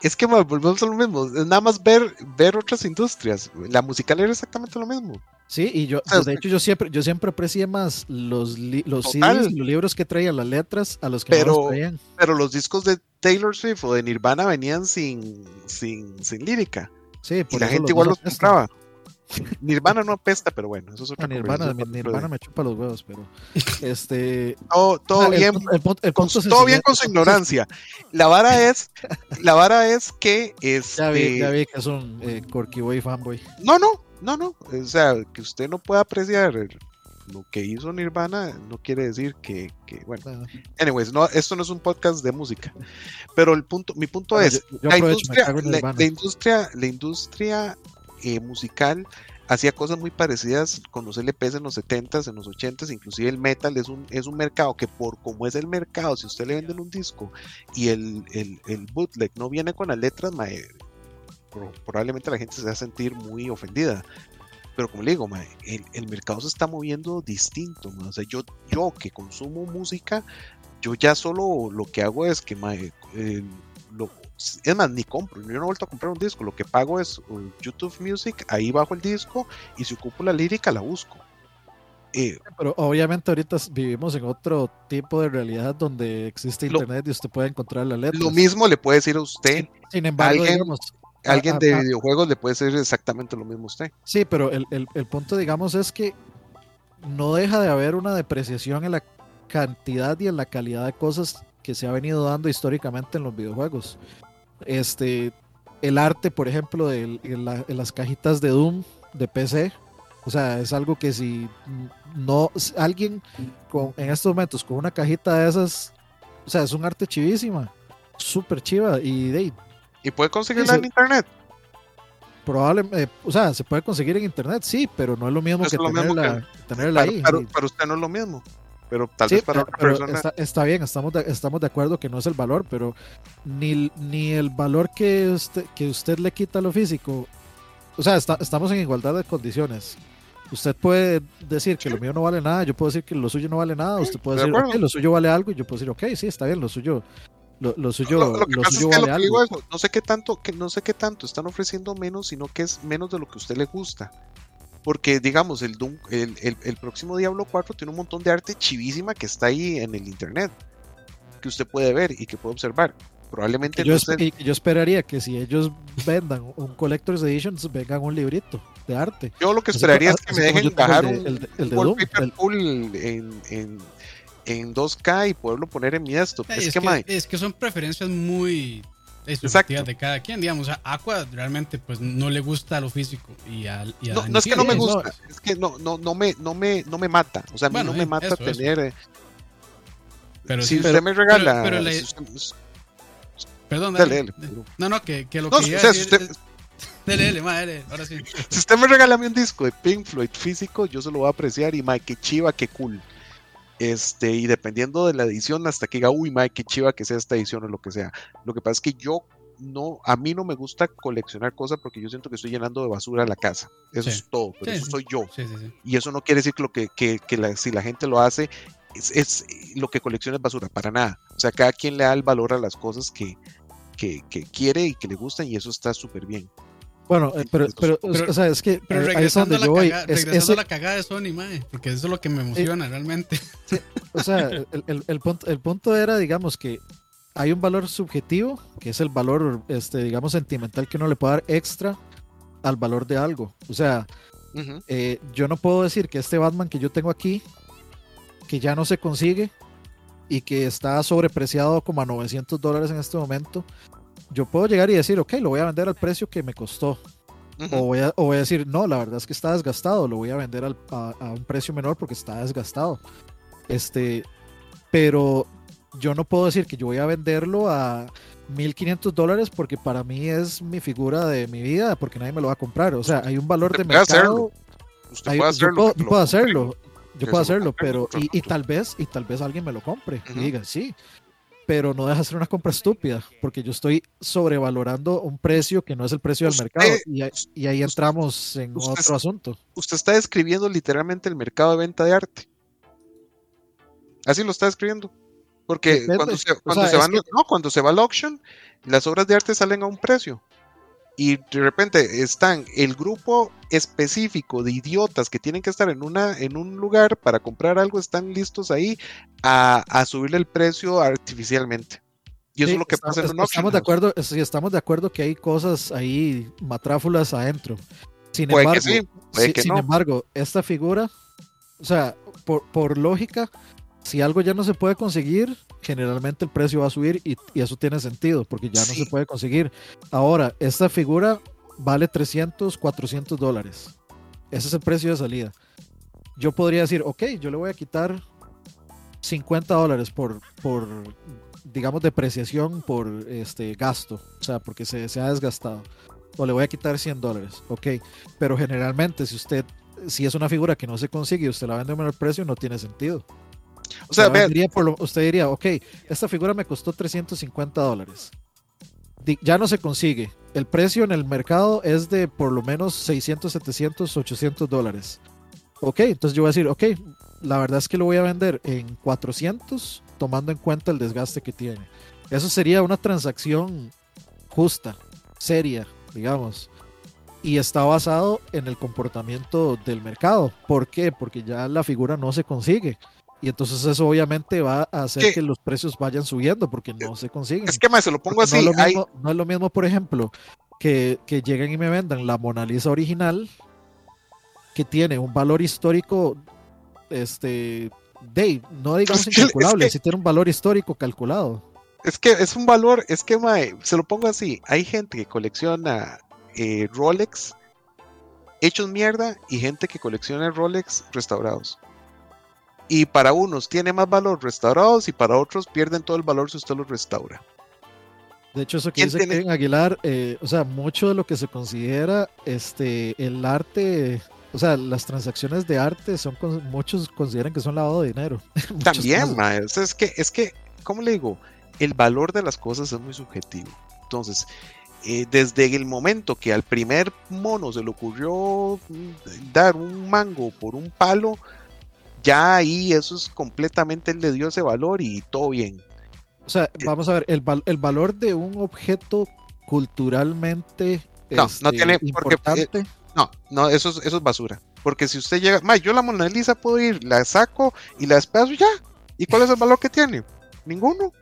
S2: Es que volvemos a lo mismo, es nada más ver, ver otras industrias. La musical era exactamente lo mismo.
S3: Sí, y yo, pues, de hecho, yo siempre, yo siempre aprecié más los, los CDs, los libros que traían las letras a los que
S2: pero,
S3: no traían.
S2: Pero los discos de Taylor Swift o de Nirvana venían sin, sin, sin lírica. Sí, y la gente igual los compraba. Nirvana no apesta, pero bueno, eso es otra
S3: ah, Nirvana, Nirvana me chupa los huevos, pero este
S2: todo, bien, todo bien con su ignorancia. La vara es, la vara es que es
S3: ya vi, ya vi que es un eh, Corky Boy fanboy.
S2: No, no, no, no, o sea, que usted no pueda apreciar lo que hizo Nirvana no quiere decir que, bueno. Anyways, no, esto no es un podcast de música. Pero el punto, mi punto es, la, industria, la, industria, eh, musical hacía cosas muy parecidas con los LPs en los 70s, en los 80s, inclusive el metal es un, es un mercado que por como es el mercado, si usted le venden un disco y el, el, bootleg no viene con las letras, probablemente la gente se va a sentir muy ofendida. Pero como le digo, el, mercado se está moviendo distinto. O sea, yo, yo que consumo música, yo ya solo lo que hago es que lo, es más, ni compro, yo no he vuelto a comprar un disco, lo que pago es uh, YouTube Music, ahí bajo el disco y si ocupo la lírica la busco.
S3: Eh, pero obviamente ahorita vivimos en otro tipo de realidad donde existe internet y usted puede encontrar la letra.
S2: Lo mismo le puede decir a usted. Sin, embargo, digamos, alguien de videojuegos le puede ser exactamente lo mismo a usted.
S3: Sí, pero el, punto, digamos, es que no deja de haber una depreciación en la cantidad y en la calidad de cosas que se ha venido dando históricamente en los videojuegos. Este, el arte, por ejemplo, de, las cajitas de Doom de PC, o sea, es algo que si no alguien con, en estos momentos con una cajita de esas, o sea, es un arte chivísima, súper chiva y de,
S2: ¿Y puede conseguirla en internet?
S3: Probablemente, eh, o sea, se puede conseguir en internet, sí, pero no es lo mismo que, tenerla, ahí.
S2: Para, usted no es lo mismo, pero tal vez para otra persona.
S3: Está, bien, estamos de, estamos de acuerdo que no es el valor, pero ni, ni el valor que usted, que usted le quita a lo físico, o sea, estamos en igualdad de condiciones. Usted puede decir que lo mío no vale nada, yo puedo decir que lo suyo no vale nada, usted puede decir, que lo suyo vale algo, y yo puedo decir, ok, sí, está bien, lo suyo lo, suyo, lo, que pasa es que
S2: lo digo no sé qué tanto, que no sé qué tanto están ofreciendo menos, sino que es menos de lo que a usted le gusta. Porque, digamos, el, el, el, próximo Diablo 4 tiene un montón de arte chivísima que está ahí en el internet, que usted puede ver y que puede observar. Probablemente
S3: yo, yo esperaría que si ellos vendan un Collector's Edition, vengan un librito de arte.
S2: Yo lo que esperaría es que me dejen bajar un, el, en, en 2K y poderlo poner en mi desktop.
S1: Es, que, es que son preferencias muy subjetivas de cada quien, digamos. A Aqua realmente pues no le gusta lo físico y a,
S2: no, no es que no me gusta, es que no, no, no, me, no, me, no me mata. O sea, a mí no me mata tener. Eh,
S1: pero
S2: si usted me regala.
S1: Perdón, dale, No, no, que, que lo que. O sea, si usted, Dele, dele, ma, dele, ahora sí.
S2: Si usted me regala un disco de Pink Floyd físico, yo se lo voy a apreciar y, ma, que chiva, que cool. Este, y dependiendo de la edición, hasta que diga, uy, Mike, qué chiva que sea esta edición o lo que sea. Lo que pasa es que yo no, a mí no me gusta coleccionar cosas porque yo siento que estoy llenando de basura la casa. Eso es todo, pero eso soy yo. Y eso no quiere decir que, lo que, que, si la gente lo hace, es, lo que colecciona es basura, para nada. O sea, cada quien le da el valor a las cosas que, que, que quiere y que le gustan y eso está súper bien.
S3: Bueno, eh, pero, pero, o sea, es que
S1: pero regresando, a la, cagada, regresando a la cagada de Sony, mae, porque eso es lo que me emociona realmente.
S3: o sea, el, el, punto, el punto era, digamos, que hay un valor subjetivo, que es el valor, este, digamos, sentimental que uno le puede dar extra al valor de algo. O sea, eh, yo no puedo decir que este Batman que yo tengo aquí, que ya no se consigue y que está sobrepreciado como a 900 dólares en este momento, yo puedo llegar y decir, ok, lo voy a vender al precio que me costó. o, voy a, voy a, decir, no, la verdad es que está desgastado, lo voy a vender a, a, un precio menor porque está desgastado. Este, pero yo no puedo decir que yo voy a venderlo a 1500 dólares porque para mí es mi figura de mi vida, porque nadie me lo va a comprar. O sea, hay un valor de mercado.
S2: Usted puede hacerlo.
S3: Yo puedo, hacerlo. Yo puedo hacerlo, pero y, y, tal vez y tal vez alguien me lo compre y diga, sí, pero no deja de ser una compra estúpida, porque yo estoy sobrevalorando un precio que no es el precio del mercado y, y, ahí entramos en otro asunto.
S2: Usted está describiendo literalmente el mercado de venta de arte. Así lo está describiendo. Porque cuando, se, cuando, se van, no, cuando se va al auction, las obras de arte salen a un precio. Y de repente están el grupo específico de idiotas que tienen que estar en, una, en un lugar para comprar algo, están listos ahí a, a subirle el precio artificialmente. Y eso es lo que pasa en un.
S3: Estamos de, acuerdo, sí, estamos de acuerdo que hay cosas ahí matráfulas adentro. Sin, embargo, sin embargo, esta figura, o sea, por, por lógica, si algo ya no se puede conseguir, generalmente el precio va a subir y, eso tiene sentido porque ya no se puede conseguir. Ahora, esta figura vale 300, 400 dólares. Ese es el precio de salida. Yo podría decir, ok, yo le voy a quitar 50 dólares por, por digamos, depreciación por este gasto, o sea, porque se, se ha desgastado. O le voy a quitar 100 dólares, ok. Pero generalmente, si usted, si es una figura que no se consigue y usted la vende a menor precio, no tiene sentido. O sea, usted diría, ok, esta figura me costó 350 dólares. Ya no se consigue. El precio en el mercado es de por lo menos 600, 700, 800 dólares. Ok, entonces yo voy a decir, ok, la verdad es que lo voy a vender en 400 tomando en cuenta el desgaste que tiene. Eso sería una transacción justa, seria, digamos. Y está basado en el comportamiento del mercado. ¿Por qué? Porque ya la figura no se consigue. Y entonces eso obviamente va a hacer que los precios vayan subiendo porque no se consiguen.
S2: Es que más se lo pongo así.
S3: No es lo, mismo, por ejemplo, que, que, lleguen y me vendan la Mona Lisa original, que tiene un valor histórico, este, de, no digamos incalculable, si tiene un valor histórico calculado.
S2: Es que es un valor, es que mae, se lo pongo así, hay gente que colecciona eh, Rolex hechos mierda y gente que colecciona Rolex restaurados. Y para unos tiene más valor restaurados y para otros pierden todo el valor si usted los restaura.
S3: De hecho, eso que dice Kevin Aguilar, eh, o sea, mucho de lo que se considera este el arte, o sea, las transacciones de arte son muchos consideran que son lavado de dinero.
S2: También, es que es que, ¿cómo le digo? El valor de las cosas es muy subjetivo. Entonces, eh, desde el momento que al primer mono se le ocurrió mm, dar un mango por un palo, ya ahí eso es completamente le dio ese valor y todo bien.
S3: O sea, vamos a ver, el, el valor de un objeto culturalmente
S2: no, no este, tiene porque, eh, no, no, eso es, eso es basura. Porque si usted llega, ma, yo la Mona Lisa puedo ir, la saco y la despedazo ya. ¿Y cuál es el valor que tiene? Ninguno.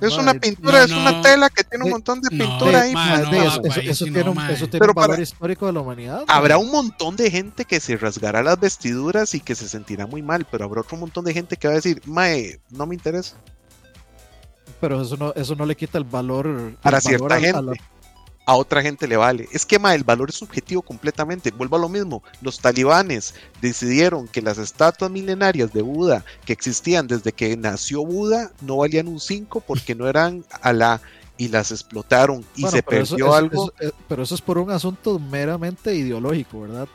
S2: Es una pintura, es una tela que tiene un montón de pintura ahí.
S3: eso, tiene, un, valor histórico de la humanidad.
S2: Habrá un montón de gente que se rasgará las vestiduras y que se sentirá muy mal, pero habrá otro montón de gente que va a decir, Mae, no me interesa.
S3: Pero eso no, eso no le quita el valor.
S2: Para cierta gente a otra gente le vale. Es que el valor es subjetivo completamente. Vuelvo a lo mismo. Los talibanes decidieron que las estatuas milenarias de Buda que existían desde que nació Buda no valían un 5 porque no eran a la y las explotaron y se perdió algo.
S3: pero eso es por un asunto meramente ideológico, ¿verdad?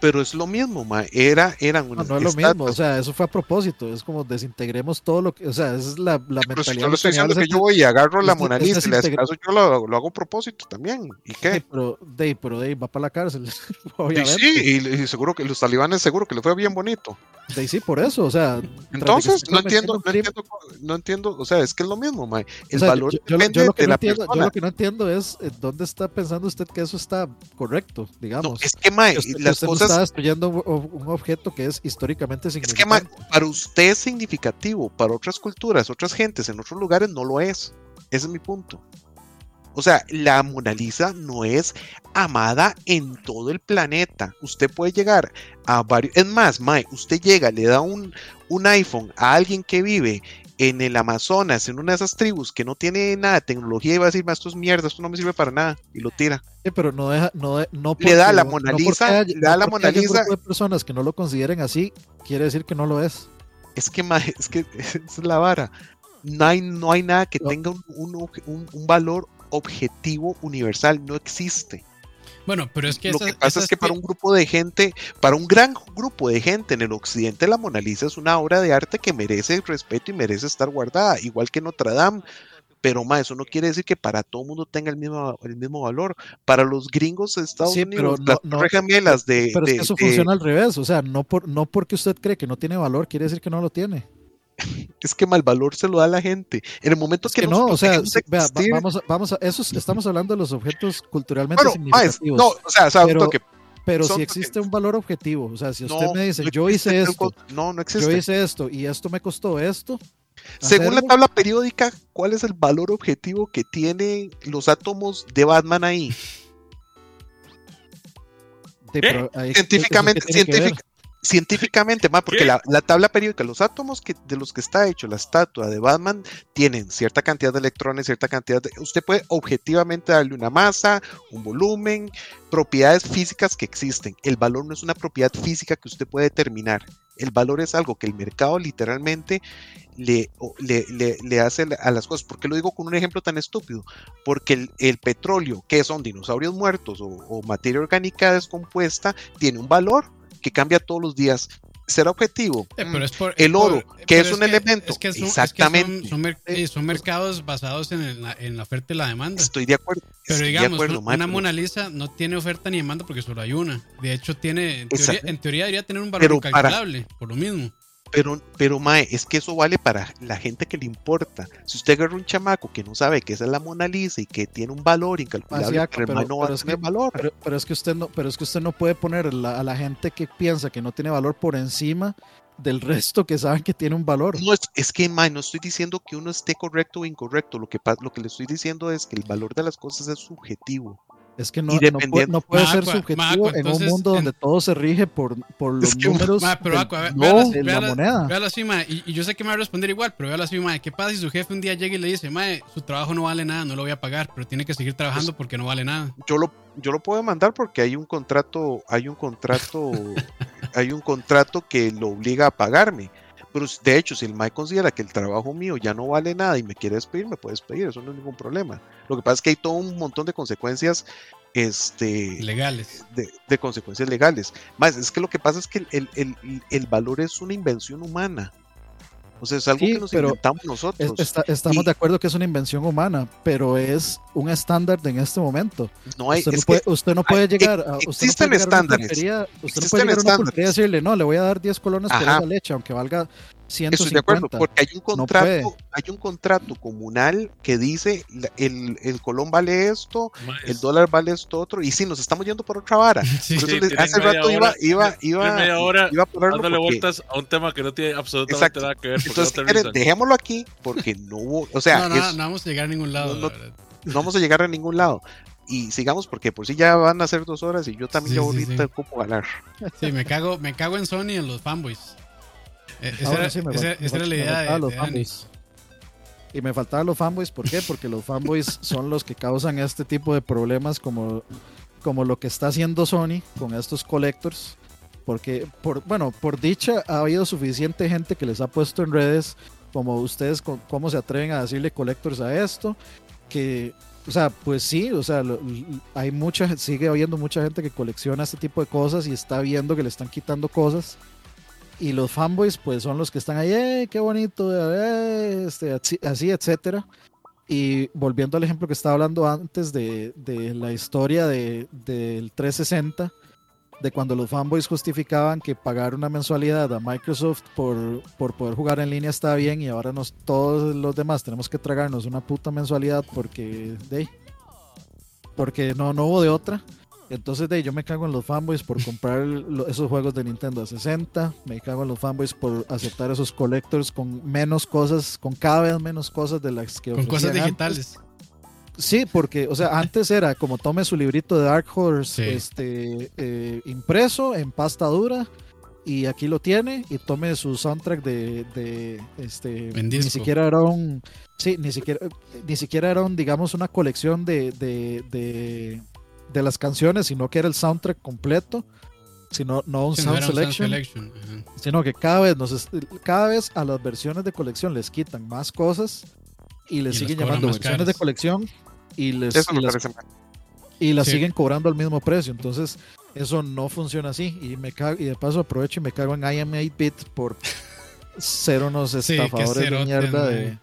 S2: Pero es lo mismo, ma. Era, eran
S3: No, no es lo mismo, o sea, eso fue a propósito, es como desintegremos todo lo que, o sea, esa es la, la mentalidad. Si
S2: yo lo estoy diciendo que yo voy y agarro la Mona Lisa y le caso, yo lo, lo, hago a propósito también, ¿y qué?
S3: Sí, pero Dave, pero Dave va para la cárcel,
S2: obviamente. Sí, y, seguro que los talibanes seguro que le fue bien bonito.
S3: Dave, sí, por eso, o sea.
S2: Entonces, no entiendo, no entiendo, no entiendo, o sea, es que es lo mismo, ma. El valor yo, depende
S3: lo que
S2: de
S3: no
S2: la
S3: entiendo, Yo lo que no entiendo es eh, dónde está pensando usted que eso está correcto, digamos. No,
S2: es que, ma, las cosas
S3: está destruyendo un, objeto que es históricamente
S2: significativo. Es que para usted es significativo, para otras culturas, otras gentes en otros lugares no lo es. Ese es mi punto. O sea, la Mona Lisa no es amada en todo el planeta. Usted puede llegar a varios. Es más, Mae, usted llega, le da un, un iPhone a alguien que vive en el Amazonas, en una de esas tribus que no tiene nada de tecnología y va a decir, esto es mierda, esto no me sirve para nada, y lo tira.
S3: Sí, pero no deja, no, no
S2: le da la Mona Lisa, le da la Mona Lisa.
S3: de personas que no lo consideren así, quiere decir que no lo es.
S2: Es que, es que es la vara. No hay, no hay nada que tenga un, un valor objetivo universal, no existe.
S1: Bueno, pero es que...
S2: Lo que pasa es que para un grupo de gente, para un gran grupo de gente en el occidente, la Mona Lisa es una obra de arte que merece respeto y merece estar guardada, igual que Notre Dame. Pero ma, eso no quiere decir que para todo el mundo tenga el mismo, el mismo valor. Para los gringos de Estados Unidos,
S3: pero no, las de. Pero es que eso funciona al revés. O sea, no, por, no porque usted cree que no tiene valor, quiere decir que no lo tiene
S2: es que mal valor se lo da a la gente. En el momento que,
S3: no, o sea, vamos, a, vamos a, eso estamos hablando de los objetos culturalmente significativos.
S2: no, o sea,
S3: pero, pero si existe un valor objetivo, o sea, si usted me dice, yo hice esto,
S2: no, no existe.
S3: yo hice esto y esto me costó esto.
S2: Según la tabla periódica, ¿cuál es el valor objetivo que tienen los átomos de Batman ahí? científicamente, científic, científicamente, más porque la, tabla periódica, los átomos que, de los que está hecho la estatua de Batman tienen cierta cantidad de electrones, cierta cantidad de... Usted puede objetivamente darle una masa, un volumen, propiedades físicas que existen. El valor no es una propiedad física que usted puede determinar. El valor es algo que el mercado literalmente le, le, hace a las cosas. ¿Por qué lo digo con un ejemplo tan estúpido? Porque el, petróleo, que son dinosaurios muertos o, o materia orgánica descompuesta, tiene un valor que cambia todos los días. Será objetivo.
S1: Eh, pero es por,
S2: el oro, que es, un elemento. Exactamente.
S1: son, mercados basados en, la, oferta y la demanda.
S2: Estoy de acuerdo.
S1: Pero digamos, una Mona Lisa no tiene oferta ni demanda porque solo hay una. De hecho, tiene en teoría, debería tener un valor incalculable, por lo mismo.
S2: Pero, pero, Mae, es que eso vale para la gente que le importa. Si usted agarra un chamaco que no sabe que esa es la Mona Lisa y que tiene un valor incalculable, pero, no va a tener valor.
S3: Pero, es que usted no, pero es que usted no puede poner a la gente que piensa que no tiene valor por encima del resto que saben que tiene un valor.
S2: No, es, es que, Mae, no estoy diciendo que uno esté correcto o incorrecto. Lo que, lo que le estoy diciendo es que el valor de las cosas es subjetivo.
S3: Es que no, no puede, ser subjetivo en un mundo donde todo se rige por, por los números pero, de la moneda.
S1: Así, y, yo sé que me va a responder igual, pero véalo así, ma, ¿qué pasa si su jefe un día llega y le dice, ma, su trabajo no vale nada, no lo voy a pagar, pero tiene que seguir trabajando porque no vale nada?
S2: Yo lo, yo lo puedo mandar porque hay un contrato, hay un contrato, hay un contrato que lo obliga a pagarme. Pero de hecho, si el MAE considera que el trabajo mío ya no vale nada y me quiere despedir, me puede despedir, eso no es ningún problema. Lo que pasa es que hay todo un montón de consecuencias este,
S1: legales.
S2: De, consecuencias legales. Más, es que lo que pasa es que el, el, el valor es una invención humana. O sea, es algo que nos inventamos nosotros.
S3: estamos de acuerdo que es una invención humana, pero es un estándar en este momento.
S2: No hay,
S3: usted, no puede, usted no puede llegar a.
S2: existen estándares.
S3: usted no puede llegar a una y decirle, no, le voy a dar 10 colones por esa leche, aunque valga 150. Estoy de acuerdo,
S2: porque hay un contrato, hay un contrato comunal que dice el, el colón vale esto, el dólar vale esto otro, y sí, nos estamos yendo por otra vara. hace rato iba, iba, iba,
S4: iba a dándole vueltas a un tema que no tiene absolutamente nada que ver.
S2: Entonces, dejémoslo aquí, porque no hubo, o sea,
S1: no, no, no, vamos a llegar a ningún lado.
S2: No, vamos a llegar a ningún lado y sigamos porque por si ya van a ser dos horas y yo también ya ahorita sí, ganar.
S1: Sí, me cago, me cago en Sony y en los fanboys. Eh, esa, era, la idea de, los fanboys.
S3: Y me faltaban los fanboys, ¿por qué? Porque los fanboys son los que causan este tipo de problemas como, como lo que está haciendo Sony con estos collectors. Porque, por, bueno, por dicha ha habido suficiente gente que les ha puesto en redes como ustedes, cómo se atreven a decirle collectors a esto, que o sea, pues sí, o sea, hay mucha, sigue habiendo mucha gente que colecciona este tipo de cosas y está viendo que le están quitando cosas. Y los fanboys, pues son los que están ahí, ¡eh, qué bonito! Este, así, etcétera. Y volviendo al ejemplo que estaba hablando antes de, de la historia de, del 360, de cuando los fanboys justificaban que pagar una mensualidad a Microsoft por, por poder jugar en línea está bien y ahora nos, todos los demás tenemos que tragarnos una puta mensualidad porque de, porque no, no hubo de otra. Entonces de yo me cago en los fanboys por comprar esos juegos de Nintendo a 60, me cago en los fanboys por aceptar esos collectors con menos cosas, con cada vez menos cosas de las que
S1: Con cosas digitales.
S3: Sí, porque, o sea, antes era como tome su librito de Dark Horse este, eh, impreso en pasta dura y aquí lo tiene y tome su soundtrack de, de este ni siquiera era un sí ni siquiera ni siquiera era un digamos una colección de, de, de, de las canciones sino que era el soundtrack completo sino no un, sound, selection, sino que cada vez nos cada vez a las versiones de colección les quitan más cosas y les siguen llamando versiones de colección y les y, las, siguen cobrando al mismo precio. Entonces, eso no funciona así. Y me cago, y de paso aprovecho y me cago en IM8-bit por ser unos estafadores de mierda de.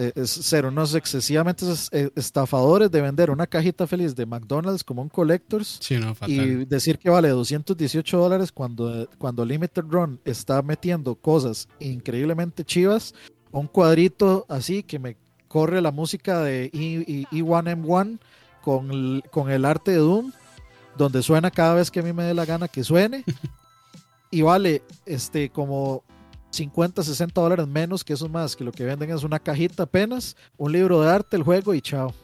S3: Eh, ser unos excesivamente eh, estafadores de vender una cajita feliz de McDonald's como un collectors y decir que vale 218 dólares cuando, cuando Limited Run está metiendo cosas increíblemente chivas, un cuadrito así que me corre la música de E1M1 con, con el arte de Doom, donde suena cada vez que a mí me dé la gana que suene. y vale este como 50, 60 dólares menos que eso más, que lo que venden es una cajita apenas, un libro de arte, el juego y chao.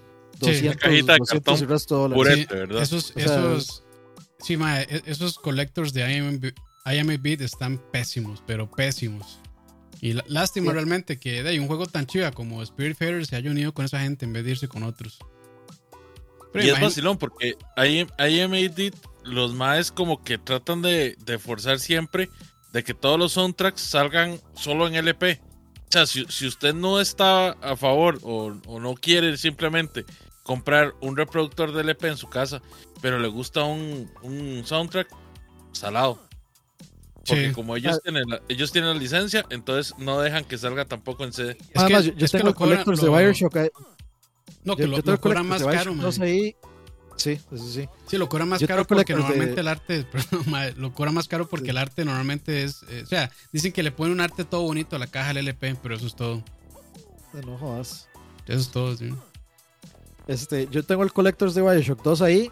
S3: 200,
S4: cajita de 200 y resto
S1: dólares. Esos, esos, sí, e, esos collectors de IMB, Beat están pésimos, pero pésimos. Y lástima realmente que de un juego tan chiva como Spirit Fader se haya unido con esa gente en vez de irse con otros.
S4: y es vacilón porque ahí, ahí los maes como que tratan de, forzar siempre de que todos los soundtracks salgan solo en LP. O sea, si, usted no está a favor o, no quiere simplemente comprar un reproductor de LP en su casa, pero le gusta un, un soundtrack, salado. Porque como ellos, tienen la, ellos tienen la licencia, entonces no dejan que salga tampoco en CD.
S3: Es que, yo, yo tengo collectors de Bioshock.
S1: No, que lo, lo cobran más caro, man.
S3: Ahí. Sí, eso sí.
S1: Sí, lo cobran más caro porque normalmente el arte, perdón, lo cobran más caro porque el arte normalmente es, eh, o sea, dicen que le ponen un arte todo bonito a la caja del LP, pero eso es todo.
S3: No jodas.
S1: Eso es todo, sí.
S3: Este, yo tengo el Collectors de Bioshock 2 ahí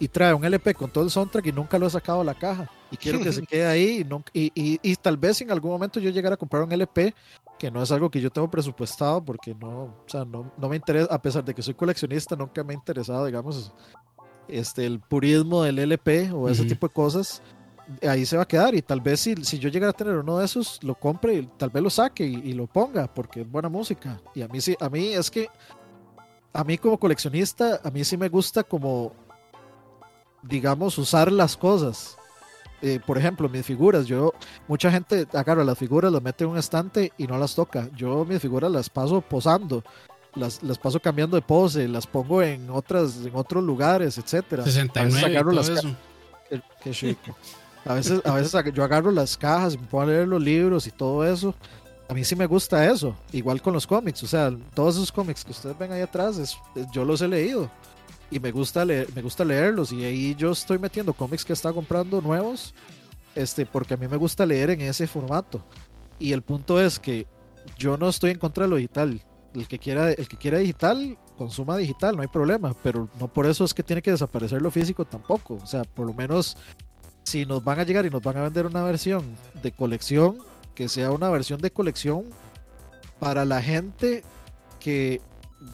S3: y trae un LP con todo el soundtrack y nunca lo he sacado a la caja. Y quiero que se quede ahí y, y, y, tal vez en algún momento yo llegara a comprar un LP, que no es algo que yo tengo presupuestado porque no, o sea, no, no me interesa, a pesar de que soy coleccionista, nunca me ha interesado, digamos, este, el purismo del LP o ese tipo de cosas. Ahí se va a quedar y tal vez si, si yo llegara a tener uno de esos, lo compre y tal vez lo saque y, y lo ponga porque es buena música. Y a mí sí, a mí es que, a mí como coleccionista, a mí sí me gusta como digamos, usar las cosas. Eh, por ejemplo, mis figuras, yo, mucha gente agarra las figuras, las mete en un estante y no las toca. Yo mis figuras las paso posando, las, las paso cambiando de pose, las pongo en otras, en otros lugares, etcétera.
S1: 69 a veces las
S3: eso. Qué, chico. A veces, a veces yo agarro las cajas, me pongo a leer los libros y todo eso. A mí sí me gusta eso. Igual con los cómics. O sea, todos esos cómics que ustedes ven ahí atrás, es, yo los he leído y me gusta leer, me gusta leerlos y ahí yo estoy metiendo cómics que está comprando nuevos este porque a mí me gusta leer en ese formato. Y el punto es que yo no estoy en contra de lo digital. El que quiera el que quiera digital consuma digital no hay problema pero no por eso es que tiene que desaparecer lo físico tampoco. O sea por lo menos si nos van a llegar y nos van a vender una versión de colección que sea una versión de colección para la gente que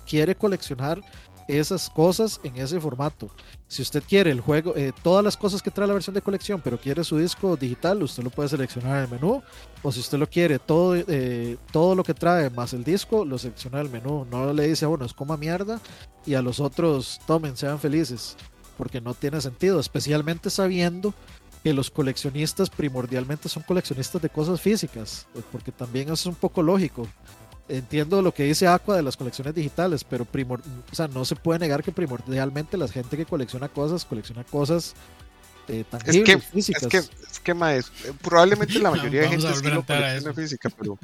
S3: quiere coleccionar esas cosas en ese formato. Si usted quiere el juego, eh, todas las cosas que trae la versión de colección, pero quiere su disco digital, usted lo puede seleccionar en el menú. O si usted lo quiere, todo, eh, todo lo que trae más el disco, lo selecciona en el menú. No le dice a uno, es coma mierda, y a los otros, tomen, sean felices. Porque no tiene sentido, especialmente sabiendo que los coleccionistas primordialmente son coleccionistas de cosas físicas, porque también es un poco lógico entiendo lo que dice Aqua de las colecciones digitales, pero primor, o sea, no se puede negar que primordialmente la gente que colecciona cosas, colecciona cosas eh, tangibles,
S2: es que, físicas. Es que, es que maes, probablemente la mayoría de gente sí lo colecciona física, pero,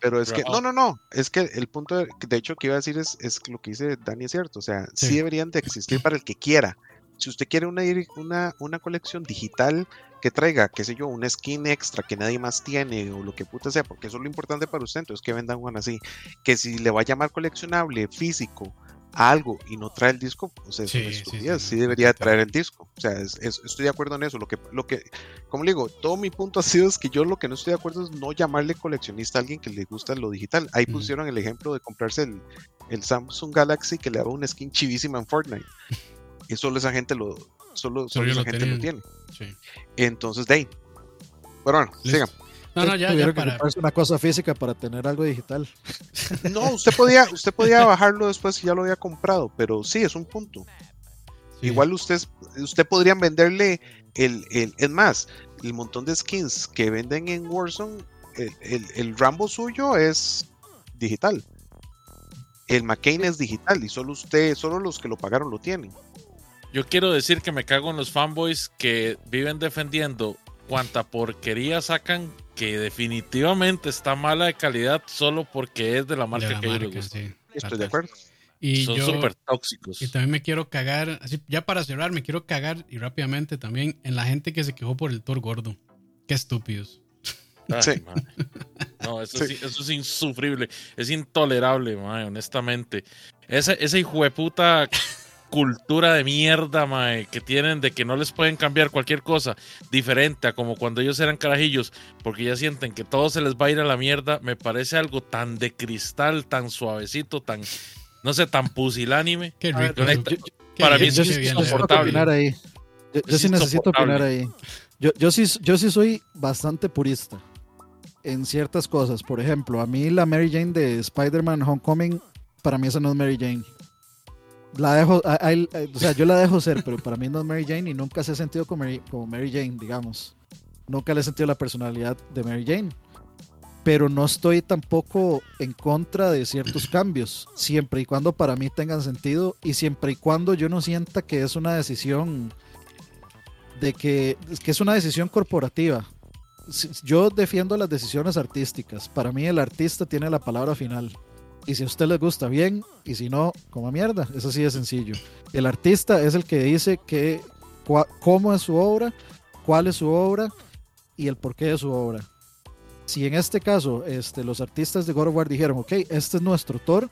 S2: pero es que, no, no, no, es que el punto, de, de, hecho, que iba a decir es, es lo que dice Dani es cierto, o sea, sí. deberían de existir para el que quiera. Si usted quiere una, una, una colección digital, que traiga, qué sé yo, una skin extra que nadie más tiene o lo que puta sea, porque eso es lo importante para usted, entonces que vendan una así. Que si le va a llamar coleccionable físico a algo y no trae el disco, pues eso sí, sí, sí, debería traer el disco. O sea, estoy de acuerdo en eso. Lo que, lo que, como le digo, todo mi punto ha sido es que yo lo que no estoy de acuerdo es no llamarle coleccionista a alguien que le gusta lo digital. Ahí pusieron el ejemplo de comprarse el, el Samsung Galaxy que le daba una skin chivísima en Fortnite. Y solo esa gente lo, solo, solo esa gente lo tiene. Entonces, de ahí. Pero bueno, sigan.
S3: No, no, ya, ya para... una cosa física para tener algo digital.
S2: No, usted podía, usted podía bajarlo después si ya lo había comprado, pero sí, es un punto. Igual usted, usted podrían venderle el, el, es más, el montón de skins que venden en Warzone, el, el, el Rambo suyo es digital. El McCain es digital y solo usted, solo los que lo pagaron lo tienen.
S4: Yo quiero decir que me cago en los fanboys que viven defendiendo cuanta porquería sacan que definitivamente está mala de calidad solo porque es de la marca que yo
S2: Estoy de acuerdo.
S1: Y
S4: Son súper tóxicos.
S1: Y también me quiero cagar, así ya para cerrar, me quiero cagar y rápidamente también en la gente que se quejó por el Thor gordo. Qué estúpidos.
S2: sí.
S4: No, eso, Es, eso, es, insufrible. Es intolerable, honestamente. Ese, ese hijo de puta cultura de mierda, mae, que tienen de que no les pueden cambiar cualquier cosa diferente a como cuando ellos eran carajillos, porque ya sienten que todo se les va a ir a la mierda, me parece algo tan de cristal, tan suavecito, tan, no sé, tan pusilánime.
S3: Qué para mí es insoportable. Ahí. Yo, sí necesito opinar ahí. Yo, yo, sí, yo sí soy bastante purista en ciertas cosas. Por ejemplo, a mí la Mary Jane de Spider-Man Homecoming, para mí esa no es Mary Jane la dejo, o sea, yo la dejo ser, pero para mí no es Mary Jane y nunca se ha sentido como Mary, como Mary Jane, digamos. Nunca le he sentido la personalidad de Mary Jane. Pero no estoy tampoco en contra de ciertos cambios, siempre y cuando para mí tengan sentido y siempre y cuando yo no sienta que es una decisión de que, que es una decisión corporativa. Yo defiendo las decisiones artísticas. Para mí el artista tiene la palabra final. Y si a usted le gusta bien, y si no, como mierda. Eso sí es sencillo. El artista es el que dice que cómo es su obra, cuál es su obra y el porqué de su obra. Si en este caso este, los artistas de God of War dijeron, ok, este es nuestro Thor,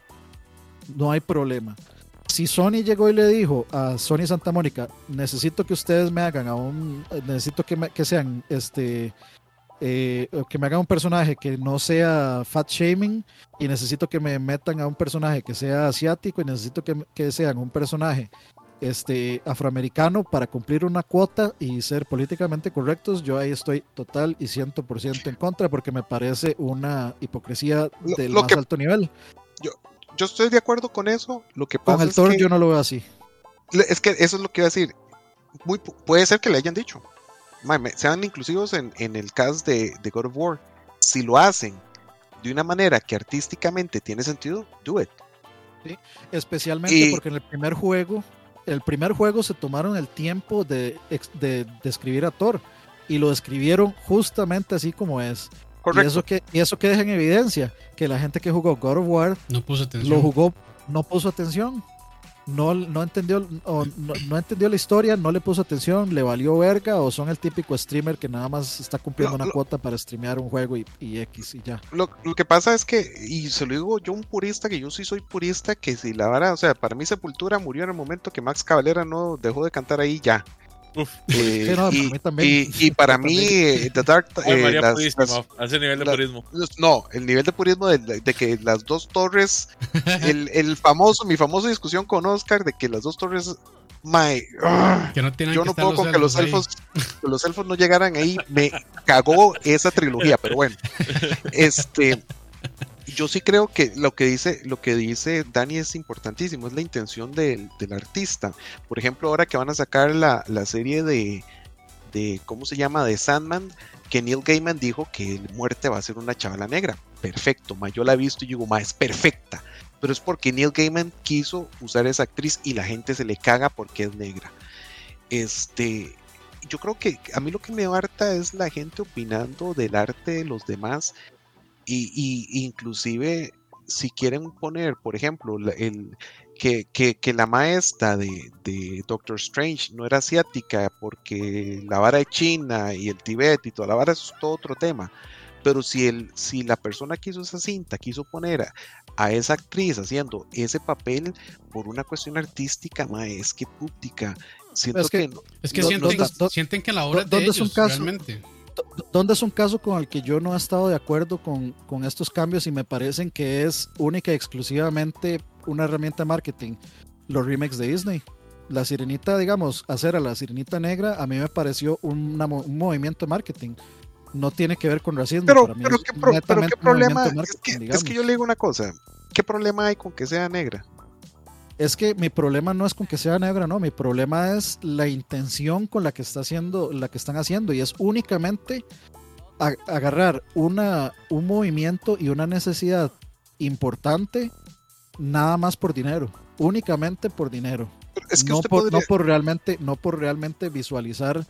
S3: no hay problema. Si Sony llegó y le dijo a Sony Santa Mónica, necesito que ustedes me hagan a un, necesito que, que sean, este, eh, que me hagan un personaje que no sea fat shaming y necesito que me metan a un personaje que sea asiático y necesito que, que sean un personaje este, afroamericano para cumplir una cuota y ser políticamente correctos, yo ahí estoy total y 100% en contra porque me parece una hipocresía del más alto nivel.
S2: Yo, yo estoy de acuerdo con eso. Lo que
S3: pasa con el Thor yo no lo veo así.
S2: Es que eso es lo que iba a decir. Muy, puede ser que le hayan dicho sean inclusivos en, en el cast de, de, God of War. Si lo hacen de una manera que artísticamente tiene sentido, do it.
S3: especialmente porque en el primer juego, el primer juego se tomaron el tiempo de, de, escribir a Thor y lo describieron justamente así como es. Y eso que, y eso que deja en evidencia que la gente que jugó God of War
S1: no puso atención.
S3: Lo jugó, no puso atención no, no, entendió, no, entendió la historia, no le puso atención, le valió verga o son el típico streamer que nada más está cumpliendo una cuota para streamear un juego y, X y ya.
S2: Lo, que pasa es que, y se lo digo yo un purista, que yo sí soy purista, que si la vara, o sea, para mí Sepultura murió en el momento que Max Cavalera no dejó de cantar ahí ya. Eh, y, para mí, eh, The Dark.
S4: Eh, ese nivel de purismo.
S2: No, el nivel de purismo de, que las dos torres. el, el, famoso, mi famosa discusión con Oscar de que las dos torres. My, yo no puedo con que los elfos, que los elfos no llegaran ahí. Me cagó esa trilogía, pero bueno. Este yo sí creo que lo que dice, lo que dice Dani es importantísimo, es la intención del, artista. Por ejemplo, ahora que van a sacar la, serie de, de, ¿cómo se llama? De Sandman, que Neil Gaiman dijo que muerte va a ser una chavala negra. Perfecto, ma, yo la he visto y digo, ma, es perfecta. Pero es porque Neil Gaiman quiso usar esa actriz y la gente se le caga porque es negra. Este, yo creo que a mí lo que me harta es la gente opinando del arte de los demás y, inclusive si quieren poner, por ejemplo, el, que, que, la maestra de, de, Doctor Strange no era asiática porque la vara de China y el Tibet y toda la vara, es todo otro tema. Pero si, el, si la persona que hizo esa cinta quiso poner a, esa actriz haciendo ese papel por una cuestión artística, ma, es que pútica.
S1: Siento que, es que sienten, que la obra de ellos, es un caso, realmente.
S3: ¿Dónde es un caso con el que yo no he estado de acuerdo con, con, estos cambios y me parecen que es única y exclusivamente una herramienta de marketing? Los remakes de Disney. La sirenita, digamos, hacer a la sirenita negra, a mí me pareció un movimiento de marketing no tiene que ver con racismo.
S2: Pero, pero, ¿qué, problema? Es que, es que, yo le digo una cosa. ¿Qué problema hay con que sea negra?
S3: Es que mi problema no es con que sea negra, no. Mi problema es la intención con la que está haciendo, la que están haciendo, y es únicamente agarrar una, un movimiento y una necesidad importante nada más por dinero, únicamente por dinero. no, por, no por realmente, no por realmente visualizar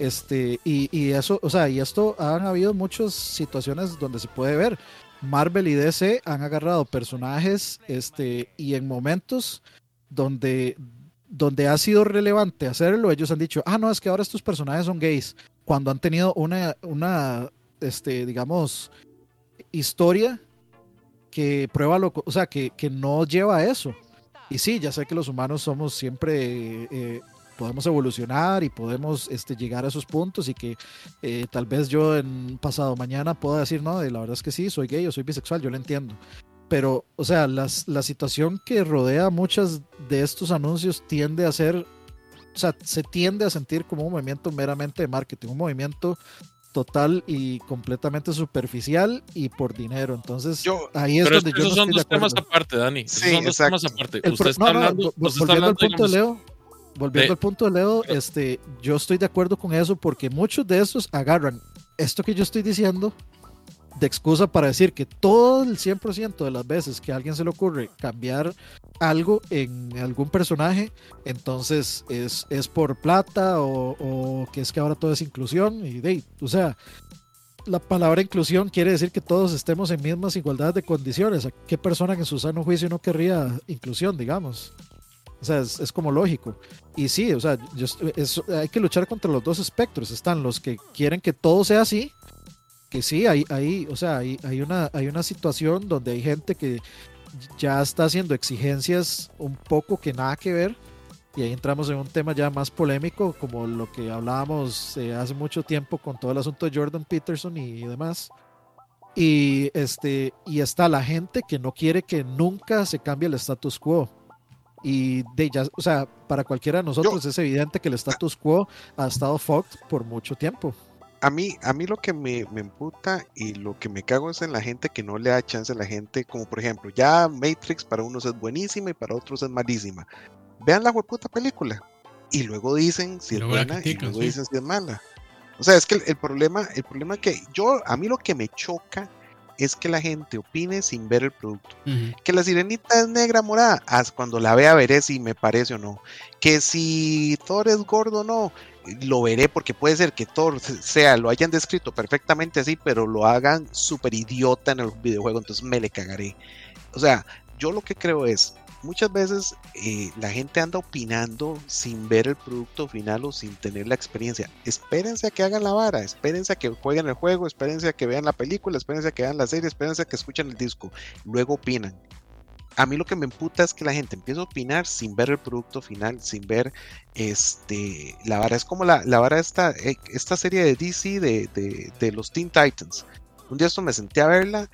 S3: este, y, y, eso, o sea, y esto han habido muchas situaciones donde se puede ver. Marvel y DC han agarrado personajes, este, y en momentos donde, donde ha sido relevante hacerlo, ellos han dicho, ah, no, es que ahora estos personajes son gays, cuando han tenido una, una, este, digamos, historia que prueba lo, o sea, que, que no lleva a eso. Y sí, ya sé que los humanos somos siempre eh, podemos evolucionar y podemos este, llegar a esos puntos y que eh, tal vez yo en pasado mañana pueda decir, no, la verdad es que sí, soy gay o soy bisexual, yo lo entiendo. Pero, o sea, las, la situación que rodea muchas de estos anuncios tiende a ser, o sea, se tiende a sentir como un movimiento meramente de marketing, un movimiento total y completamente superficial y por dinero. Entonces, ahí es donde yo
S4: esos son dos temas aparte, Dani. Sí, son dos temas aparte. usted está hablando,
S3: volviendo al punto de Leo, volviendo al punto de Leo, este, yo estoy de acuerdo con eso porque muchos de estos agarran esto que yo estoy diciendo de excusa para decir que todo el 100% de las veces que a alguien se le ocurre cambiar algo en algún personaje, entonces es, es por plata o, que es que ahora todo es inclusión. Y de, o sea, la palabra inclusión quiere decir que todos estemos en mismas igualdades de condiciones. qué persona en su sano juicio no querría inclusión, digamos? O sea, es, como lógico. Y sí, o sea, hay que luchar contra los dos espectros. Están los que quieren que todo sea así, que sí, hay, hay, o sea, hay, hay, una, hay una situación donde hay gente que ya está haciendo exigencias un poco que nada que ver. Y ahí entramos en un tema ya más polémico, como lo que hablábamos eh, hace mucho tiempo con todo el asunto de Jordan Peterson y, demás. Y, este, y está la gente que no quiere que nunca se cambie el status quo y de ya, o sea, para cualquiera de nosotros es evidente que el status quo ha estado fucked por mucho tiempo.
S2: A mí, a mí lo que me, me emputa y lo que me cago es en la gente que no le da chance a la gente, como por ejemplo, ya Matrix para unos es buenísima y para otros es malísima. Vean la hueputa película y luego dicen si es buena y luego dicen si es mala. O sea, es que el, el, problema, el problema que yo, a mí lo que me choca es que la gente opine sin ver el producto. Que la sirenita es negra morada, haz cuando la vea veré si me parece o no. Que si Thor es gordo o no, lo veré porque puede ser que Thor sea, lo hayan descrito perfectamente así, pero lo hagan súper idiota en el videojuego, entonces me le cagaré. O sea, yo lo que creo es, muchas veces eh, la gente anda opinando sin ver el producto final o sin tener la experiencia. Espérense a que hagan la vara, espérense a que jueguen el juego, espérense a que vean la película, espérense a que vean la serie, espérense a que escuchen el disco. Luego opinan. A mí lo que me emputa es que la gente empieza a opinar sin ver el producto final, sin ver este la vara. Es como la, la vara esta, eh, esta serie de DC de, de, los Teen Titans. Un día esto me senté a verla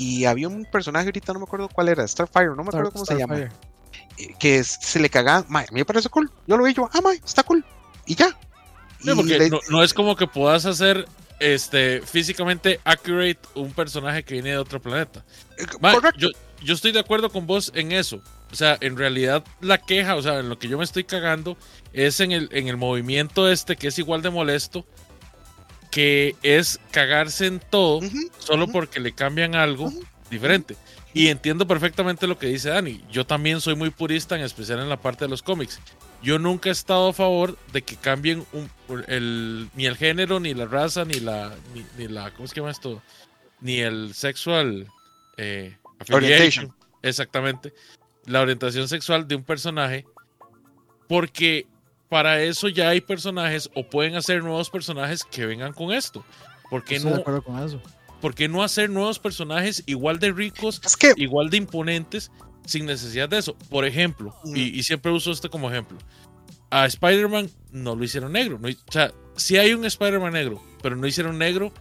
S2: y había un personaje, ahorita no me acuerdo cuál era, Starfire, no me acuerdo cómo se llama. Eh, que se le cagaba, a mí me parece cool. Yo lo vi yo, ah, está cool. Y ya.
S4: porque no, es como que puedas hacer este físicamente accurate un personaje que viene de otro planeta. Eh, yo, yo estoy de acuerdo con vos en eso. O sea, en realidad la queja, o sea, en lo que yo me estoy cagando es en el, en el movimiento este que es igual de molesto que es cagarse en todo solo porque le cambian algo diferente. Y entiendo perfectamente lo que dice Dani. Yo también soy muy purista, en especial en la parte de los cómics. Yo nunca he estado a favor de que cambien el, ni el género, ni la raza, ni la, ni, la, ¿cómo se llama esto? Ni el sexual eh,
S2: Orientation.
S4: Exactamente. La orientación sexual de un personaje. Porque para eso ya hay personajes o pueden hacer nuevos personajes que vengan con esto. ¿Por qué no?
S3: con eso.
S4: ¿Por qué no hacer nuevos personajes igual de ricos, igual de imponentes, sin necesidad de eso? Por ejemplo, mm. y, siempre uso este como ejemplo, a Spider-Man no lo hicieron negro. o sea, sí hay un Spider-Man negro, pero no hicieron negro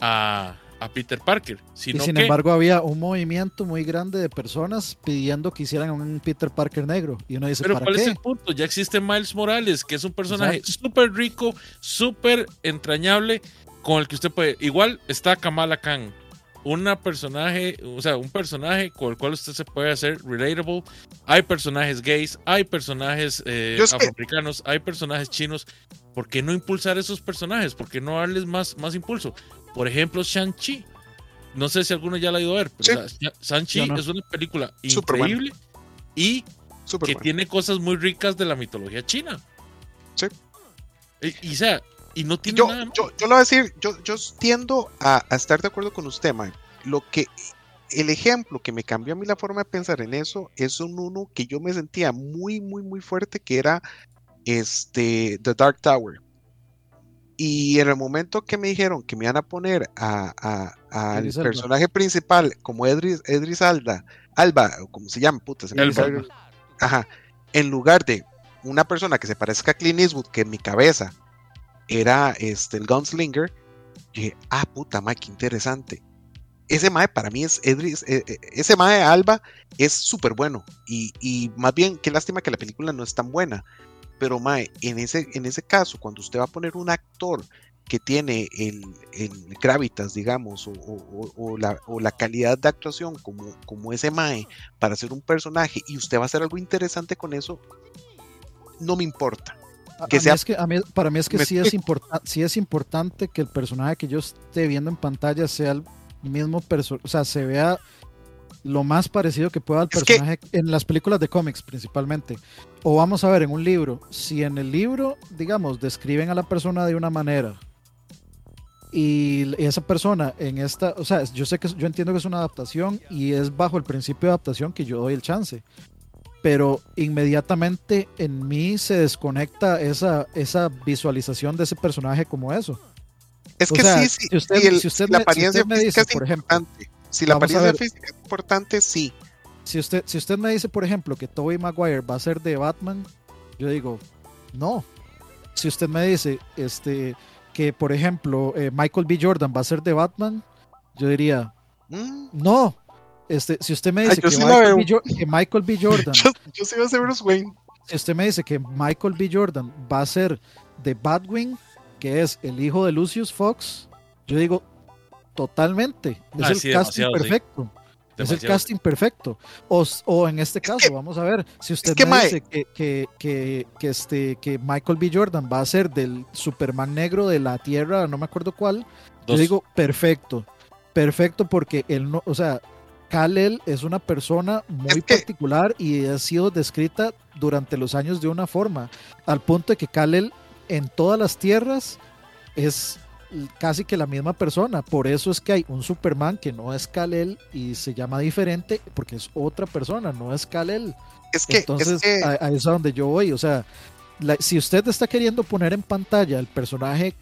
S4: a, a Peter Parker. Sino
S3: y sin embargo había un movimiento muy grande de personas pidiendo que hicieran un Peter Parker negro. Y uno dice,
S4: pero ¿cuál es el punto? Ya existe Miles Morales, que es un personaje súper rico, súper entrañable, con el que usted puede... Igual está Kamala Khan, una personaje, o sea, un personaje con el cual usted se puede hacer relatable. Hay personajes gays, hay personajes eh, afroamericanos, hay personajes chinos. ¿Por qué no impulsar esos personajes? ¿Por qué no darles más, más impulso? Por ejemplo, Shang-Chi. No sé si alguno ya la ha ido a ver, pero Shang-Chi es una película increíble y que tiene cosas muy ricas de la mitología china.
S2: Sí.
S4: Y, y, sea, y no tiene
S2: yo,
S4: nada.
S2: Yo, yo, lo voy a decir, yo, yo tiendo a, estar de acuerdo con usted, man. Lo que el ejemplo que me cambió a mí la forma de pensar en eso es un uno que yo me sentía muy, muy, muy fuerte, que era este The Dark Tower. Y en el momento que me dijeron que me iban a poner al personaje principal como Edris, Edris Alda, Alba, o como se llama, puta, se me Ajá, en lugar de una persona que se parezca a Clint Eastwood, que en mi cabeza era este, el Gunslinger, dije, ah, puta, mae, qué interesante. Ese mae para mí es Edris, e, e, ese mae Alba es súper bueno. Y, y, más bien, qué lástima que la película no es tan buena. Pero, Mae, en ese, en ese caso, cuando usted va a poner un actor que tiene el, el gravitas, digamos, o, la, calidad de actuación como, como ese Mae para hacer un personaje y usted va a hacer algo interesante con eso, no me importa.
S3: Que sea, es que, para mí es que sí es, sí es importante que el personaje que yo esté viendo en pantalla sea el mismo personaje, o sea, se vea lo más parecido que pueda al personaje en las películas de cómics principalmente. O vamos a ver en un libro, si en el libro, digamos, describen a la persona de una manera y esa persona en esta, o sea, yo sé que yo entiendo que es una adaptación y es bajo el principio de adaptación que yo doy el chance. Pero inmediatamente en mí se desconecta esa, esa visualización de ese personaje como eso.
S2: Es que sí, sí. Si usted, si usted, la apariencia me, dice, por ejemplo, si la apariencia física es importante, sí.
S3: Si usted, si usted me dice, por ejemplo, que Tobey Maguire va a ser de Batman, yo digo, no. Si usted me dice este, que, por ejemplo, eh, Michael B. Jordan va a ser de Batman, yo diría, mm. no. Este, si usted me dice que, Michael B. Jordan.
S2: yo, sí voy a ser Bruce Wayne.
S3: Si usted me dice que Michael B. Jordan va a ser de Batwing, que es el hijo de Lucius Fox, yo digo, Totalmente. Es ah, el casting perfecto. Es el casting perfecto. O, en este caso, vamos a ver, si usted me dice que, que, este, que Michael B. Jordan va a ser del Superman negro de la Tierra, no me acuerdo cuál, yo digo, perfecto. Perfecto porque él no, o sea, Kal-El es una persona muy particular y ha sido descrita durante los años de una forma, al punto de que Kal-El en todas las tierras es casi que la misma persona. Por eso es que hay un Superman que no es Kal-El y se llama diferente porque es otra persona, no es Kal-El.
S2: Es que,
S3: Entonces, A, eso es donde yo voy. O sea, si usted está queriendo poner en pantalla el personaje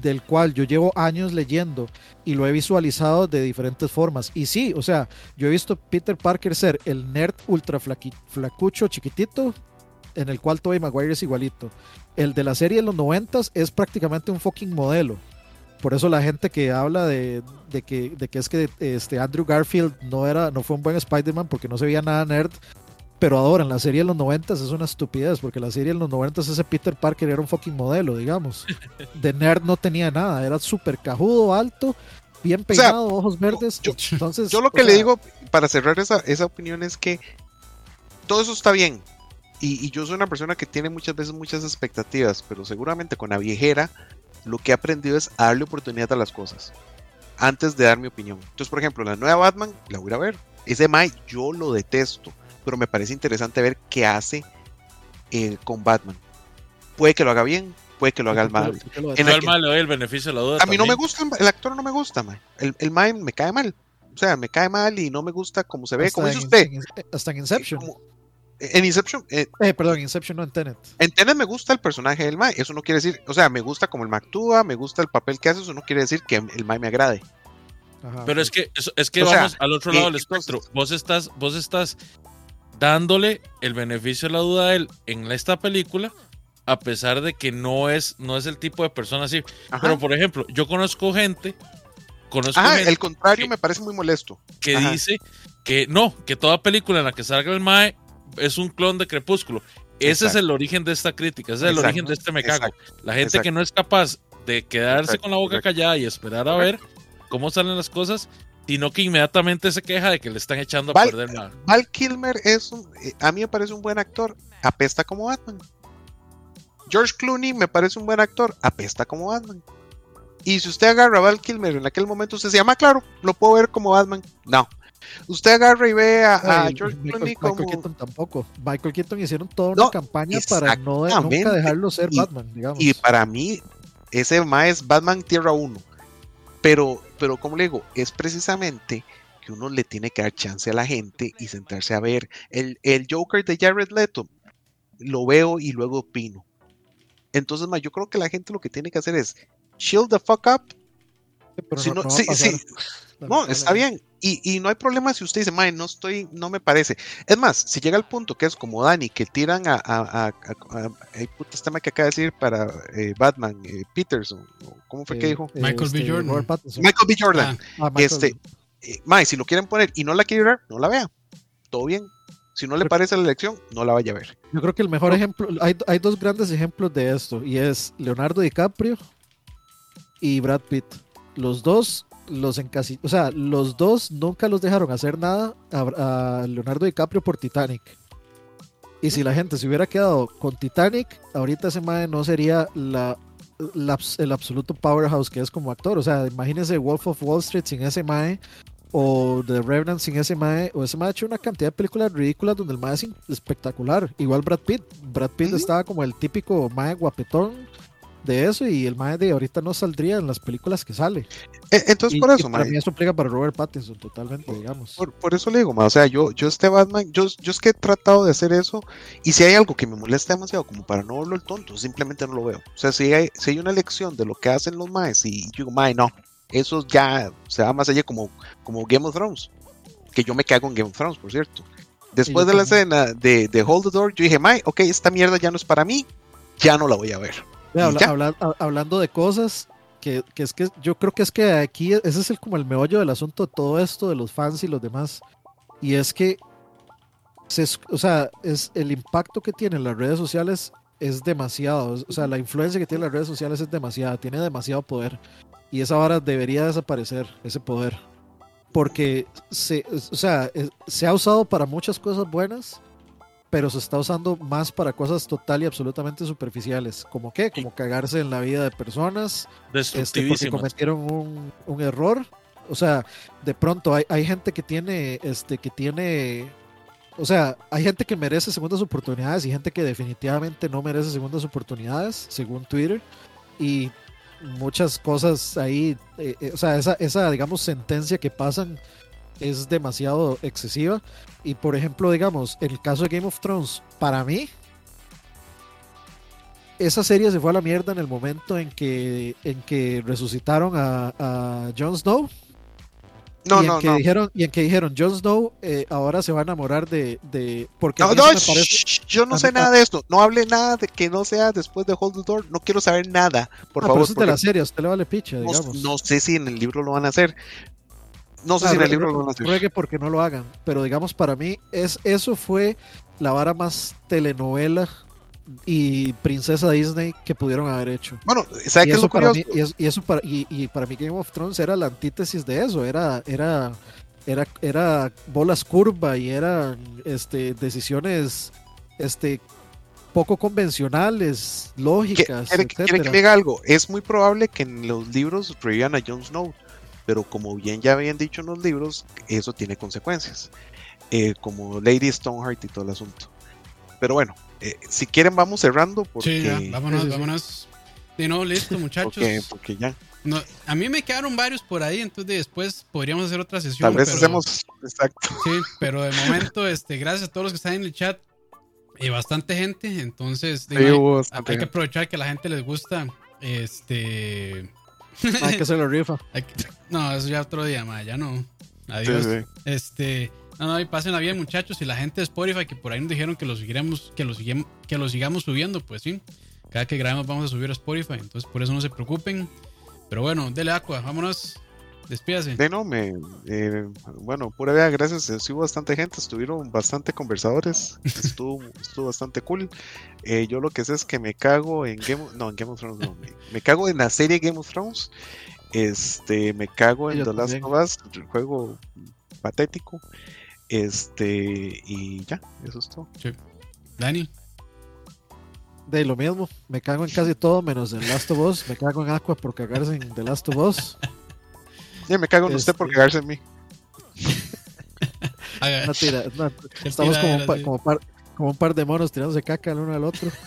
S3: del cual yo llevo años leyendo y lo he visualizado de diferentes formas. Y sí, o sea, yo he visto Peter Parker ser el nerd ultra flacucho chiquitito, en el cual Tobey Maguire es igualito. El de la serie de los noventas es prácticamente un fucking modelo. Por eso la gente que habla de, que, de que es que este Andrew Garfield no, era, no fue un buen Spider-Man porque no se veía nada nerd, pero ahora en la serie de los 90 es una estupidez, porque la serie de los 90 ese Peter Parker era un fucking modelo, digamos. De nerd no tenía nada, era súper cajudo, alto, bien peinado, ojos verdes. Yo, Entonces,
S2: yo lo que le digo para cerrar esa, esa opinión es que todo eso está bien. Y, y, yo soy una persona que tiene muchas veces muchas expectativas, pero seguramente con la viejera lo que he aprendido es a darle oportunidad a las cosas antes de dar mi opinión. Entonces, por ejemplo, la nueva Batman la voy a ver. Ese Mai yo lo detesto, pero me parece interesante ver qué hace eh, con Batman. Puede que lo haga bien, puede que lo haga mal.
S4: En el, mal le el beneficio de la duda.
S2: A mí no me gusta, el actor no me gusta, Mai. El, el Mai me cae mal. O sea, me cae mal y no me gusta cómo se ve, como dice usted.
S3: hasta en Inception.
S2: En Inception.
S3: Eh, eh, perdón, Inception no en Tenet.
S2: En Tenet me gusta el personaje del Mae. Eso no quiere decir, o sea, me gusta como el Mae actúa, me gusta el papel que hace. Eso no quiere decir que el Mae me agrade.
S4: Pero es que, es, que vamos al otro lado del espectro. Vos estás, vos estás dándole el beneficio de la duda a él en esta película, a pesar de que no es, no es el tipo de persona así. Pero, por ejemplo, yo conozco gente. Conozco
S2: ah, el contrario me parece muy molesto.
S4: Que dice que no, que toda película en la que salga el Mae es un clon de Crepúsculo. Ese es el origen de esta crítica, ese es el origen de este me cago. La gente que no es capaz de quedarse con la boca callada y esperar a ver cómo salen las cosas, sino que inmediatamente se queja de que le están echando a perder
S2: más. Val Kilmer es un, eh, a mí me parece un buen actor, apesta como Batman. George Clooney me parece un buen actor, apesta como Batman. Y si usted agarra a Val Kilmer en aquel momento, usted se llama, claro, lo puedo ver como Batman. No, Usted agarra y ve a, George Clooney como...
S3: Michael Keaton tampoco. Michael Keaton hicieron toda una campaña para no nunca dejarlo ser Batman, digamos.
S2: Y para mí, ese más es Batman Tierra 1. Pero, pero como le digo, es precisamente que uno le tiene que dar chance a la gente y sentarse a ver. El, el Joker de Jared Leto, lo veo y luego opino. Entonces, más, yo creo que la gente lo que tiene que hacer es chill the fuck up. Si no, sí, sí, no, está bien. Y, no hay problema si usted dice, Mae, no estoy, no me parece. Es más, si llega al punto que es como Dani, que tiran a, a, a, este tema que acaba de decir para eh, Batman, eh, Peterson, ¿cómo fue que dijo?
S1: Michael B. Este, Jordan.
S2: Michael B. Jordan. Ah, ah, este, eh, Mae, si lo quieren poner y no la quiere ver, no la vea. Todo bien. Si no le parece la elección, no la vaya a ver.
S3: Yo creo que el mejor ejemplo, hay, hay dos grandes ejemplos de esto, y es Leonardo DiCaprio y Brad Pitt. Los dos los encasi o sea, los dos nunca los dejaron hacer nada a, Leonardo DiCaprio por Titanic. Y si la gente se hubiera quedado con Titanic, ahorita ese mae no sería la, el absoluto powerhouse que es como actor. O sea, imagínense Wolf of Wall Street sin ese mae, o The Revenant sin ese mae, o ese mae ha hecho una cantidad de películas ridículas donde el mae es espectacular. Igual Brad Pitt. Brad Pitt estaba como el típico mae guapetón de eso y el mae de ahorita no saldría en las películas que sale.
S2: E, entonces por eso,
S3: Para mí eso aplica para Robert Pattinson totalmente, digamos.
S2: Por, eso le digo, o sea, yo, yo este Batman, yo, yo es que he tratado de hacer eso y si hay algo que me molesta demasiado como para no verlo el tonto, simplemente no lo veo. O sea, si hay, si hay una lección de lo que hacen los maes y yo digo, mae, no, eso ya se va más allá como, como Game of Thrones, que yo me cago en Game of Thrones, por cierto. Después de la escena de, de Hold the Door, yo dije, mae, ok, esta mierda ya no es para mí, ya no la voy a ver
S3: hablando de cosas, que, es que yo creo que es que aquí ese es el, como el meollo del asunto de todo esto, de los fans y los demás. Y es que, o sea, es, el impacto que tienen las redes sociales es demasiado. O sea, la influencia que tienen las redes sociales es demasiada, tiene demasiado poder. Y esa vara debería desaparecer, ese poder. Porque se, o sea, se ha usado para muchas cosas buenas, pero se está usando más para cosas total y absolutamente superficiales. ¿Como qué? Como cagarse en la vida de personas. Este, porque cometieron un, un, error. O sea, de pronto hay, hay gente que tiene, este, que tiene, o sea, hay gente que merece segundas oportunidades y gente que definitivamente no merece segundas oportunidades, según Twitter. Y muchas cosas ahí, eh, eh, o sea, esa, esa, digamos, sentencia que pasan es demasiado excesiva. Y por ejemplo, digamos, en el caso de Game of Thrones, para mí, esa serie se fue a la mierda en el momento en que, en que resucitaron a, a Jon Snow.
S2: No,
S3: y
S2: no,
S3: que
S2: no.
S3: Dijeron, y en que dijeron, Jon Snow eh, ahora se va a enamorar de... de porque
S2: no, no, yo no sé nada de esto. No hable nada de que no sea después de Hold the Door. No quiero saber nada, por favor.
S3: Pero eso es de la serie, a usted le vale picha, digamos.
S2: No, sé si en el libro lo van a hacer. No sé si en el libro lo van a hacer.
S3: porque no lo hagan, pero digamos para mí es eso fue la vara más telenovela y princesa Disney que pudieron haber hecho.
S2: Bueno, ¿sabes qué es
S3: para mí, y, eso para, y, para mí Game of Thrones era la antítesis de eso, era era era era bolas curva y eran este decisiones este poco convencionales, lógicas.
S2: ¿Quiere, que diga algo? Es muy probable que en los libros revivan a Jon Snow, pero como bien ya habían dicho en los libros, eso tiene consecuencias. Eh, como Lady Stoneheart y todo el asunto. Pero bueno, eh, si quieren vamos cerrando. Porque...
S1: Sí, ya, vámonos, vámonos. De nuevo, listo, muchachos.
S2: porque, porque ya.
S1: No, a mí me quedaron varios por ahí, entonces después podríamos hacer otra sesión.
S2: Tal vez hacemos, exacto.
S1: Sí, pero de momento, este, gracias a todos los que están en el chat y bastante gente, entonces hay, que aprovechar que a la gente les gusta. Este.
S3: Hay que hacerlo rifa.
S1: no, eso ya otro día, más, ya no. Adiós. Este. No, no, y pásenla bien, muchachos. Y la gente de Spotify que por ahí nos dijeron que lo siguiéramos, que lo, que lo sigamos subiendo, pues sí. Cada que grabemos vamos a subir a Spotify. Entonces, por eso no se preocupen. Pero bueno, dele agua, vámonos. Despídase.
S2: De no, me, eh, bueno, pura vida, gracias. Estuvo bastante gente, estuvieron bastante conversadores. Estuvo, estuvo bastante cool. Eh, yo lo que sé es que me cago en Game of, no, en Game of Thrones, no. Me, cago en la serie Game of Thrones. Este, me cago en The Last of Us, el juego patético. Este, y ya, eso es todo.
S1: Sí. Dani.
S3: De lo mismo, me cago en casi todo menos en Last of Us. Me cago en Aqua por cagarse en The Last of Us.
S2: Sí, me cago en usted por este cagarse en mí.
S3: no tira, estamos como, un como, par, como un par de monos tirándose caca el uno al otro.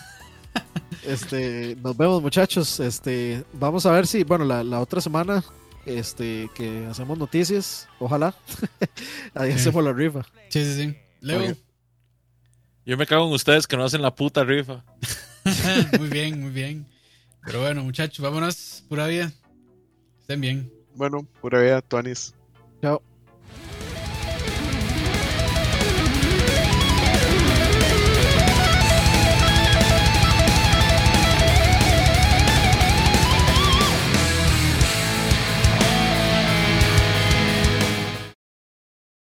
S3: Este, nos vemos muchachos. Este, vamos a ver si, bueno, la, la otra semana este, que hacemos noticias, ojalá. Ahí hacemos la rifa.
S1: Sí, sí, sí. Leo.
S4: Yo me cago en ustedes que no hacen la puta rifa.
S1: muy bien, muy bien. Pero bueno, muchachos, vámonos. Pura vida. Estén bien.
S2: Bueno, pura vida, Tuanis.
S3: Chao.